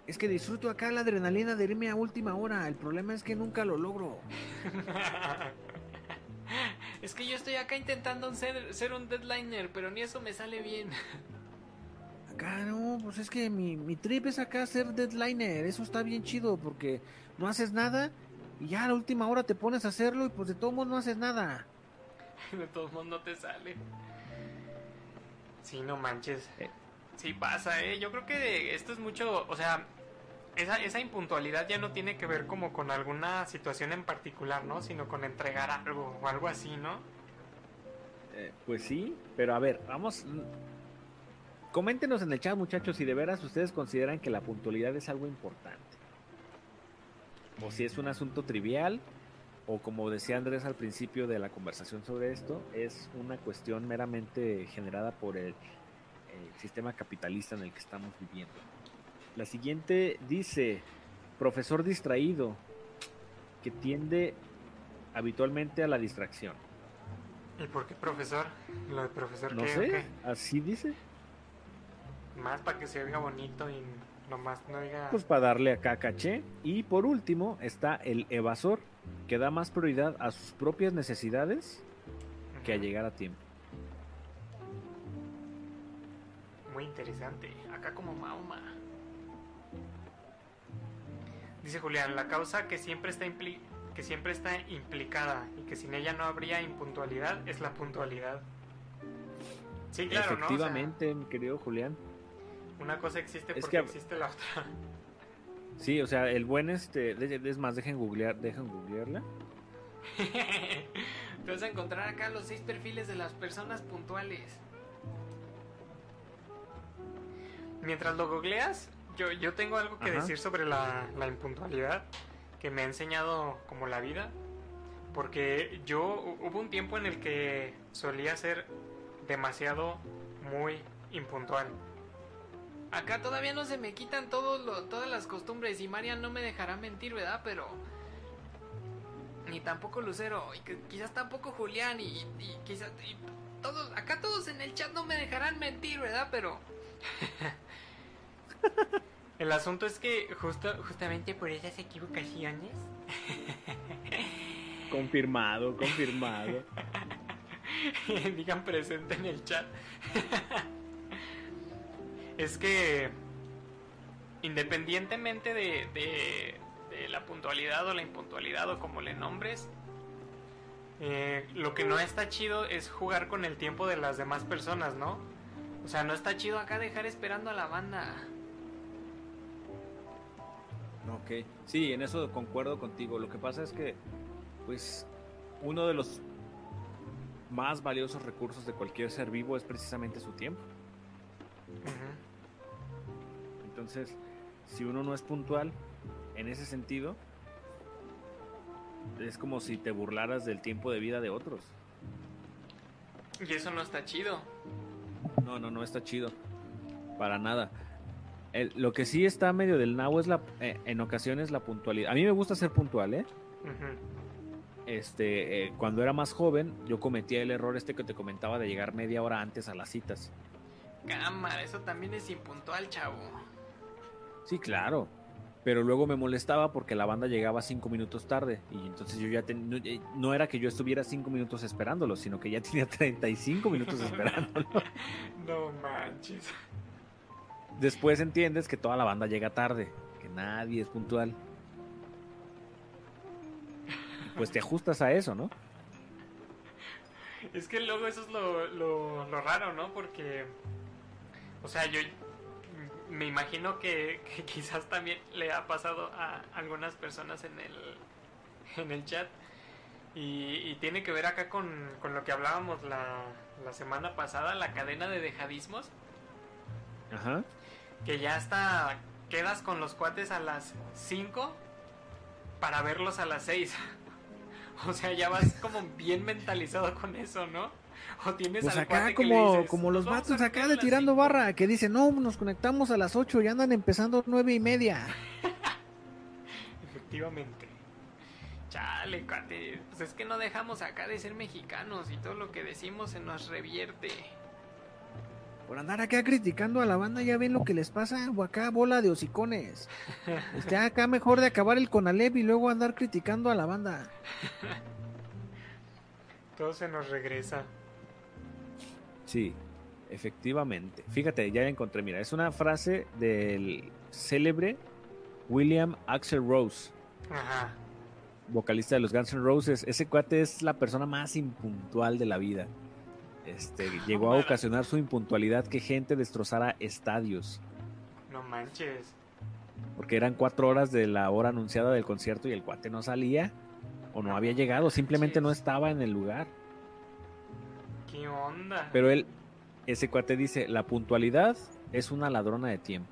Es que disfruto acá la adrenalina de irme a última hora. El problema es que nunca lo logro. (laughs) es que yo estoy acá intentando ser, ser un deadliner, pero ni eso me sale bien. Acá no, pues es que mi, mi trip es acá ser deadliner. Eso está bien chido porque no haces nada y ya a la última hora te pones a hacerlo y pues de todos modos no haces nada. (laughs) De todos modos no te sale. Sí, no manches. Eh. Sí pasa, ¿eh? Yo creo que esto es mucho, o sea, esa, esa impuntualidad ya no tiene que ver como con alguna situación en particular, ¿no? Sino con entregar algo o algo así, ¿no? Eh, pues sí, pero a ver, vamos. mm, Coméntenos en el chat, muchachos, si de veras ustedes consideran que la puntualidad es algo importante. O si es un asunto trivial, o como decía Andrés al principio de la conversación sobre esto, es una cuestión meramente generada por el, el sistema capitalista en el que estamos viviendo. La siguiente dice, profesor distraído, que tiende habitualmente a la distracción. ¿Y por qué profesor? Lo de profesor No qué, o sé, qué? así dice. Más para que se oiga bonito y nomás no diga... Pues para darle acá caché. Y por último está el evasor, que da más prioridad a sus propias necesidades que a llegar a tiempo. Muy interesante. Acá como Mahoma. Dice Julián, la causa que siempre está impli- que siempre está implicada y que sin ella no habría impuntualidad es la puntualidad. Sí, claro, ¿no? O sea, Efectivamente, mi querido Julián. una cosa existe porque que- existe la otra. Sí, o sea, el buen este, es más, dejen googlear, dejen googlearla. (laughs) Te vas a encontrar acá los seis perfiles de las personas puntuales. Mientras lo googleas, yo, yo tengo algo que Ajá. decir sobre la, la impuntualidad que me ha enseñado como la vida. Porque yo hu- hubo un tiempo en el que solía ser demasiado muy impuntual. Acá todavía no se me quitan todos lo- todas las costumbres y Marian no me dejará mentir, ¿verdad? Pero ni tampoco Lucero, y que quizás tampoco Julián, y, y quizás y todos, acá todos en el chat no me dejarán mentir, ¿verdad? Pero (laughs) el asunto es que justo, justamente por esas equivocaciones, (laughs) Confirmado, confirmado. (laughs) digan presente en el chat, es que independientemente de, de- de la puntualidad o la impuntualidad o como le nombres, eh, lo que no está chido es jugar con el tiempo de las demás personas, ¿no? O sea, no está chido acá dejar esperando a la banda. Ok, sí, en eso concuerdo contigo. Lo que pasa es que, pues, uno de los más valiosos recursos de cualquier ser vivo es precisamente su tiempo. Ujú. Entonces, si uno no es puntual en ese sentido, es como si te burlaras del tiempo de vida de otros. Y eso no está chido. No, no, no está chido. Para nada. El- lo que sí está medio del nabo es la, eh, en ocasiones la puntualidad. A mí me gusta ser puntual, ¿eh? Este, eh, cuando era más joven, yo cometía el error este que te comentaba de llegar media hora antes a las citas. Cámara, eso también es impuntual, chavo. Sí, claro. Pero luego me molestaba porque la banda llegaba cinco minutos tarde. Y entonces yo ya ten- no, eh, no era que yo estuviera cinco minutos esperándolo, sino que ya tenía (laughs) 35 minutos (laughs) esperándolo. No manches. Después entiendes que toda la banda llega tarde, que nadie es puntual. Pues te ajustas a eso, ¿no? Es que luego eso es lo, lo, lo raro, ¿no? Porque, o sea, yo me imagino que, que (laughs) quizás también le ha pasado a algunas personas en el, en el chat. Y, y tiene que ver acá con, con lo que hablábamos la, la semana pasada, la cadena de dejadismos. Ajá. que ya hasta quedas con los cuates a las 5 para verlos a las 6. (laughs) O sea, ya vas como bien mentalizado con eso, ¿no? (laughs) O tienes Pues al acá como, dices, como "Nos los vatos acá de tirando cinco". barra que dicen, no, nos conectamos a las 8 y andan empezando nueve y media. (laughs) Efectivamente. Chale, cuate. Pues es que no dejamos acá de ser mexicanos y todo lo que decimos se nos revierte. Por andar acá criticando a la banda, ya ven lo que les pasa, o acá bola de hocicones. (laughs) Este, acá mejor de acabar el Conalep y luego andar criticando a la banda. Todo se nos regresa. Sí, efectivamente. Fíjate, ya la encontré. Mira, es una frase del célebre William Axel Rose, Ajá. vocalista de los Guns N' Roses. Ese cuate es la persona más impuntual de la vida. Este, llegó a ocasionar su impuntualidad que gente destrozara estadios. No manches. Porque eran cuatro horas de la hora anunciada del concierto y el cuate no salía o no había llegado, simplemente no estaba en el lugar. ¿Qué onda? Pero él, ese cuate dice, la puntualidad es una ladrona de tiempo.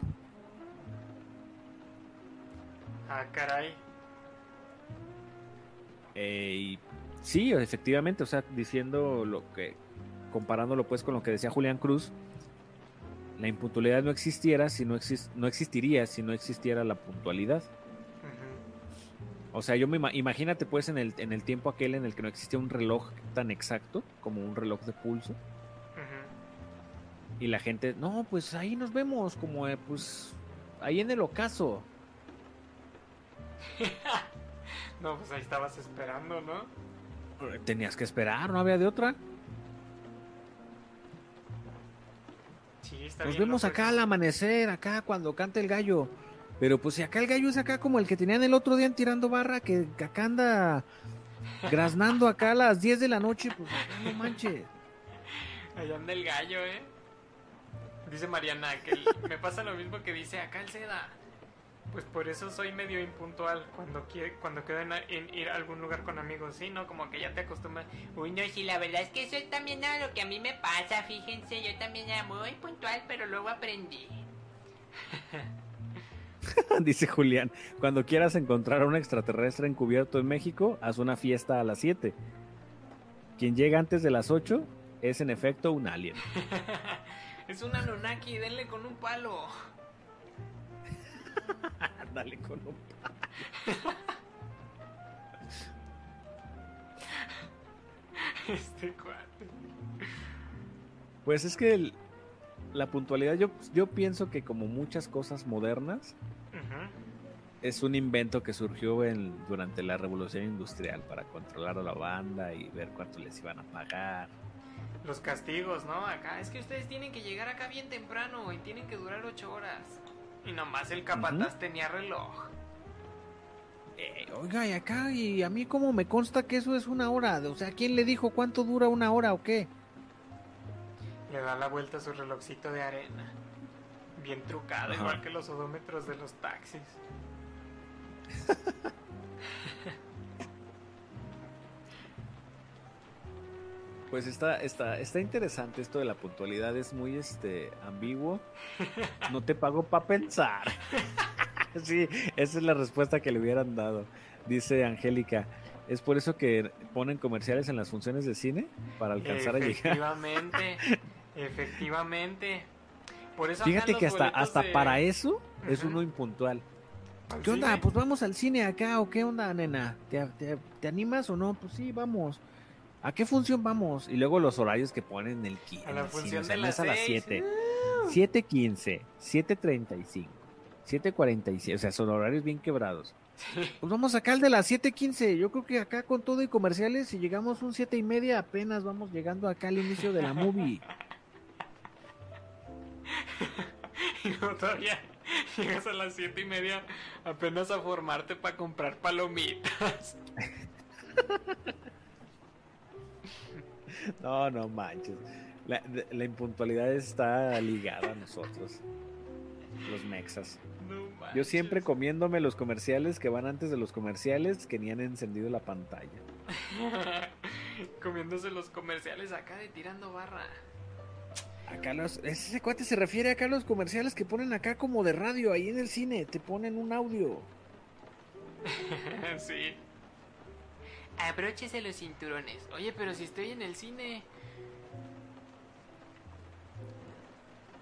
Ah, caray. Eh, y sí, efectivamente, o sea, diciendo lo que, comparándolo pues con lo que decía Julián Cruz, la impuntualidad no existiera si no, exis- no existiría si no existiera la puntualidad. O sea, yo me ima- imagínate pues en el, en el tiempo aquel en el que no existía un reloj tan exacto como un reloj de pulso Ujú. y la gente, no, pues ahí nos vemos como eh, pues ahí en el ocaso. (laughs) No, pues ahí estabas esperando, ¿no? Tenías que esperar, no había de otra. Sí, está Nos bien vemos acá eso. al amanecer, acá cuando canta el gallo. Pero pues si acá el gallo es acá como el que tenían el otro día en tirando barra, que acá anda graznando acá a las 10 de la noche, pues no manches. Allá anda el gallo, ¿eh? Dice Mariana que me pasa lo mismo que dice acá el Seda. Pues por eso soy medio impuntual cuando quiere, cuando quedo en, ir a algún lugar con amigos, sí, ¿no? Como que ya te acostumbras. Uy, no, sí, la verdad es que eso también era lo que a mí me pasa, fíjense, yo también era muy puntual, pero luego aprendí. (laughs) (laughs) Dice Julián, cuando quieras encontrar a un extraterrestre encubierto en México, haz una fiesta a las 7. Quien llega antes de las 8 es en efecto un alien. (laughs) es un Anunnaki, denle con un palo. (laughs) Dale con un Este cuate. Pues es que el- la puntualidad, yo, yo pienso que como muchas cosas modernas, Es un invento que surgió en, durante la revolución industrial para controlar a la banda y ver cuánto les iban a pagar. Los castigos, ¿no? Acá es que ustedes tienen que llegar acá bien temprano y tienen que durar ocho horas. Y nomás el capataz tenía reloj. Eh, oiga, y acá, y a mí como me consta que eso es una hora. O sea, ¿quién le dijo cuánto dura una hora o qué? Le da la vuelta a su relojcito de arena. Bien trucado, Ajá. igual que los odómetros de los taxis. (laughs) Pues está, está, está interesante esto de la puntualidad, es muy este ambiguo. No te pago para pensar. (laughs) sí, esa es la respuesta que le hubieran dado. Dice Angélica. ¿Es por eso que ponen comerciales en las funciones de cine? Para alcanzar a llegar. Efectivamente, (laughs) efectivamente. Por eso acá Fíjate que hasta, hasta de- para eso es uno impuntual. al ¿Qué onda? cine. Pues vamos al cine acá o qué onda, nena? ¿Te, te, te animas o no? Pues sí, vamos. ¿A qué función vamos? Y luego los horarios que ponen en el, qui- A la cine, función sea, de las es a las seis. 7. 7.15, 7.35, 7.47. O sea, son horarios bien quebrados. Pues vamos acá al de las 7.15. Yo creo que acá con todo y comerciales, si llegamos un 7 y media, apenas vamos llegando acá al inicio de la movie. (laughs) (laughs) Y todavía llegas a las siete y media apenas a formarte para comprar palomitas. (laughs) No, no manches. La, impuntualidad está ligada a nosotros, los mexas. No Yo siempre comiéndome los comerciales que van antes de los comerciales que ni han encendido la pantalla. (laughs) Comiéndose los comerciales acá de tirando barra. Acá los, ese cuate se refiere acá a los comerciales que ponen acá como de radio ahí en el cine. Te ponen un audio. (laughs) sí. Abróchese los cinturones. Oye, pero si estoy en el cine.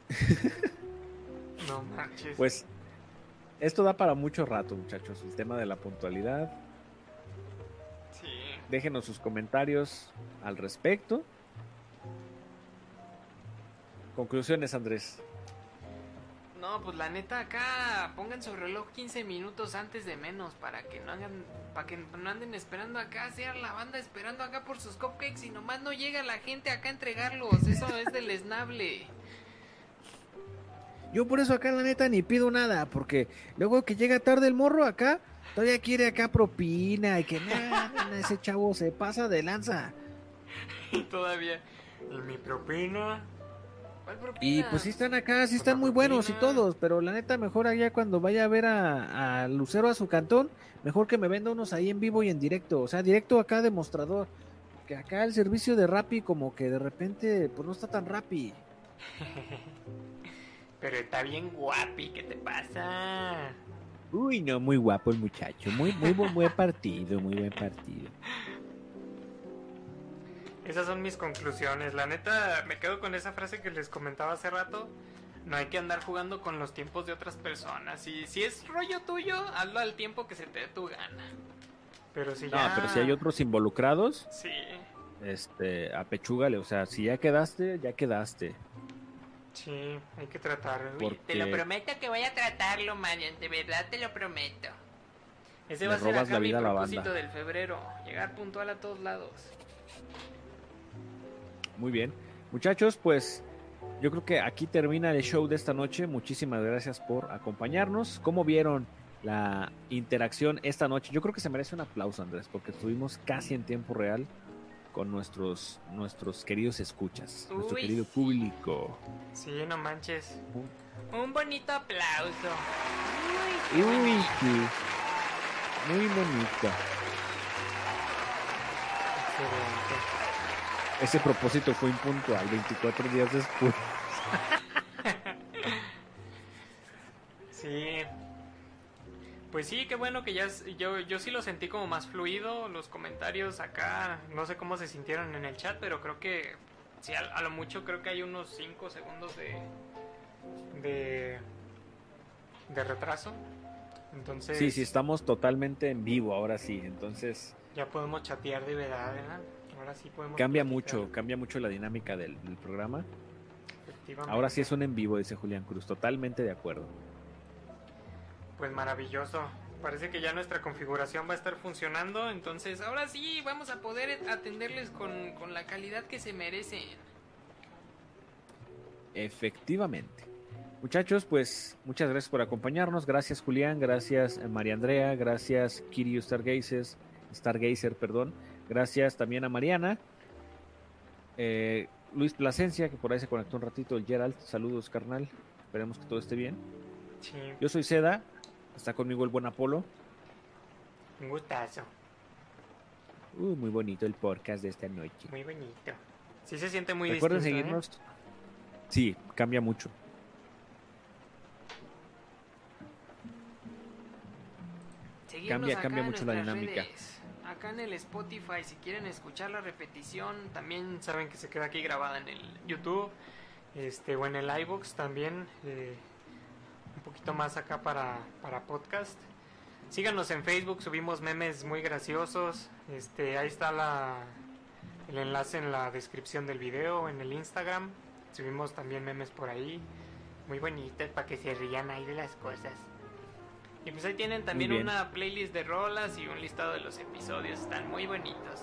(laughs) no manches. Pues esto da para mucho rato, muchachos, el tema de la puntualidad. Sí. Déjenos sus comentarios al respecto. Conclusiones, Andrés. No, pues la neta acá pongan su reloj 15 minutos antes de menos para que no hagan, para que no anden esperando acá, sea la banda esperando acá por sus cupcakes y nomás no llega la gente acá a entregarlos. Eso es del esnable. Yo por eso acá la neta ni pido nada, porque luego que llega tarde el morro acá, todavía quiere acá propina y que nada, ese chavo se pasa de lanza. Y (laughs) todavía. ¿Y mi propina? Y pues sí están acá, sí están muy buenos y todos, pero la neta mejor allá cuando vaya a ver a, a Lucero a su cantón, mejor que me venda unos ahí en vivo y en directo, o sea, directo acá de mostrador. Que acá el servicio de Rappi como que de repente pues no está tan Rappi. (laughs) Pero está bien guapi, ¿qué te pasa? Uy, no, muy guapo el muchacho. Muy, muy buen, buen partido, muy buen partido. (laughs) Esas son mis conclusiones. La neta, me quedo con esa frase que les comentaba hace rato. No hay que andar jugando con los tiempos de otras personas. Y si es rollo tuyo, hazlo al tiempo que se te dé tu gana. Pero si No, ya... pero si hay otros involucrados, Sí, este, apechúgale. O sea, si ya quedaste, ya quedaste. sí, hay que tratar. Uy, Porque Te lo prometo que voy a tratarlo, Marian. De verdad te lo prometo. Ese le va a ser acá la mi propósito del febrero. Llegar puntual a todos lados. Muy bien. Muchachos, pues yo creo que aquí termina el show de esta noche. Muchísimas gracias por acompañarnos. ¿Cómo vieron la interacción esta noche? Yo creo que se merece un aplauso, Andrés, porque estuvimos casi en tiempo real con nuestros, nuestros queridos escuchas, nuestro Uy, querido sí. público. Sí, no manches. Un bonito aplauso. Uy, sí. Muy bonito. Excelente. Ese propósito fue impuntual, 24 días después. Sí. Pues sí, qué bueno que ya yo, yo sí lo sentí como más fluido, los comentarios acá, no sé cómo se sintieron en el chat, pero creo que sí, a, a lo mucho creo que hay unos 5 segundos de, de de retraso. Entonces Sí, sí, estamos totalmente en vivo ahora sí. Entonces ya podemos chatear de verdad, ¿verdad? Ahora sí podemos cambia platicar, mucho, cambia mucho la dinámica del, del programa. Ahora sí es un en vivo, dice Julián Cruz. Totalmente de acuerdo. Pues maravilloso. Parece que ya nuestra configuración va a estar funcionando. Entonces, ahora sí vamos a poder atenderles con, con la calidad que se merecen. Efectivamente. Muchachos, pues muchas gracias por acompañarnos. Gracias Julián, gracias eh, María Andrea, gracias Kirio Stargazer, Stargazer, perdón. Gracias también a Mariana. Eh, Luis Plasencia, que por ahí se conectó un ratito, el Gerald. Saludos, carnal. Esperemos que todo esté bien. Sí, Yo soy Seda. Está conmigo el buen Apolo. un gustazo. Uh, muy bonito el podcast de esta noche. Muy bonito. Sí se siente muy Recuerden distinto, ¿eh? seguirnos. Sí, cambia mucho. Seguirnos Cambia- acá cambia mucho la dinámica. redes. Acá en el Spotify, si quieren escuchar la repetición, también saben que se queda aquí grabada en el YouTube, este, o en el iBox también, eh, un poquito más acá para, para podcast. Síganos en Facebook, subimos memes muy graciosos. Este, ahí está la, el enlace en la descripción del video, en el Instagram. Subimos también memes por ahí. Muy bonitas para que se rían ahí de las cosas. Y pues ahí tienen también una playlist de rolas y un listado de los episodios. Están muy bonitos.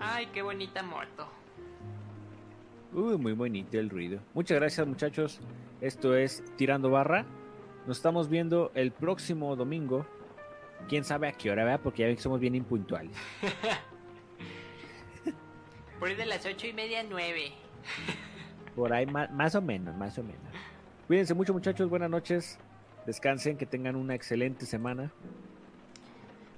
Ay, qué bonita moto. Uy, muy bonito el ruido. Muchas gracias, muchachos. Esto es Tirando Barra. Nos estamos viendo el próximo domingo. Quién sabe a qué hora, ¿verdad? Porque ya ven que somos bien impuntuales. (laughs) Por ahí de las ocho y media, nueve. Por ahí, ma- más o menos, más o menos. Cuídense mucho, muchachos. Buenas noches. Descansen, que tengan una excelente semana.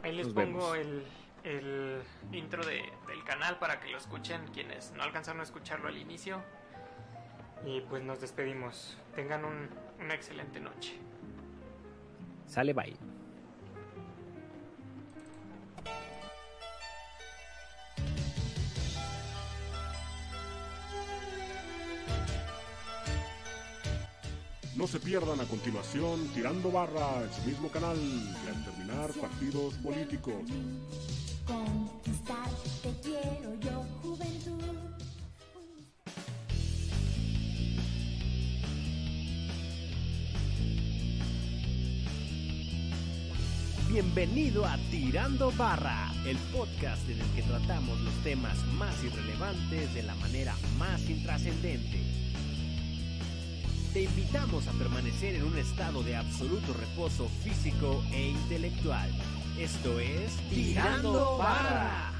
Ahí les Nos pongo el, el intro de- del canal para que lo escuchen quienes no alcanzaron a escucharlo al inicio. Y pues nos despedimos. Tengan un- una excelente noche. Sale, bye. No se pierdan a continuación Tirando Barra en su mismo canal y al terminar partidos políticos. Conquistar te quiero yo, juventud. Bienvenido a Tirando Barra, el podcast en el que tratamos los temas más irrelevantes de la manera más intrascendente. Te invitamos a permanecer en un estado de absoluto reposo físico e intelectual. Esto es Tirando Barra.